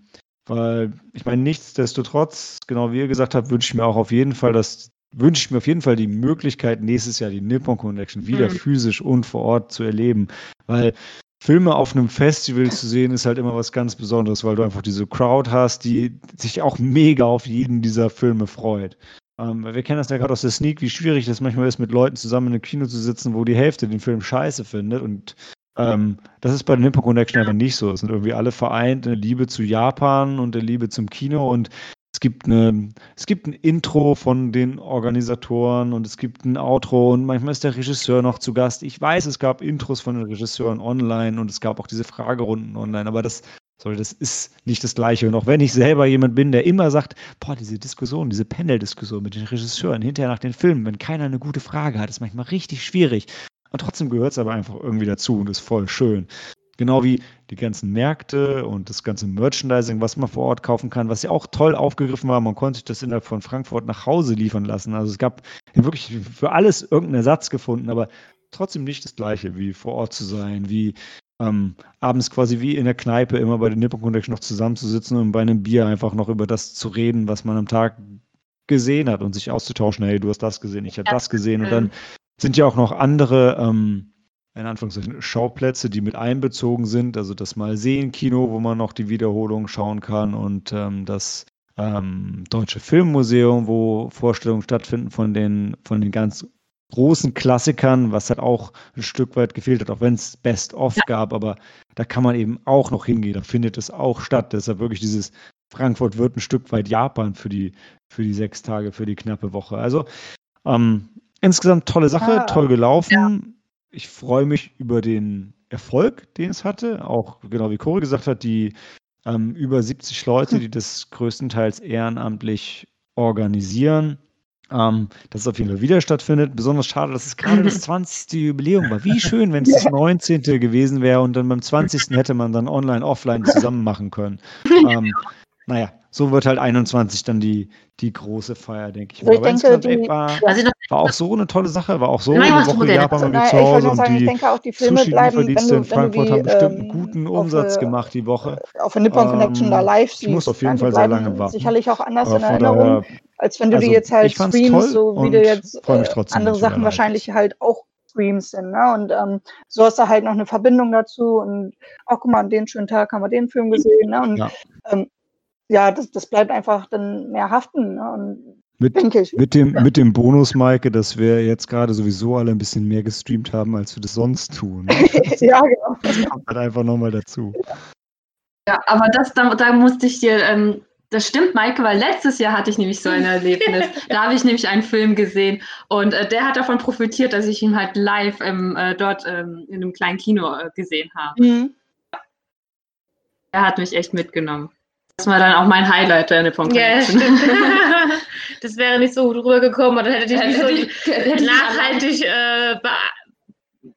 weil, ich meine, nichtsdestotrotz, genau wie ihr gesagt habt, wünsche ich mir auch auf jeden Fall, dass wünsche ich mir auf jeden Fall die Möglichkeit, nächstes Jahr die Nippon Connection wieder mhm. physisch und vor Ort zu erleben. Weil Filme auf einem Festival zu sehen, ist halt immer was ganz Besonderes, weil du einfach diese Crowd hast, die sich auch mega auf jeden dieser Filme freut. Ähm, wir kennen das ja gerade aus der Sneak, wie schwierig das manchmal ist, mit Leuten zusammen in einem Kino zu sitzen, wo die Hälfte den Film scheiße findet und ähm, das ist bei den Nippon Connection einfach nicht so. Es sind irgendwie alle vereint in der Liebe zu Japan und der Liebe zum Kino und es gibt, eine, es gibt ein Intro von den Organisatoren und es gibt ein Outro und manchmal ist der Regisseur noch zu Gast. Ich weiß, es gab Intros von den Regisseuren online und es gab auch diese Fragerunden online, aber das, sorry, das ist nicht das Gleiche. Und auch wenn ich selber jemand bin, der immer sagt, boah, diese Diskussion, diese Panel-Diskussion mit den Regisseuren hinterher nach den Filmen, wenn keiner eine gute Frage hat, ist manchmal richtig schwierig. Und trotzdem gehört es aber einfach irgendwie dazu und ist voll schön. Genau wie die ganzen Märkte und das ganze Merchandising, was man vor Ort kaufen kann, was ja auch toll aufgegriffen war. Man konnte sich das innerhalb von Frankfurt nach Hause liefern lassen. Also es gab wirklich für alles irgendeinen Ersatz gefunden, aber trotzdem nicht das Gleiche, wie vor Ort zu sein, wie ähm, abends quasi wie in der Kneipe immer bei den Nippon Connection noch zusammenzusitzen und bei einem Bier einfach noch über das zu reden, was man am Tag gesehen hat und sich auszutauschen. Hey, du hast das gesehen, ich habe das gesehen und dann sind ja auch noch andere, ähm, in Anführungszeichen, Schauplätze, die mit einbezogen sind. Also das Malsehen-Kino, wo man noch die Wiederholung schauen kann und ähm, das ähm, Deutsche Filmmuseum, wo Vorstellungen stattfinden von den, von den ganz großen Klassikern, was halt auch ein Stück weit gefehlt hat, auch wenn es Best-of ja. gab, aber da kann man eben auch noch hingehen, da findet es auch statt. Deshalb wirklich dieses Frankfurt wird ein Stück weit Japan für die, für die sechs Tage, für die knappe Woche. Also ähm, insgesamt tolle Sache, ah, toll gelaufen. ich freue mich über den Erfolg, den es hatte. Auch genau wie Corey gesagt hat, die ähm, über 70 Leute, die das größtenteils ehrenamtlich organisieren. Ähm, dass es auf jeden Fall wieder stattfindet. Besonders schade, dass es gerade das 20. Jubiläum war. Wie schön, wenn es das 19. gewesen wäre und dann beim 20. hätte man dann online, offline zusammen machen können. Ähm, naja, so wird halt 21 dann die, die große Feier, denke ich. Also ich denke, die, war, Also noch, war auch so eine tolle Sache, war auch so Nein, eine Woche. Japan wir Nein, zu ich Hause und sagen, ich die denke auch, die Filme bleiben, wenn Sushi-Lieferdienste du, in wenn du Frankfurt die haben bestimmt einen ähm, guten auf, Umsatz gemacht die Woche. auf der Nippon Connection da Ähm, live ich muss auf jeden Fall sehr bleiben lange warten. sicherlich auch anders Aber in Erinnerung, daher, als wenn du also die jetzt halt ich streamst, so wie du jetzt äh, andere Sachen wahrscheinlich halt auch Streams sind. Ne? Und ähm, so hast du halt noch eine Verbindung dazu und auch guck mal, an den schönen Tag haben wir den Film gesehen. Ne? Und Ja. ähm, ja, das, das bleibt einfach dann mehr haften. Ne? Und Mit, denke ich. mit, dem, mit dem Bonus, Maike, dass wir jetzt gerade sowieso alle ein bisschen mehr gestreamt haben, als wir das sonst tun. ja, genau. Das kommt halt einfach nochmal dazu. Ja, aber das, da, da musste ich dir, ähm, das stimmt, Maike, weil letztes Jahr hatte ich nämlich so ein Erlebnis. da habe ich nämlich einen Film gesehen und äh, der hat davon profitiert, dass ich ihn halt live im, äh, dort ähm, in einem kleinen Kino äh, gesehen habe. Mhm. Er hat mich echt mitgenommen. Das war dann auch mein Highlight der Nippon ja, stimmt. das wäre nicht so gut rübergekommen dann hätte dich nicht so ich- hätte nachhaltig äh, be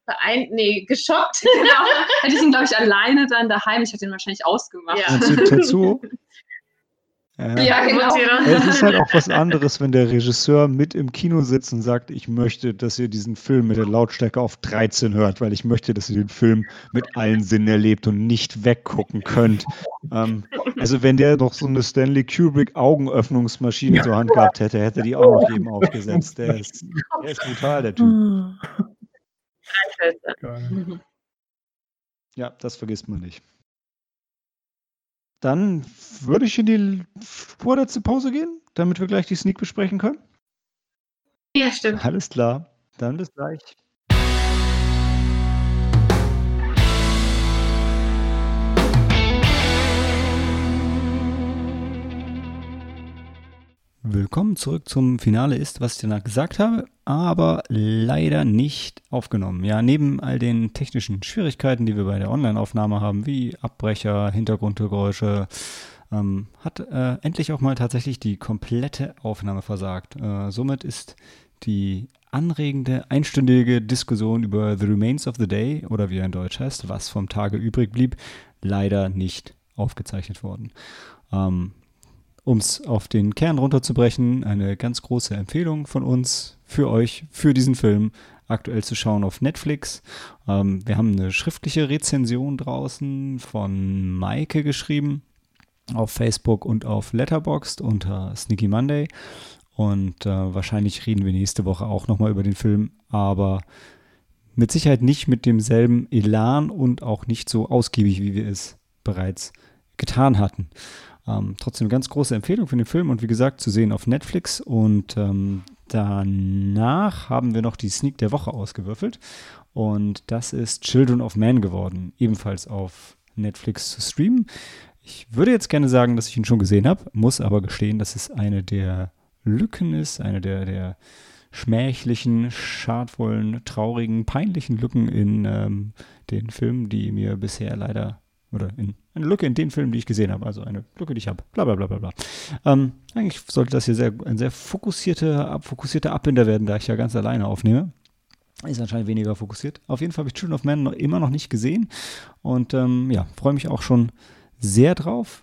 beein nee, geschockt. genau. Hätte ich ihn, glaube ich, alleine dann daheim. Ich hätte ihn wahrscheinlich ausgemacht. Ja. Und zu Tetsuo? Ja. Ja, genau. Es ist halt auch was anderes, wenn der Regisseur mit im Kino sitzt und sagt, ich möchte, dass ihr diesen Film mit der Lautstärke auf 13 hört, weil ich möchte, dass ihr den Film mit allen Sinnen erlebt und nicht weggucken könnt. Ähm, also wenn der noch so eine Stanley Kubrick Augenöffnungsmaschine zur Hand gehabt hätte, hätte die auch noch jedem aufgesetzt. Der ist, der ist brutal, der Typ. Geil. Ja, das vergisst man nicht. Dann würde ich in die vorletzte Pause gehen, damit wir gleich die Sneak besprechen können. ja, stimmt. Alles klar. Dann bis gleich. Willkommen zurück zum Finale ist, was ich danach gesagt habe, aber leider nicht aufgenommen. Ja, neben all den technischen Schwierigkeiten, die wir bei der Online-Aufnahme haben, wie Abbrecher, Hintergrundgeräusche, ähm, hat äh, endlich auch mal tatsächlich die komplette Aufnahme versagt. Äh, somit ist die anregende, einstündige Diskussion über The Remains of the Day oder wie er in Deutsch heißt, was vom Tage übrig blieb, leider nicht aufgezeichnet worden. Ähm, um es auf den Kern runterzubrechen, eine ganz große Empfehlung von uns für euch, für diesen Film, aktuell zu schauen auf Netflix. Ähm, wir haben eine schriftliche Rezension draußen von Maike geschrieben, auf Facebook und auf Letterboxd unter Sneaky Monday. Und äh, wahrscheinlich reden wir nächste Woche auch nochmal über den Film, aber mit Sicherheit nicht mit demselben Elan und auch nicht so ausgiebig, wie wir es bereits getan hatten. Ähm, trotzdem ganz große Empfehlung für den Film und wie gesagt zu sehen auf Netflix. Und ähm, danach haben wir noch die Sneak der Woche ausgewürfelt. Und das ist Children of Man geworden, ebenfalls auf Netflix zu streamen. Ich würde jetzt gerne sagen, dass ich ihn schon gesehen habe, muss aber gestehen, dass es eine der Lücken ist, eine der, der schmächlichen, schadvollen, traurigen, peinlichen Lücken in ähm, den Filmen, die mir bisher leider oder in eine Lücke in den Filmen, die ich gesehen habe. Also eine Lücke, die ich habe. Bla bla bla bla bla. Ähm, eigentlich sollte das hier sehr, ein sehr fokussierter, fokussierter Abbinder werden, da ich ja ganz alleine aufnehme. Ist anscheinend weniger fokussiert. Auf jeden Fall habe ich Children of Man noch, immer noch nicht gesehen. Und ähm, ja, freue mich auch schon sehr drauf.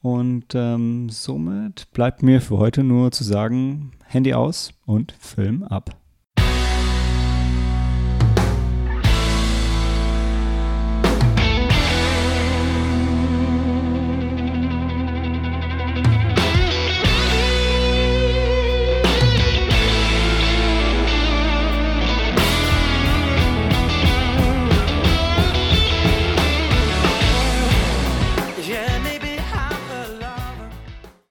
Und ähm, somit bleibt mir für heute nur zu sagen, Handy aus und Film ab.